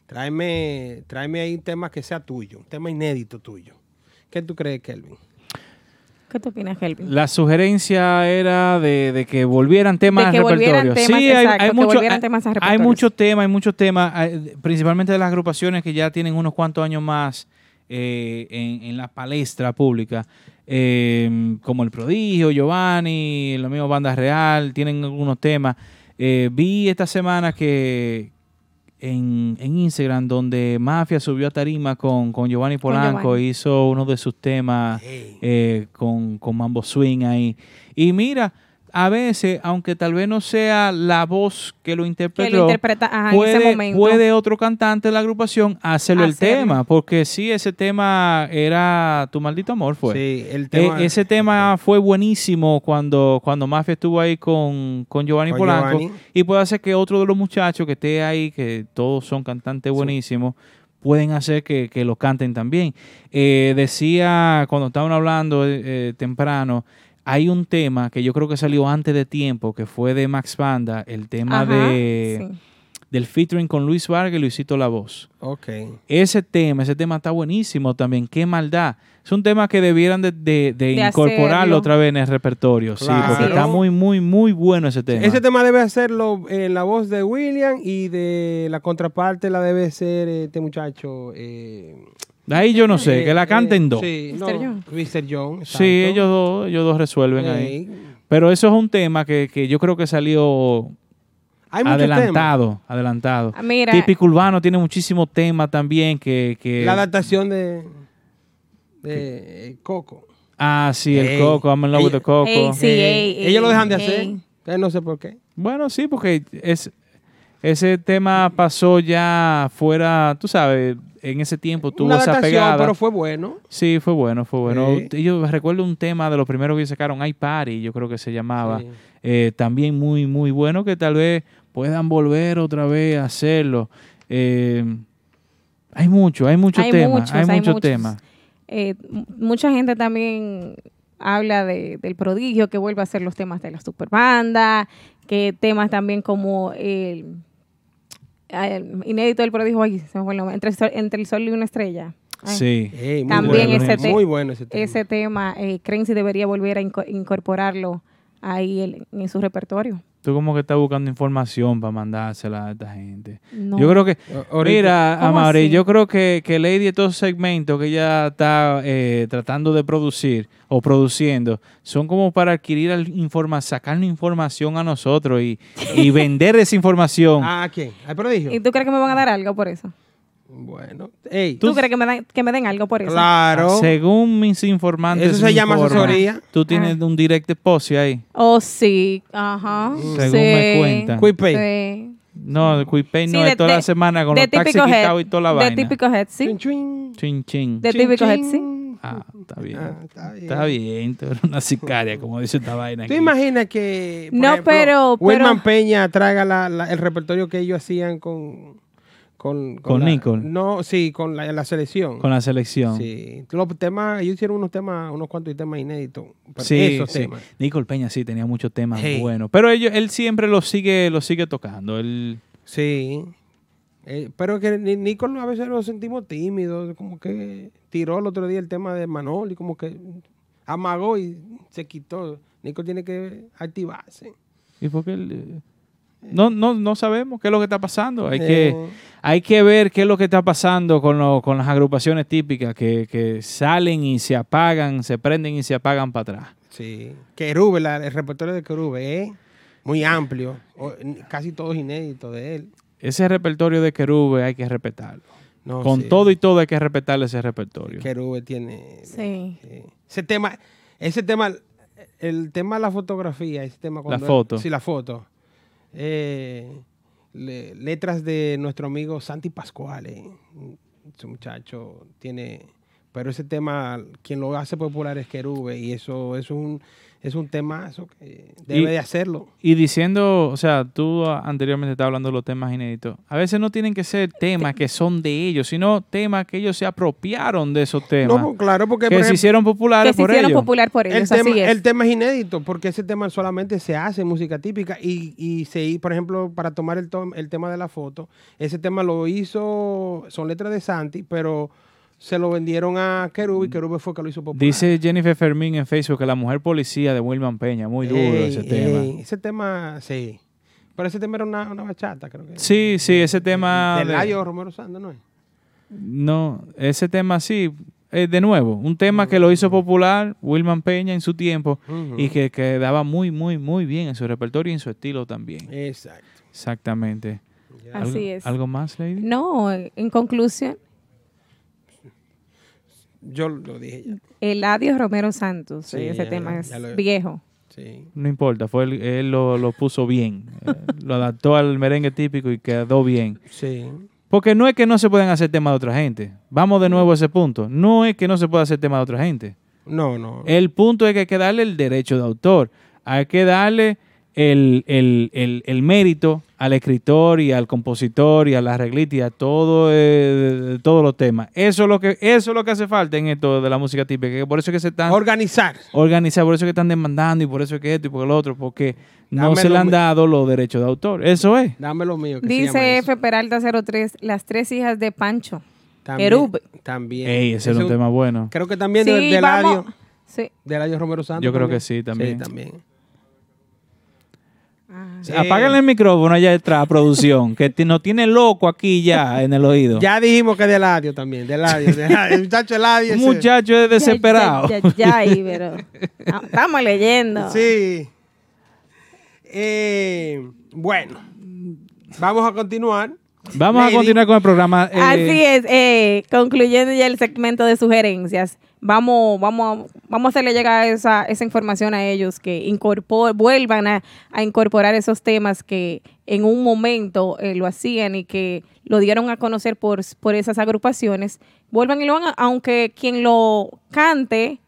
Tráeme, tráeme ahí un tema que sea tuyo, un tema inédito tuyo. ¿Qué tú crees, Kelvin? ¿Qué tú opinas, Kelvin? La sugerencia era de, de que volvieran temas De que volvieran repertorio. temas, sí, hay, exacto, hay que mucho- hay- temas hay repertorio. muchos temas, hay muchos temas, hay- principalmente de las agrupaciones que ya tienen unos cuantos años más eh, en, en la palestra pública, eh, como El Prodigio, Giovanni, los mismos Banda Real, tienen algunos temas. Eh, vi esta semana que en, en Instagram donde Mafia subió a tarima con, con Giovanni Polanco, Giovanni. hizo uno de sus temas eh, con, con Mambo Swing ahí. Y mira, a veces, aunque tal vez no sea la voz que lo interpretó, interpreta, ajá, en ese puede, momento. puede otro cantante de la agrupación hacerlo el tema, porque sí, ese tema era Tu Maldito Amor, fue. Sí, el Eh, tema- ese tema fue buenísimo cuando, cuando Mafia estuvo ahí con, con Giovanni Con Polanco. Giovanni. Y puede hacer que otro de los muchachos que esté ahí, que todos son cantantes buenísimos, pueden hacer que, que lo canten también. Eh, decía, cuando estaban hablando eh, eh, temprano, hay un tema que yo creo que salió antes de tiempo, que fue de Max Banda, el tema Ajá, de sí. del featuring con Luis Vargas y Luisito La Voz. Ok. Ese tema, ese tema está buenísimo también. Qué maldad. Es un tema que debieran de, de- de De incorporarlo hacerlo. otra vez en el repertorio. Sí, porque está muy, muy, muy bueno ese tema. Ese tema debe hacerlo en la voz de William y de la contraparte la debe ser este muchacho. Eh, De ahí yo no sé, que la canten dos. Sí, no, Mr. John. Mr. John. Sí, ellos dos, ellos dos resuelven ahí. Ey. Pero eso es un tema que, que yo creo que salió Hay muchos adelantado, adelantado. Ah, mira. Típico urbano tiene muchísimos temas también que... que La adaptación de, de eh, Coco. ah, sí, el Ey. Coco, I'm in love with the Coco. Ey, sí, ey, Ellos lo dejan de ey, hacer. ey. Eh, No sé por qué. Bueno, sí, porque es, ese tema pasó ya fuera, tú sabes, en ese tiempo tuvo Una esa pegada. pero fue bueno. Sí, fue bueno, fue bueno. Sí. Yo recuerdo un tema de los primeros que sacaron, Hay Party, yo creo que se llamaba. Sí. Eh, también muy, muy bueno que tal vez puedan volver otra vez a hacerlo. Eh, hay mucho, hay muchos Hay temas, muchos, hay hay muchos muchos. temas. Eh, mucha gente también habla de, del prodigio que vuelve a hacer los temas de la superbanda, que temas también como el, inédito del prodigio, ay, se me fue el nombre, entre, el sol, entre el sol y una estrella. Ay. Sí. Muy También bueno, ese, muy bueno ese tema. ese tema, eh, creen si debería volver a inco- incorporarlo ahí el- en su repertorio. Tú como que estás buscando información para mandársela a esta gente. No. Yo creo que, mira, ¿Cómo Amaury, así? yo creo que, que Lady, estos segmentos que ella está eh, tratando de producir o produciendo, son como para adquirir información, sacarnos información a nosotros y, y vender esa información. Ah, ¿quién? ¿Al prodigio? ¿Y tú crees que me van a dar algo por eso? Bueno. Ey, ¿Tú, crees que me, dan- que me den algo por eso? Claro. Según mis informantes, Eso se llama informan, asesoría. Tú tienes un direct deposit ahí. Oh, sí. Ajá. Según sí. me cuentan. Quick Pay. Sí. No, el no Sí, es de- toda de- la semana con de los taxis quitados y toda la de vaina. típico head, sí. Chin, chin. Chin, chin. De típico head, sí. Ah, está bien. Ah, está bien. Está bien, tú eres una sicaria, como dice esta vaina. ¿Tú aquí. imaginas que por No, ejemplo, pero- Wilman pero- Peña traiga la- la- el repertorio que ellos hacían con con, Con la- Nicole. No, sí, con la, la selección. Con la selección. Sí, los temas, ellos hicieron unos temas, unos cuantos temas inéditos. pero Sí, esos sí. temas. Nicole Peña sí tenía muchos temas Hey. buenos. Pero ellos, él siempre lo sigue, lo sigue tocando. Él, Sí. Eh, pero que Ni- Nicole a veces lo sentimos tímido, como que tiró el otro día el tema de Manol y como que amagó y se quitó. Nicole tiene que activarse. ¿Y por qué él, eh, no, no, no sabemos qué es lo que está pasando. Hay, Eh. que, hay que ver qué es lo que está pasando con, lo- con las agrupaciones típicas que, que salen y se apagan, se prenden y se apagan para atrás. Sí. Querube, la- el repertorio de Querube es muy amplio, o- casi todos inéditos de él. Ese repertorio de Querube hay que respetarlo. No, con sí. todo y todo hay que respetarle ese repertorio. Querube tiene Sí. ese tema, ese tema, el tema de la fotografía, ese tema cuando- foto. Sí, la foto. Eh, le- letras de nuestro amigo Santi Pascuale. Ese muchacho tiene, pero ese tema, quien lo hace popular es Querube y eso, eso es un, es un temazo que debe Y- de hacerlo. Y diciendo, o sea, tú anteriormente estabas hablando de los temas inéditos. A veces no tienen que ser temas que son de ellos, sino temas que ellos se apropiaron de esos temas. No, claro, porque que por se ejemplo, hicieron populares Que se por hicieron ellos. popular por ellos, el tema, así es. el tema es inédito porque ese tema solamente se hace en música típica y, y se, por ejemplo, para tomar el, tom- el tema de la foto, ese tema lo hizo, son letras de Santi, pero se lo vendieron a Kerubi, Kerubi fue que lo hizo popular. Dice Jennifer Fermín en Facebook que la mujer policía de Wilman Peña, muy duro Ey, ese tema. ey, ese tema, sí. Pero ese tema era una, una bachata, creo que. Sí, sí, ese tema. De de- Layo Romero Santos, ¿no es? No, ese tema sí. eh, de nuevo, un tema que lo hizo popular Wilman Peña en su tiempo y que quedaba muy, muy, muy bien en su repertorio y en su estilo también. Exacto. Exactamente. ¿Algo- Así es. ¿Algo más, Lady? No, en conclusión, Yo lo dije ya. Eladio Romero Santos, Sí, ese ya- tema es ya lo- viejo. Sí. No importa, fue él, él lo, lo puso bien. eh, lo adaptó al merengue típico y quedó bien. Sí. Porque no es que no se puedan hacer temas de otra gente. Vamos de nuevo a ese punto. No es que no se pueda hacer temas de otra gente. No, no. El punto es que hay que darle el derecho de autor. Hay que darle el, el- el- el mérito al escritor y al compositor y a la arreglista y a todo, eh, todos los temas. Eso es lo que eso es lo que hace falta en esto de la música típica. que por eso es que se están organizar. Organizar, por eso es que están demandando y por eso es que esto y por lo otro, porque no se le han dado los derechos de autor. Eso es. Dame lo mío. Que se llama Dice. F. Peralta 03, las tres hijas de Pancho. También. También. Ey, ese era un tema bueno. Creo que también Sí, de, de. Sí. De Eladio Romero Santos. Yo creo que sí, también. Sí, también. Sí, Apáganle el micrófono allá detrás, producción, que nos tiene loco aquí ya en el oído. Ya dijimos que de Eladio también. De Eladio. de. El muchacho Eladio. Un ese. muchacho es desesperado. Ya, ya, ya, ahí, pero ah, estamos leyendo. Sí. Eh, bueno. Vamos a continuar. Vamos Lady. a continuar con el programa. eh, Así es, eh, concluyendo ya el segmento de sugerencias, vamos, vamos, a- vamos a hacerle llegar esa, esa información a ellos que incorpor, vuelvan a, a incorporar esos temas que en un momento eh, lo hacían y que lo dieron a conocer por, por esas agrupaciones, vuelvan y lo hagan, aunque quien lo cante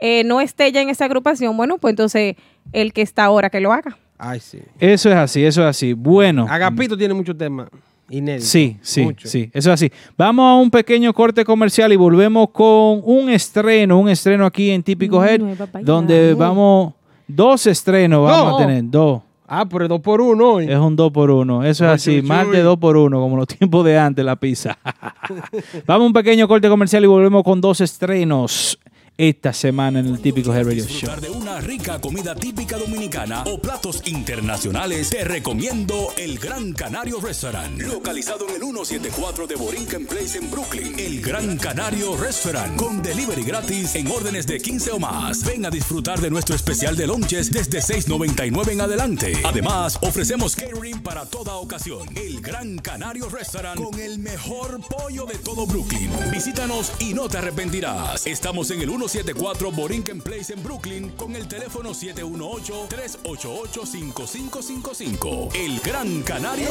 eh, no esté ya en esa agrupación, bueno, pues entonces el que está ahora que lo haga. Ay, sí. Eso es así, eso es así. Bueno. Agapito tiene muchos temas inéditos. Sí, sí, Mucho. sí, eso es así. Vamos a un pequeño corte comercial y volvemos con un estreno, un estreno aquí en Típico Head, donde vamos, dos estrenos vamos a tener, dos. Ah, pero dos por uno hoy. Es un dos por uno, eso es Ay, así, chuy, más chuy. de dos por uno, como los tiempos de antes, la pizza. vamos a un pequeño corte comercial y volvemos con dos estrenos esta semana en el Típico Head Radio Show. de una rica comida típica dominicana o platos internacionales, te recomiendo el Gran Canario Restaurant, localizado en el 174 de Borinquen Place en Brooklyn. El Gran Canario Restaurant, con delivery gratis en órdenes de 15 o más. Ven a disfrutar de nuestro especial de lunches desde 6.99 en adelante. Además, ofrecemos catering para toda ocasión. El Gran Canario Restaurant, con el mejor pollo de todo Brooklyn. Visítanos y no te arrepentirás. Estamos en el 174 Borinquen Place en Brooklyn con el teléfono 718-388-5555. El Gran Canario.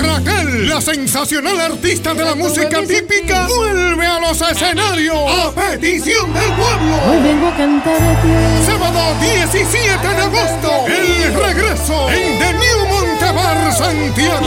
Raquel, la sensacional artista de la música típica, vuelve a los escenarios a petición del pueblo. Hoy vengo a cantar a ti. Sábado 17 de agosto, el regreso en The New Montebar, Santiago.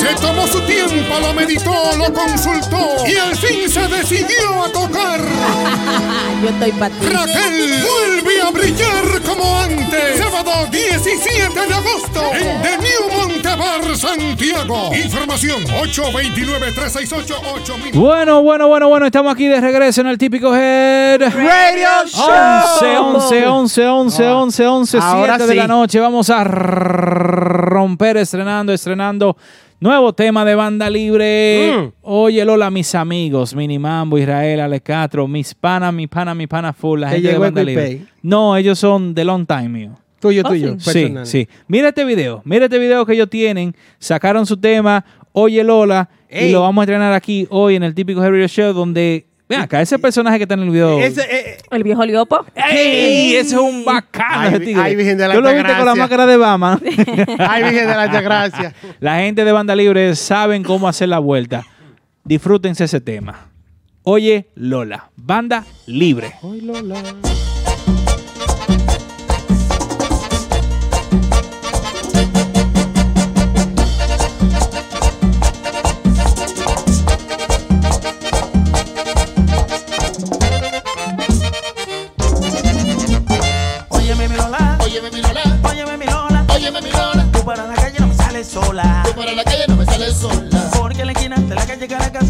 Se tomó su tiempo, lo meditó, lo consultó y al fin se decidió a tocar. Yo estoy para ti. Raquel vuelve a brillar como antes. Sábado 17 de agosto en The New Montebar, Santiago. Información 829-368-8000. Bueno, bueno, bueno, bueno, estamos aquí de regreso en el típico Head Radio Show. 11, 11, 11, 11, 11, 11, Ahora 7 de la sí. noche. Vamos a romper estrenando, estrenando nuevo tema de banda libre. Mm. Oye, Lola, mis amigos, Minimambo, Israel, Ale Castro, mis panas, mi pana, mi pana full, la ¿Te gente de banda libre. No, ellos son de long time mío. Tuyo, Oh, tuyo. Sí, personal. sí. Mira este video, mira este video que ellos tienen. Sacaron su tema, Oye Lola, y lo vamos a estrenar aquí hoy en el típico Heavy Show, donde, ven acá, ese personaje que está en el video. Ese, eh, El viejo Liopo. ¡Ey! Ese es un bacano. Ay, ese tigre. ay, Virgen de la Tú lo viste con la máscara de Bama. Ay, Virgen de la Altagracia. La gente de Banda Libre saben cómo hacer la vuelta. Disfrútense ese tema. Oye Lola, Banda Libre. Ay, Lola. La calle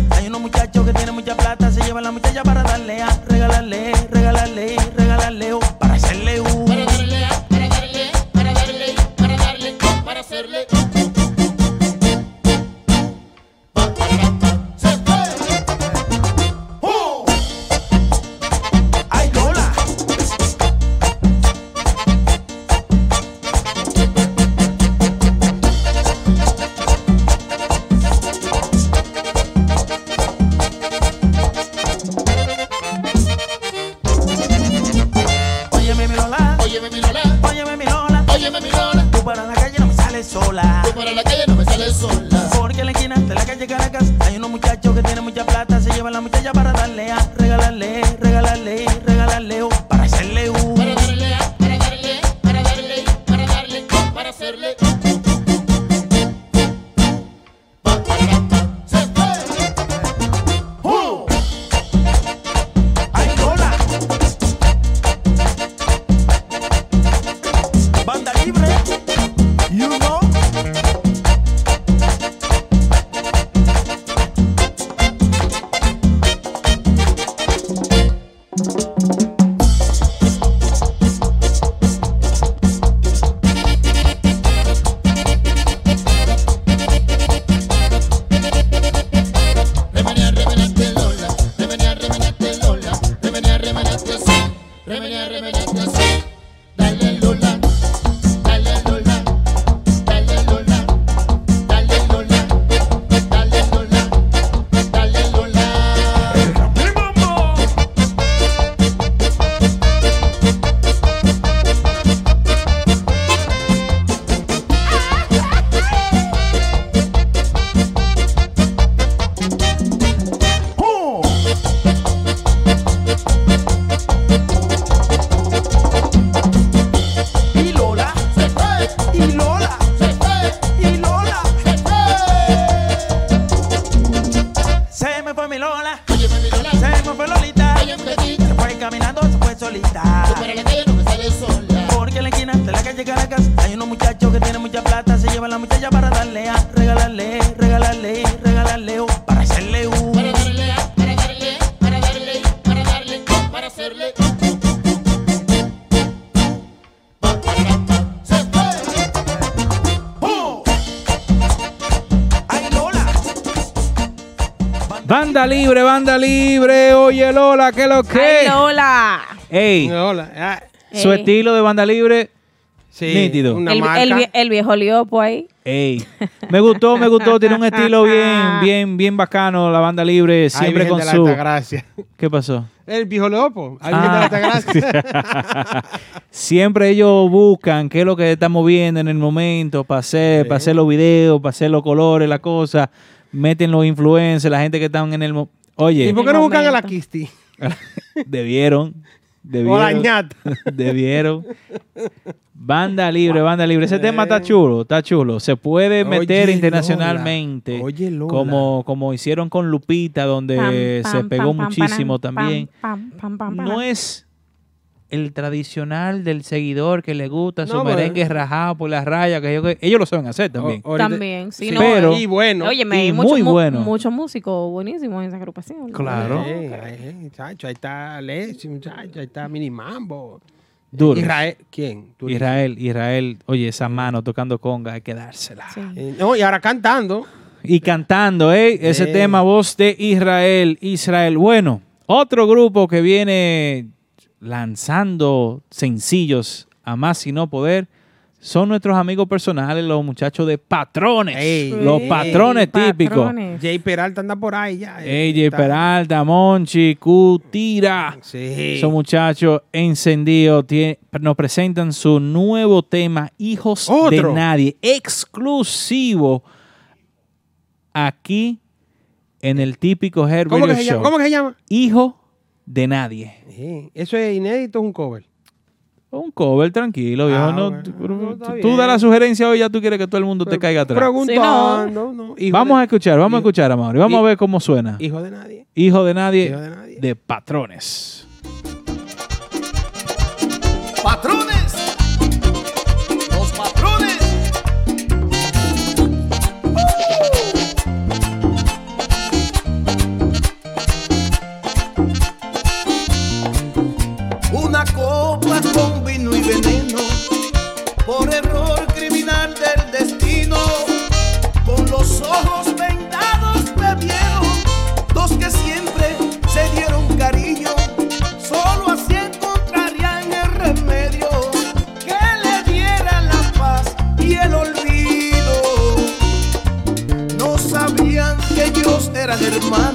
Lola, ¿qué lo que? ¡Ay, Lola! Ey, Hola. ah, su Ey. estilo de banda libre, sí, Nítido. Una El, marca. el vie- el viejo liopo ahí. ey. Me gustó, me gustó. Tiene un estilo bien, bien, bien bacano. La banda libre, siempre con su. Altagracia. ¿Qué pasó? El viejo la Ah. Siempre ellos buscan qué es lo que estamos viendo en el momento para hacer, para hacer los videos, para hacer los colores, la cosa. Meten los influencers, la gente que están en el... Oye, ¿Y por qué no buscan a la. Kisti? debieron, O la debieron, ñata. debieron. Banda libre, banda libre. Ese tema está chulo, está chulo. Se puede meter Oye, internacionalmente. Lola. Oye, Lola. Como, como hicieron con Lupita, donde Pam, se pegó pam, pam, muchísimo pam, también. pam, pam, pam, pam, no es el tradicional del seguidor que le gusta su No, pero- merengue rajado por las rayas, que ellos, ellos lo saben hacer también. O- También, sí, sí, no. pero- y bueno. Oye, y mucho, muy mu- bueno. muchos músicos buenísimos en esa agrupación. Claro. Eh, eh, muchacho, ahí está Lexi, muchacho, ahí está Mini Mambo. Duro. Israel, ¿quién? Israel, Israel, oye, esa mano tocando conga, hay que dársela. Sí. Eh, no, y ahora cantando. Y cantando, ¿eh? Ese Sí. tema, voz de Israel, Israel. Bueno, otro grupo que viene lanzando sencillos a más y no poder son nuestros amigos personales, los muchachos de patrones. Ey. los patrones típicos. Patrones. Jay Peralta anda por ahí ya. eh, está- Peralta, Monchi, Cutira. Sí. Esos muchachos encendidos nos presentan su nuevo tema, Hijos de. Nadie, exclusivo aquí en el típico Head ¿Cómo que, se Show. llama? ¿Cómo que se llama? Hijo de Nadie. Sí, Eso es inédito, es un cover. Un cover tranquilo, viejo. Ah, no, bueno. tú- No, das la sugerencia hoy, ya tú quieres que todo el mundo te caiga atrás. Preguntando. no, hijo Vamos de- a escuchar, vamos a escuchar, Amaury. Vamos a ver cómo suena. Hijo de nadie. Hijo de Nadie, Hijo de nadie. de. Patrones, ellos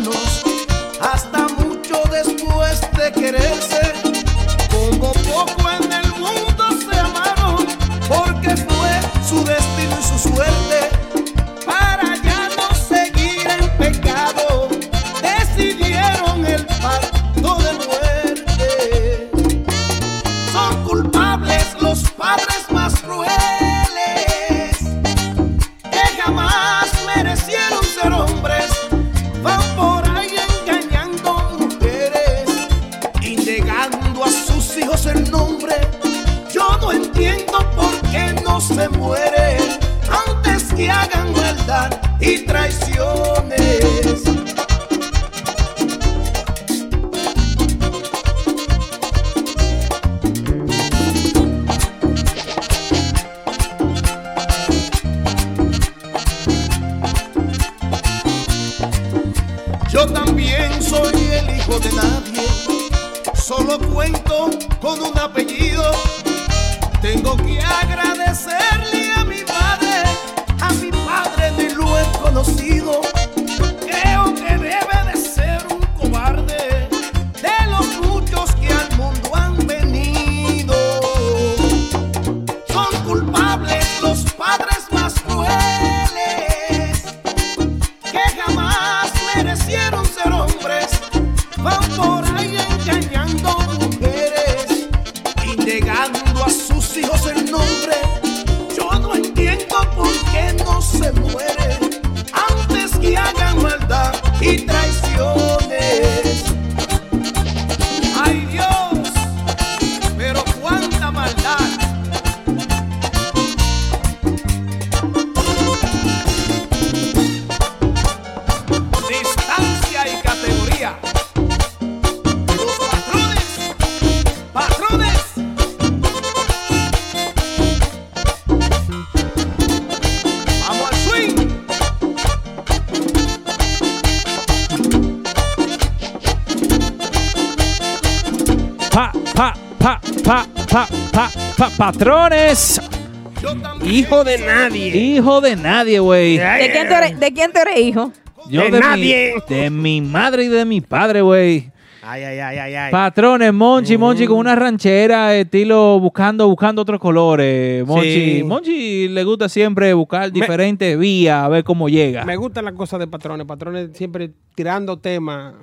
Hijo de nadie. Hijo de nadie, güey. ¿De quién, tú eres, ¿De quién tú eres hijo? Yo De mi- nadie. de mi madre y de mi padre, güey. Ay, ay, ay, ay, ay. Patrones, Monchi, Monchi con una ranchera, estilo buscando, buscando otros colores. Monchi, Sí. Monchi le gusta siempre buscar diferentes vías a ver cómo llega. Me gusta la cosa de patrones. Patrones siempre tirando temas,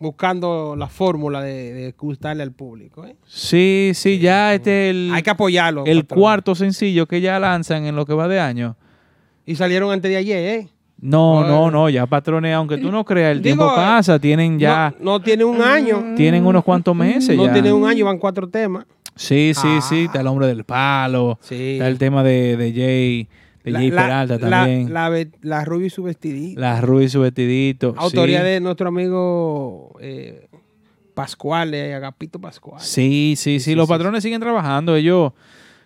buscando la fórmula de, de gustarle al público. ¿eh? Sí, sí, ya este es el, Hay que apoyarlo. el cuarto sencillo que ya lanzan en lo que va de año. Y salieron antes de ayer, ¿eh? No, no, no, ya patrones, aunque tú no creas, el Digo, tiempo pasa, tienen ya, No, no tiene un año. tienen unos cuantos meses No ya. tiene un año, van cuatro temas. Sí, sí, sí, está el hombre del palo, está el tema de, de Jay, de Jay Peralta la- también, La, ve- la Ruby y su vestidito. la Ruiz y su vestidito. Autoría sí. de nuestro amigo eh, Pascual, eh, Agapito Pascual. Sí, sí, sí, los patrones siguen trabajando. Ellos,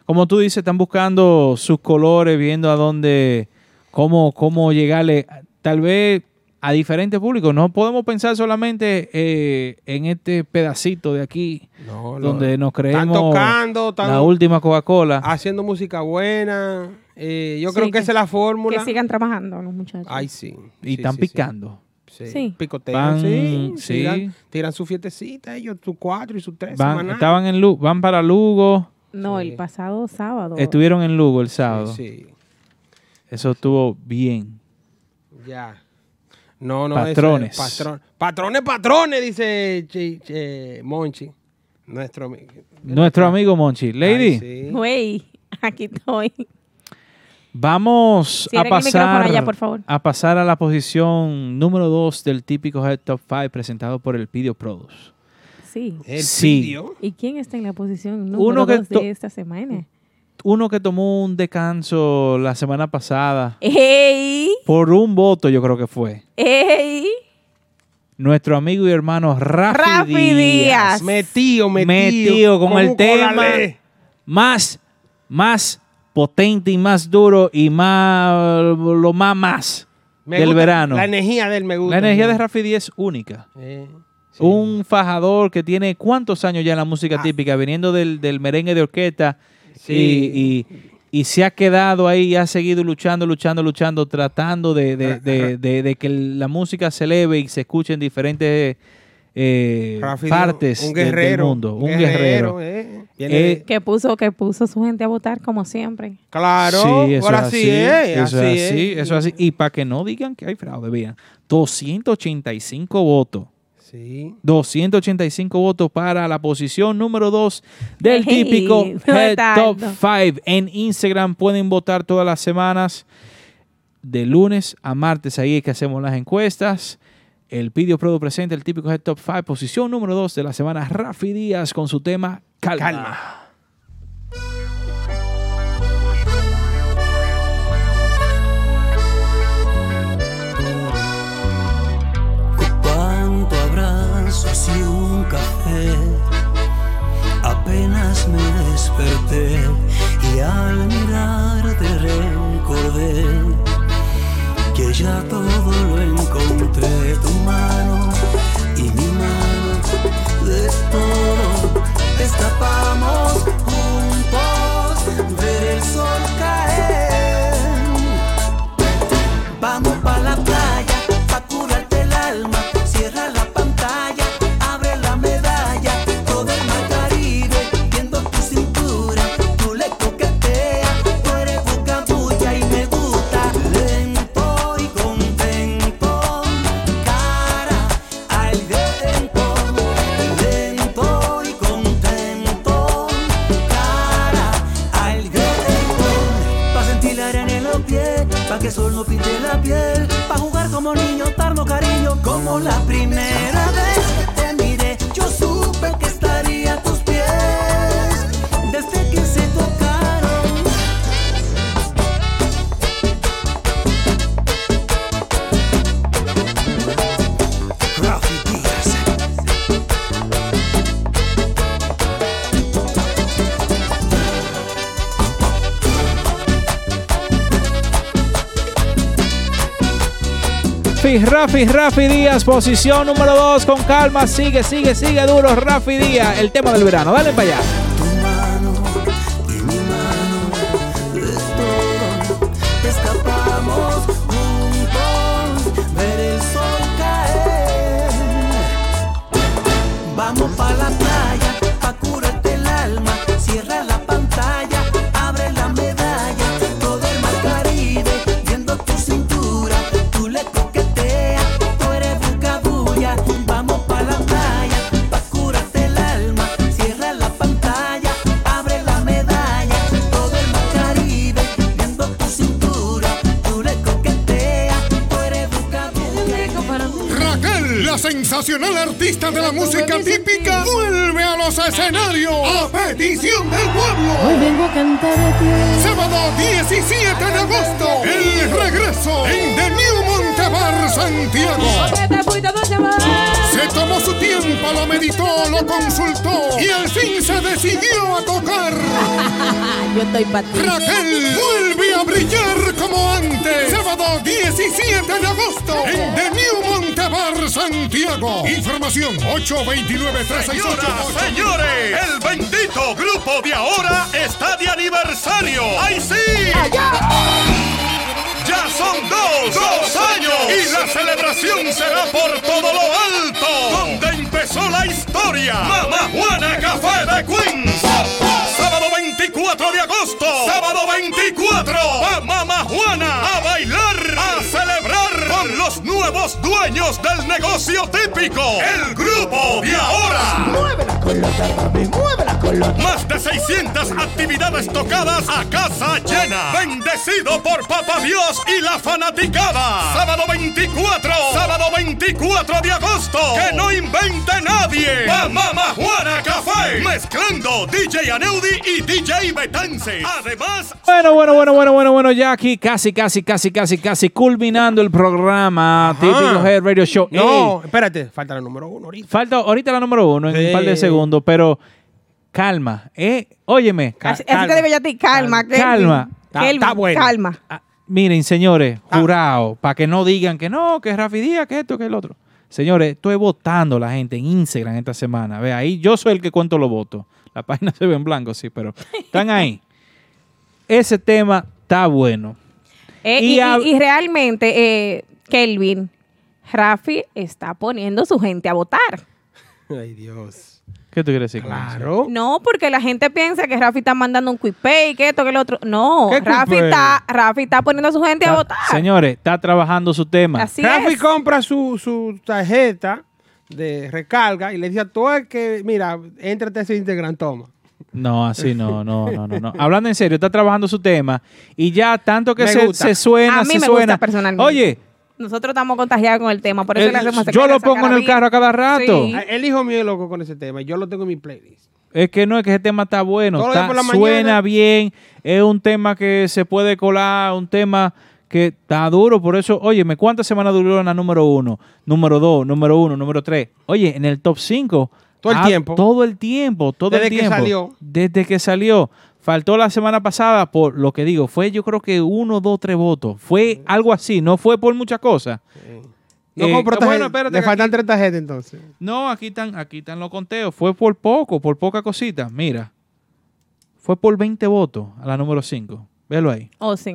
como tú dices, están buscando sus colores, viendo a dónde, cómo, cómo llegarle, tal vez a diferentes públicos. No podemos pensar solamente eh, en este pedacito de aquí, No, donde nos Están creemos tocando, están la última Coca-Cola. haciendo música buena. Eh, yo Sí, creo que, que- esa es la fórmula. Que sigan trabajando los muchachos. Ay, sí. Y Sí, están sí, picando. Sí. Sí. Picotean, Van- sí. sí. Tiran, tiran su fiestecita, ellos, su cuatro y su tres. Van, estaban en Lu- van para Lugo, No, el pasado sábado. estuvieron en Lugo el sábado. Sí, Eso estuvo bien. ya. No, no, Patrones. eso es patrón- patrones, patrones, dice Chi- Monchi. Nuestro amigo. Nuestro amigo Monchi. Lady. Sí. Güey, aquí estoy. Vamos a Cierren pasar, allá, por favor. a pasar a la posición número 2 del típico Head Top 5 presentado por el Pidio Produce. Sí. El Sí. Pidio. ¿Y quién está en la posición número que dos to- de esta semana? Uno que tomó un descanso la semana pasada ¡Ey! Por un voto, yo creo que fue. ¡Ey! Nuestro amigo y hermano Rafi, Rafi Díaz. Díaz. Metido, metido. Metido con como el tema colalé. más, más potente y más duro y más, lo más, más Me del gusta verano. La energía de él me gusta. La energía de. Rafi Díaz es única. Eh, Un fajador que tiene cuántos años ya en la Ah. música típica, viniendo del, del merengue de orquesta Sí. y, y- se ha quedado ahí y ha seguido luchando, luchando, luchando, tratando de, de- de- de- de que la música se eleve y se escuche en diferentes eh, Rafi partes un del- mundo. un Un guerrero, guerrero. eh. Eh, Que puso, que puso su gente a votar como siempre. Claro, Sí, eso ahora es sí así, es, eso así es es. así, eso es así. Y para que no digan que hay fraude, vean, 285 votos. Sí. 285 votos para la posición número 2 del típico no Head Top tanto. 5. En Instagram pueden votar todas las semanas, de lunes a martes, ahí es que hacemos las encuestas. El Pidio Prodo presenta el típico Head Top 5, posición número 2 de la semana, Rafi Díaz con su tema Calma. Calma. Y un café. Apenas me desperté y al mirarte recordé que ya todo lo encontré. Tu mano y mi mano de todo. Escapamos juntos, ver el sol caer. Vamos pa' la como la primera vez Rafi, Rafi, Díaz, posición número 2 con calma, sigue, sigue, sigue duro Rafi Díaz, el tema del verano, dale para allá. De la música típica, vuelve a los escenarios a petición del pueblo. Hoy vengo a cantar a ti. Sábado 17 de agosto, el regreso en The New Montebar, Santiago. Se tomó su tiempo, lo meditó, lo consultó y al fin se decidió a tocar. Yo estoy. Raquel vuelve a brillar como antes. Sábado 17 de agosto en The New Montebar, Santiago. Información 829 368 Señores, el bendito grupo de ahora está de aniversario. ¡Ay sí! Ya son dos, dos años y la celebración será por todo lo alto, donde empezó la historia. Mamá Juana Café de Queens. Sábado 24 de agosto. Sábado 24. A Mamá Juana a bailar, nuevos dueños del negocio típico. El grupo de ahora. Mueve la colota, papi, mueve la colota. Más de 600 actividades tocadas a casa llena. Bendecido por Papa Dios y la fanaticada. Sábado 24. Sábado 24 de agosto. Que no invente nadie. A Mama Juana Café. Mezclando DJ Aneudi y DJ Betance. Además. Bueno, bueno, bueno, bueno, bueno, bueno, ya aquí casi, casi, casi, casi, casi culminando el programa Típico Head Radio Show. No, Ey, espérate, falta la número uno ahorita. falta ahorita la número uno en Sí. un par de segundos, pero calma, ¿eh? Óyeme, ca- Así, así te digo yo a ti, calma. Calma. Kelvin, calma. Miren, señores, jurado, para que no digan que no, que es Rafi Díaz, que esto, que el otro. Señores, estoy votando la gente en Instagram esta semana. Ve ahí, yo soy el que cuento los votos. La página se ve en blanco, sí, pero están ahí. Ese tema está bueno. Eh, Y y, hab- y- y realmente, eh, Kelvin, Rafi está poniendo su gente a votar. Ay, Dios. ¿Qué tú quieres decir? con eso? Claro. No, porque la gente piensa que Rafi está mandando un quick pay, que esto, que el otro. No, ¿Qué Rafi está, Rafi está poniendo a su gente a votar. Señores, está trabajando su tema. Así Rafi es. compra su, su tarjeta de recarga y le dice a todo el que, mira, éntrate a ese Instagram, toma. No, así no, no, no, no, no. Hablando en serio, está trabajando su tema y ya tanto que Me se, se suena, A mí se me suena. gusta personalmente. Oye, Nosotros estamos contagiados con el tema, por eso el- le hacemos yo lo pongo en el carro a cada rato. Sí. Ah, El hijo mío es loco con ese tema y yo lo tengo en mi playlist. Es que no, es que ese tema está bueno, está- suena mañana. bien, es un tema que se puede colar, un tema que está duro, por eso, óyeme, ¿cuántas semanas duró en la número uno? Número dos, número uno, número tres. Oye, en el top cinco. Todo el ah, tiempo. Todo el tiempo, todo Desde el que tiempo. salió. Desde que salió. Faltó la semana pasada por lo que digo, fue yo creo que uno, dos, tres votos. Fue algo así, no fue por muchas cosas. No Eh, compró tarjeta. Le faltan aquí- tres tarjetas entonces. No, aquí están, aquí están los conteos. Fue por poco, por poca cosita. Mira. Fue por 20 votos a la número 5. Véalo ahí. Oh, sí.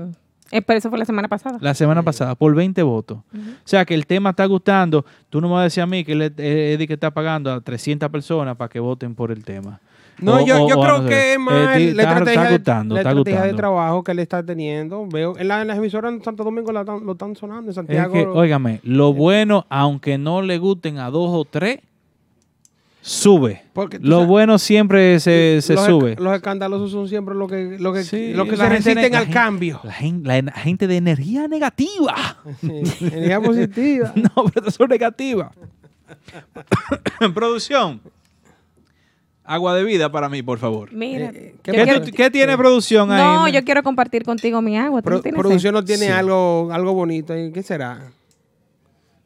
Eh, pero eso fue la semana pasada. La semana pasada, por 20 votos. O sea, que el tema está gustando. Tú no me vas a decir a mí que el eh, Eddie que está pagando a 300 personas para que voten por el tema. No, O- yo, o creo no que es Eh, más ti- la está- estrategia, está de- gustando, la estrategia de trabajo que él está teniendo. Veo en, la- en las emisoras en Santo Domingo la lo están sonando, en Es Santiago. que, óigame, lo bueno, aunque no le gusten a dos o tres, sube. Lo sabes- bueno siempre se, se los, sube. Los escalosos son siempre lo que, lo que, Sí, lo que se resisten al cambio. La gente, la en- gente de energía negativa. Energía positiva. no, pero son negativas. producción. Agua de vida para mí, por favor. Mira. ¿Qué, yo quiero- tú- qué tiene producción ahí? No, yo quiero compartir contigo mi agua. ¿Tú Pro- no producción no tiene Sí. algo, algo bonito. ahí. ¿Qué será?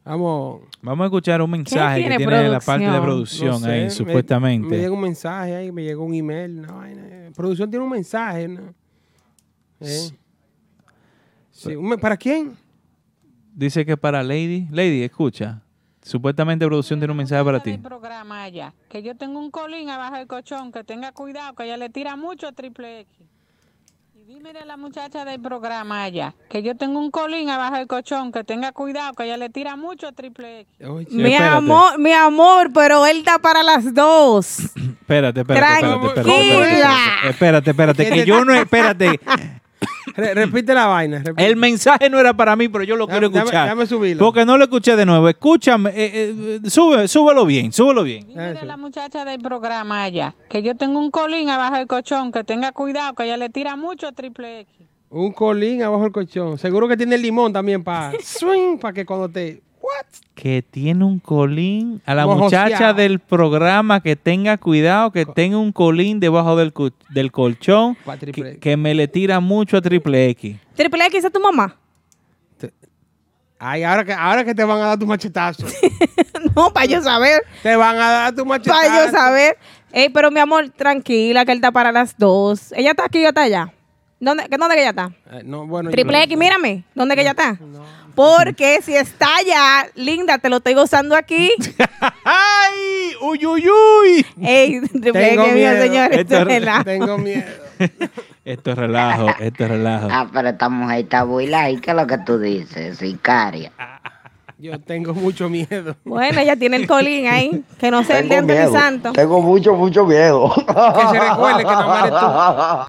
Vamos. Vamos a escuchar un mensaje que tiene la parte de producción? producción No sé, ahí, me- supuestamente. Me, llega un mensaje ahí, me llegó un email. No, vaina. producción tiene un mensaje. ¿no? ¿Eh? Sí, ¿Para quién? Dice que para Lady. Lady, escucha. Supuestamente producción tiene un mensaje para ti. programa allá. Que yo tengo un colín abajo del colchón, que tenga cuidado, que ella le tira mucho a triple X. Y dime a la muchacha del programa allá, que yo tengo un colín abajo del colchón, que tenga cuidado, que ella le tira mucho a triple X. Mi Espérate. amor, mi amor, pero él está para las dos. Espérate, espérate, espérate, espérate, Tranquila. espérate, espérate, espérate, que yo no, espérate. Re- repite la vaina. repite. El mensaje no era para mí, pero yo lo quiero Dame- escuchar. dame subirlo. Porque no lo escuché de nuevo. Escúchame, eh, eh, sube, súbelo bien, súbelo bien. Dime a la muchacha del programa allá, que yo tengo un colín abajo del colchón, que tenga cuidado, que ella le tira mucho a triple X. Un colín abajo del colchón. Seguro que tiene el limón también para swing, para que cuando te... Que tiene un colín. A la Mojoseado. muchacha del programa que tenga cuidado, que tenga un colín debajo del, cu- del colchón, que, que me le tira mucho a triple X. Triple X es tu mamá. Ay, ahora que, ahora que te van a dar tu machetazo. No, para yo saber. Te van a dar tu machetazo. Para yo saber. Ey, pero mi amor, tranquila, que él está para las dos. Ella está aquí, yo está allá. ¿Dónde, ¿dónde que ella está? Eh, no, bueno, Triple yo- X, mírame. ¿Dónde que ella está? Porque si está allá, linda, te lo estoy gozando aquí. ¡Ay! ¡Uy, uy, uy! Ey, Tengo miedo. señores. Esto es relajo. Tengo miedo. Esto es relajo, esto es relajo. Ah, pero esta mujer está buila y ¿qué es lo que tú dices? Sicaria. Yo tengo mucho miedo. Bueno, ella tiene el colín ahí. Que no sea el Tengo diente ni santo. Tengo mucho, mucho miedo. Que se recuerde que no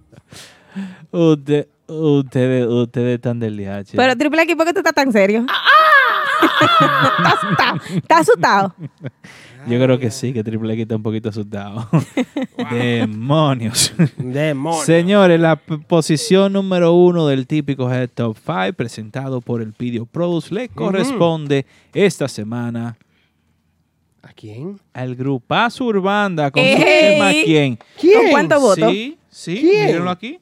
Usted, ustedes, ustedes están del DH. Pero Triple X, ¿por qué tú estás tan serio? ¿Estás asustado? ¿Estás asustado? Yo creo que sí, que Triple X está un poquito asustado. Demonios. Demonios. Señores, la posición número uno del típico Head Top 5 presentado por el Pidio Pros le corresponde esta semana ¿A quién? al grupazo Urbanda con su tema ¿Quién? ¿Con cuántos votos? Sí, sí, ¿Quién? mírenlo aquí.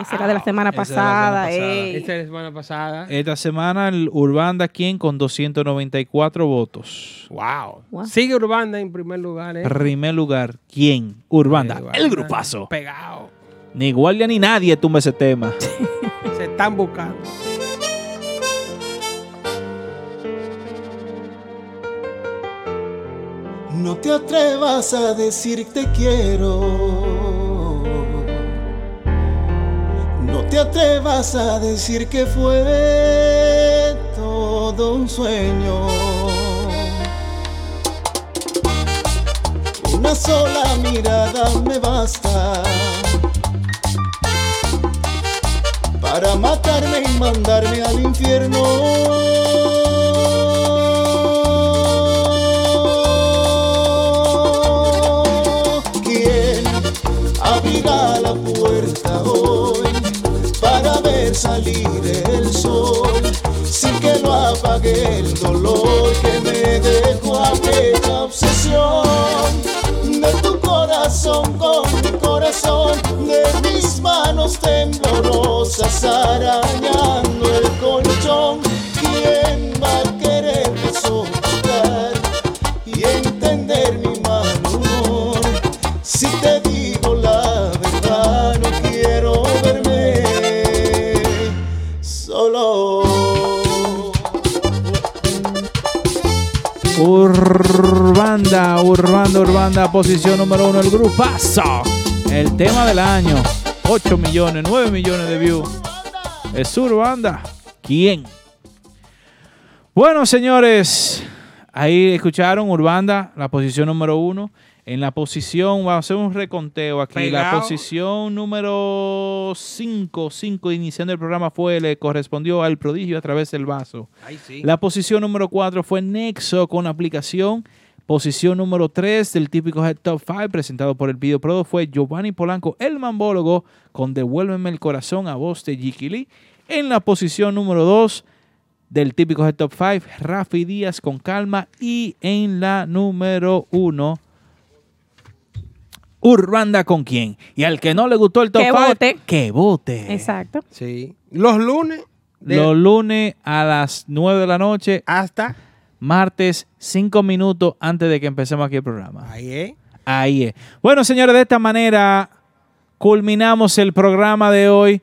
Esa era de la semana Esa era de la pasada. semana pasada. ey. Esta es la semana pasada. Esta semana el Urbanda ¿Quién? con 294 votos. Wow. Wow. Sigue Urbanda en primer lugar. ¿eh? Primer lugar, ¿quién? Urbanda, Urbanda. el grupazo. Pegado. Ni guardia ni nadie tumba ese tema. Se están buscando. No te atrevas a decir te quiero. No te atrevas a decir que fue todo un sueño. Una sola mirada me basta para matarme y mandarme al infierno. Salir el sol sin que lo apague el dolor que me dejó aquella obsesión. De tu corazón con mi corazón de mis manos temblorosas arañando el colchón. Quién va a quererme soportar y entender mi Urbanda, Urbanda, posición número uno, el grupazo. El tema del año. 8 millones, 9 millones de views. Es Urbanda. ¿Quién? Bueno, señores, ahí escucharon Urbanda, la posición número uno. En la posición, vamos a hacer un reconteo aquí. La posición número 5, 5 iniciando el programa fue, le correspondió al prodigio a través del vaso. Ay, sí. La posición número 4 fue Nexo con aplicación. Posición número 3 del típico Head Top 5 presentado por el Video Pro fue Giovanni Polanco, el mambólogo, con Devuélveme el corazón a voz de Jiki Lee. En la posición número 2 del típico Head Top 5, Rafi Díaz con calma. Y en la número 1, Urbanda con quién. Y al que no le gustó el Top Que 5, vote. que vote. Exacto. Sí. Los lunes. de- Los lunes a las 9 de la noche. Hasta. Martes, 5 minutos antes de que empecemos aquí el programa. Ahí es. Ahí es. Bueno, señores, de esta manera culminamos el programa de hoy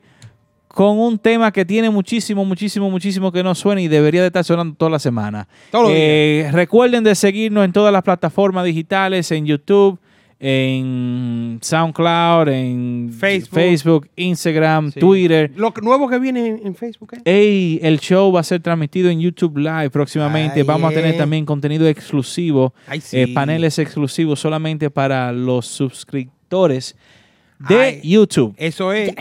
con un tema que tiene muchísimo, muchísimo, muchísimo que no suena y debería de estar sonando toda la semana. Eh, recuerden de seguirnos en todas las plataformas digitales, en YouTube, en SoundCloud, en Facebook. Facebook Instagram, Sí. Twitter. Lo nuevo que viene en, en Facebook. ¿eh? Ey, el show va a ser transmitido en YouTube Live próximamente. Ay, Vamos a tener también contenido exclusivo, Ay, eh, paneles exclusivos solamente para los suscriptores de Ay, YouTube. Eso es.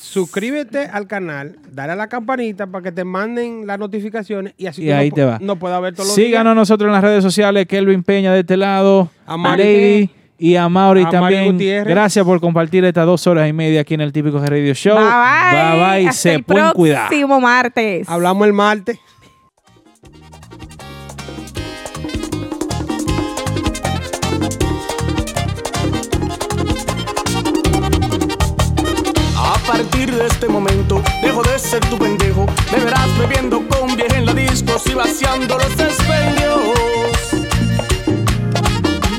Suscríbete al canal, dale a la campanita para que te manden las notificaciones y así Y tú ahí no, te va. no puedas ver todos los Síganos nosotros en las redes sociales, Kelvin Peña de este lado, A Mari- y a Mauri a también. Gracias por compartir estas dos horas y media aquí en el Típico Radio Show. Bye bye. Bye bye. Hasta Se el pueden cuidar. próximo martes. Hablamos el martes. A partir de este momento dejo de ser tu pendejo. Me verás bebiendo con vieja en la disco y vaciando los expendios.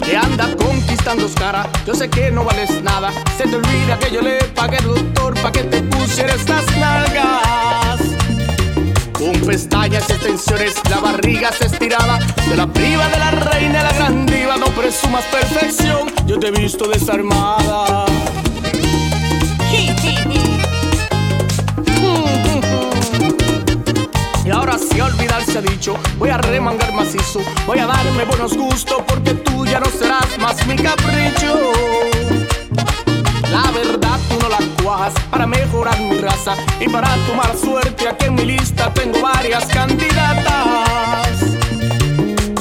Que anda cara, yo sé que no vales nada. Se te olvida que yo le pagué al doctor pa' que te pusiera estas nalgas. Con pestañas extensiones, la barriga se estirada. De la priva de la reina, la gran diva, no presumas perfección. Yo te he visto desarmada. Y ahora si olvidarse ha dicho, voy a remangar macizo, voy a darme buenos gustos porque tú ya no serás más mi capricho. La verdad tú no la cuajas para mejorar mi raza y para tu mala suerte aquí en mi lista tengo varias candidatas.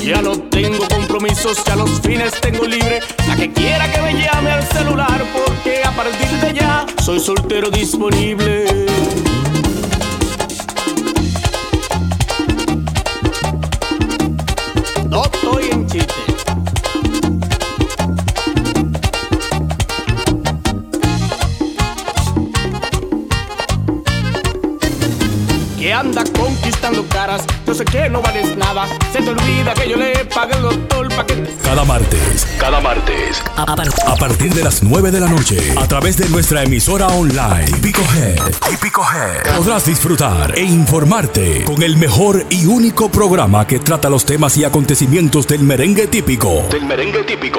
Ya no tengo compromisos, ya los fines tengo libre. La que quiera que me llame al celular porque a partir de ya soy soltero disponible. No estoy en. Que anda conquistando caras, yo sé que no vales nada. Se te olvida que yo le pagué al doctor pa' que te Cada martes, cada martes, a partir de las 9 de la noche, a través de nuestra emisora online, Típico Head, Típico Head, podrás disfrutar e informarte con el mejor y único programa que trata los temas y acontecimientos del merengue típico. Del merengue típico.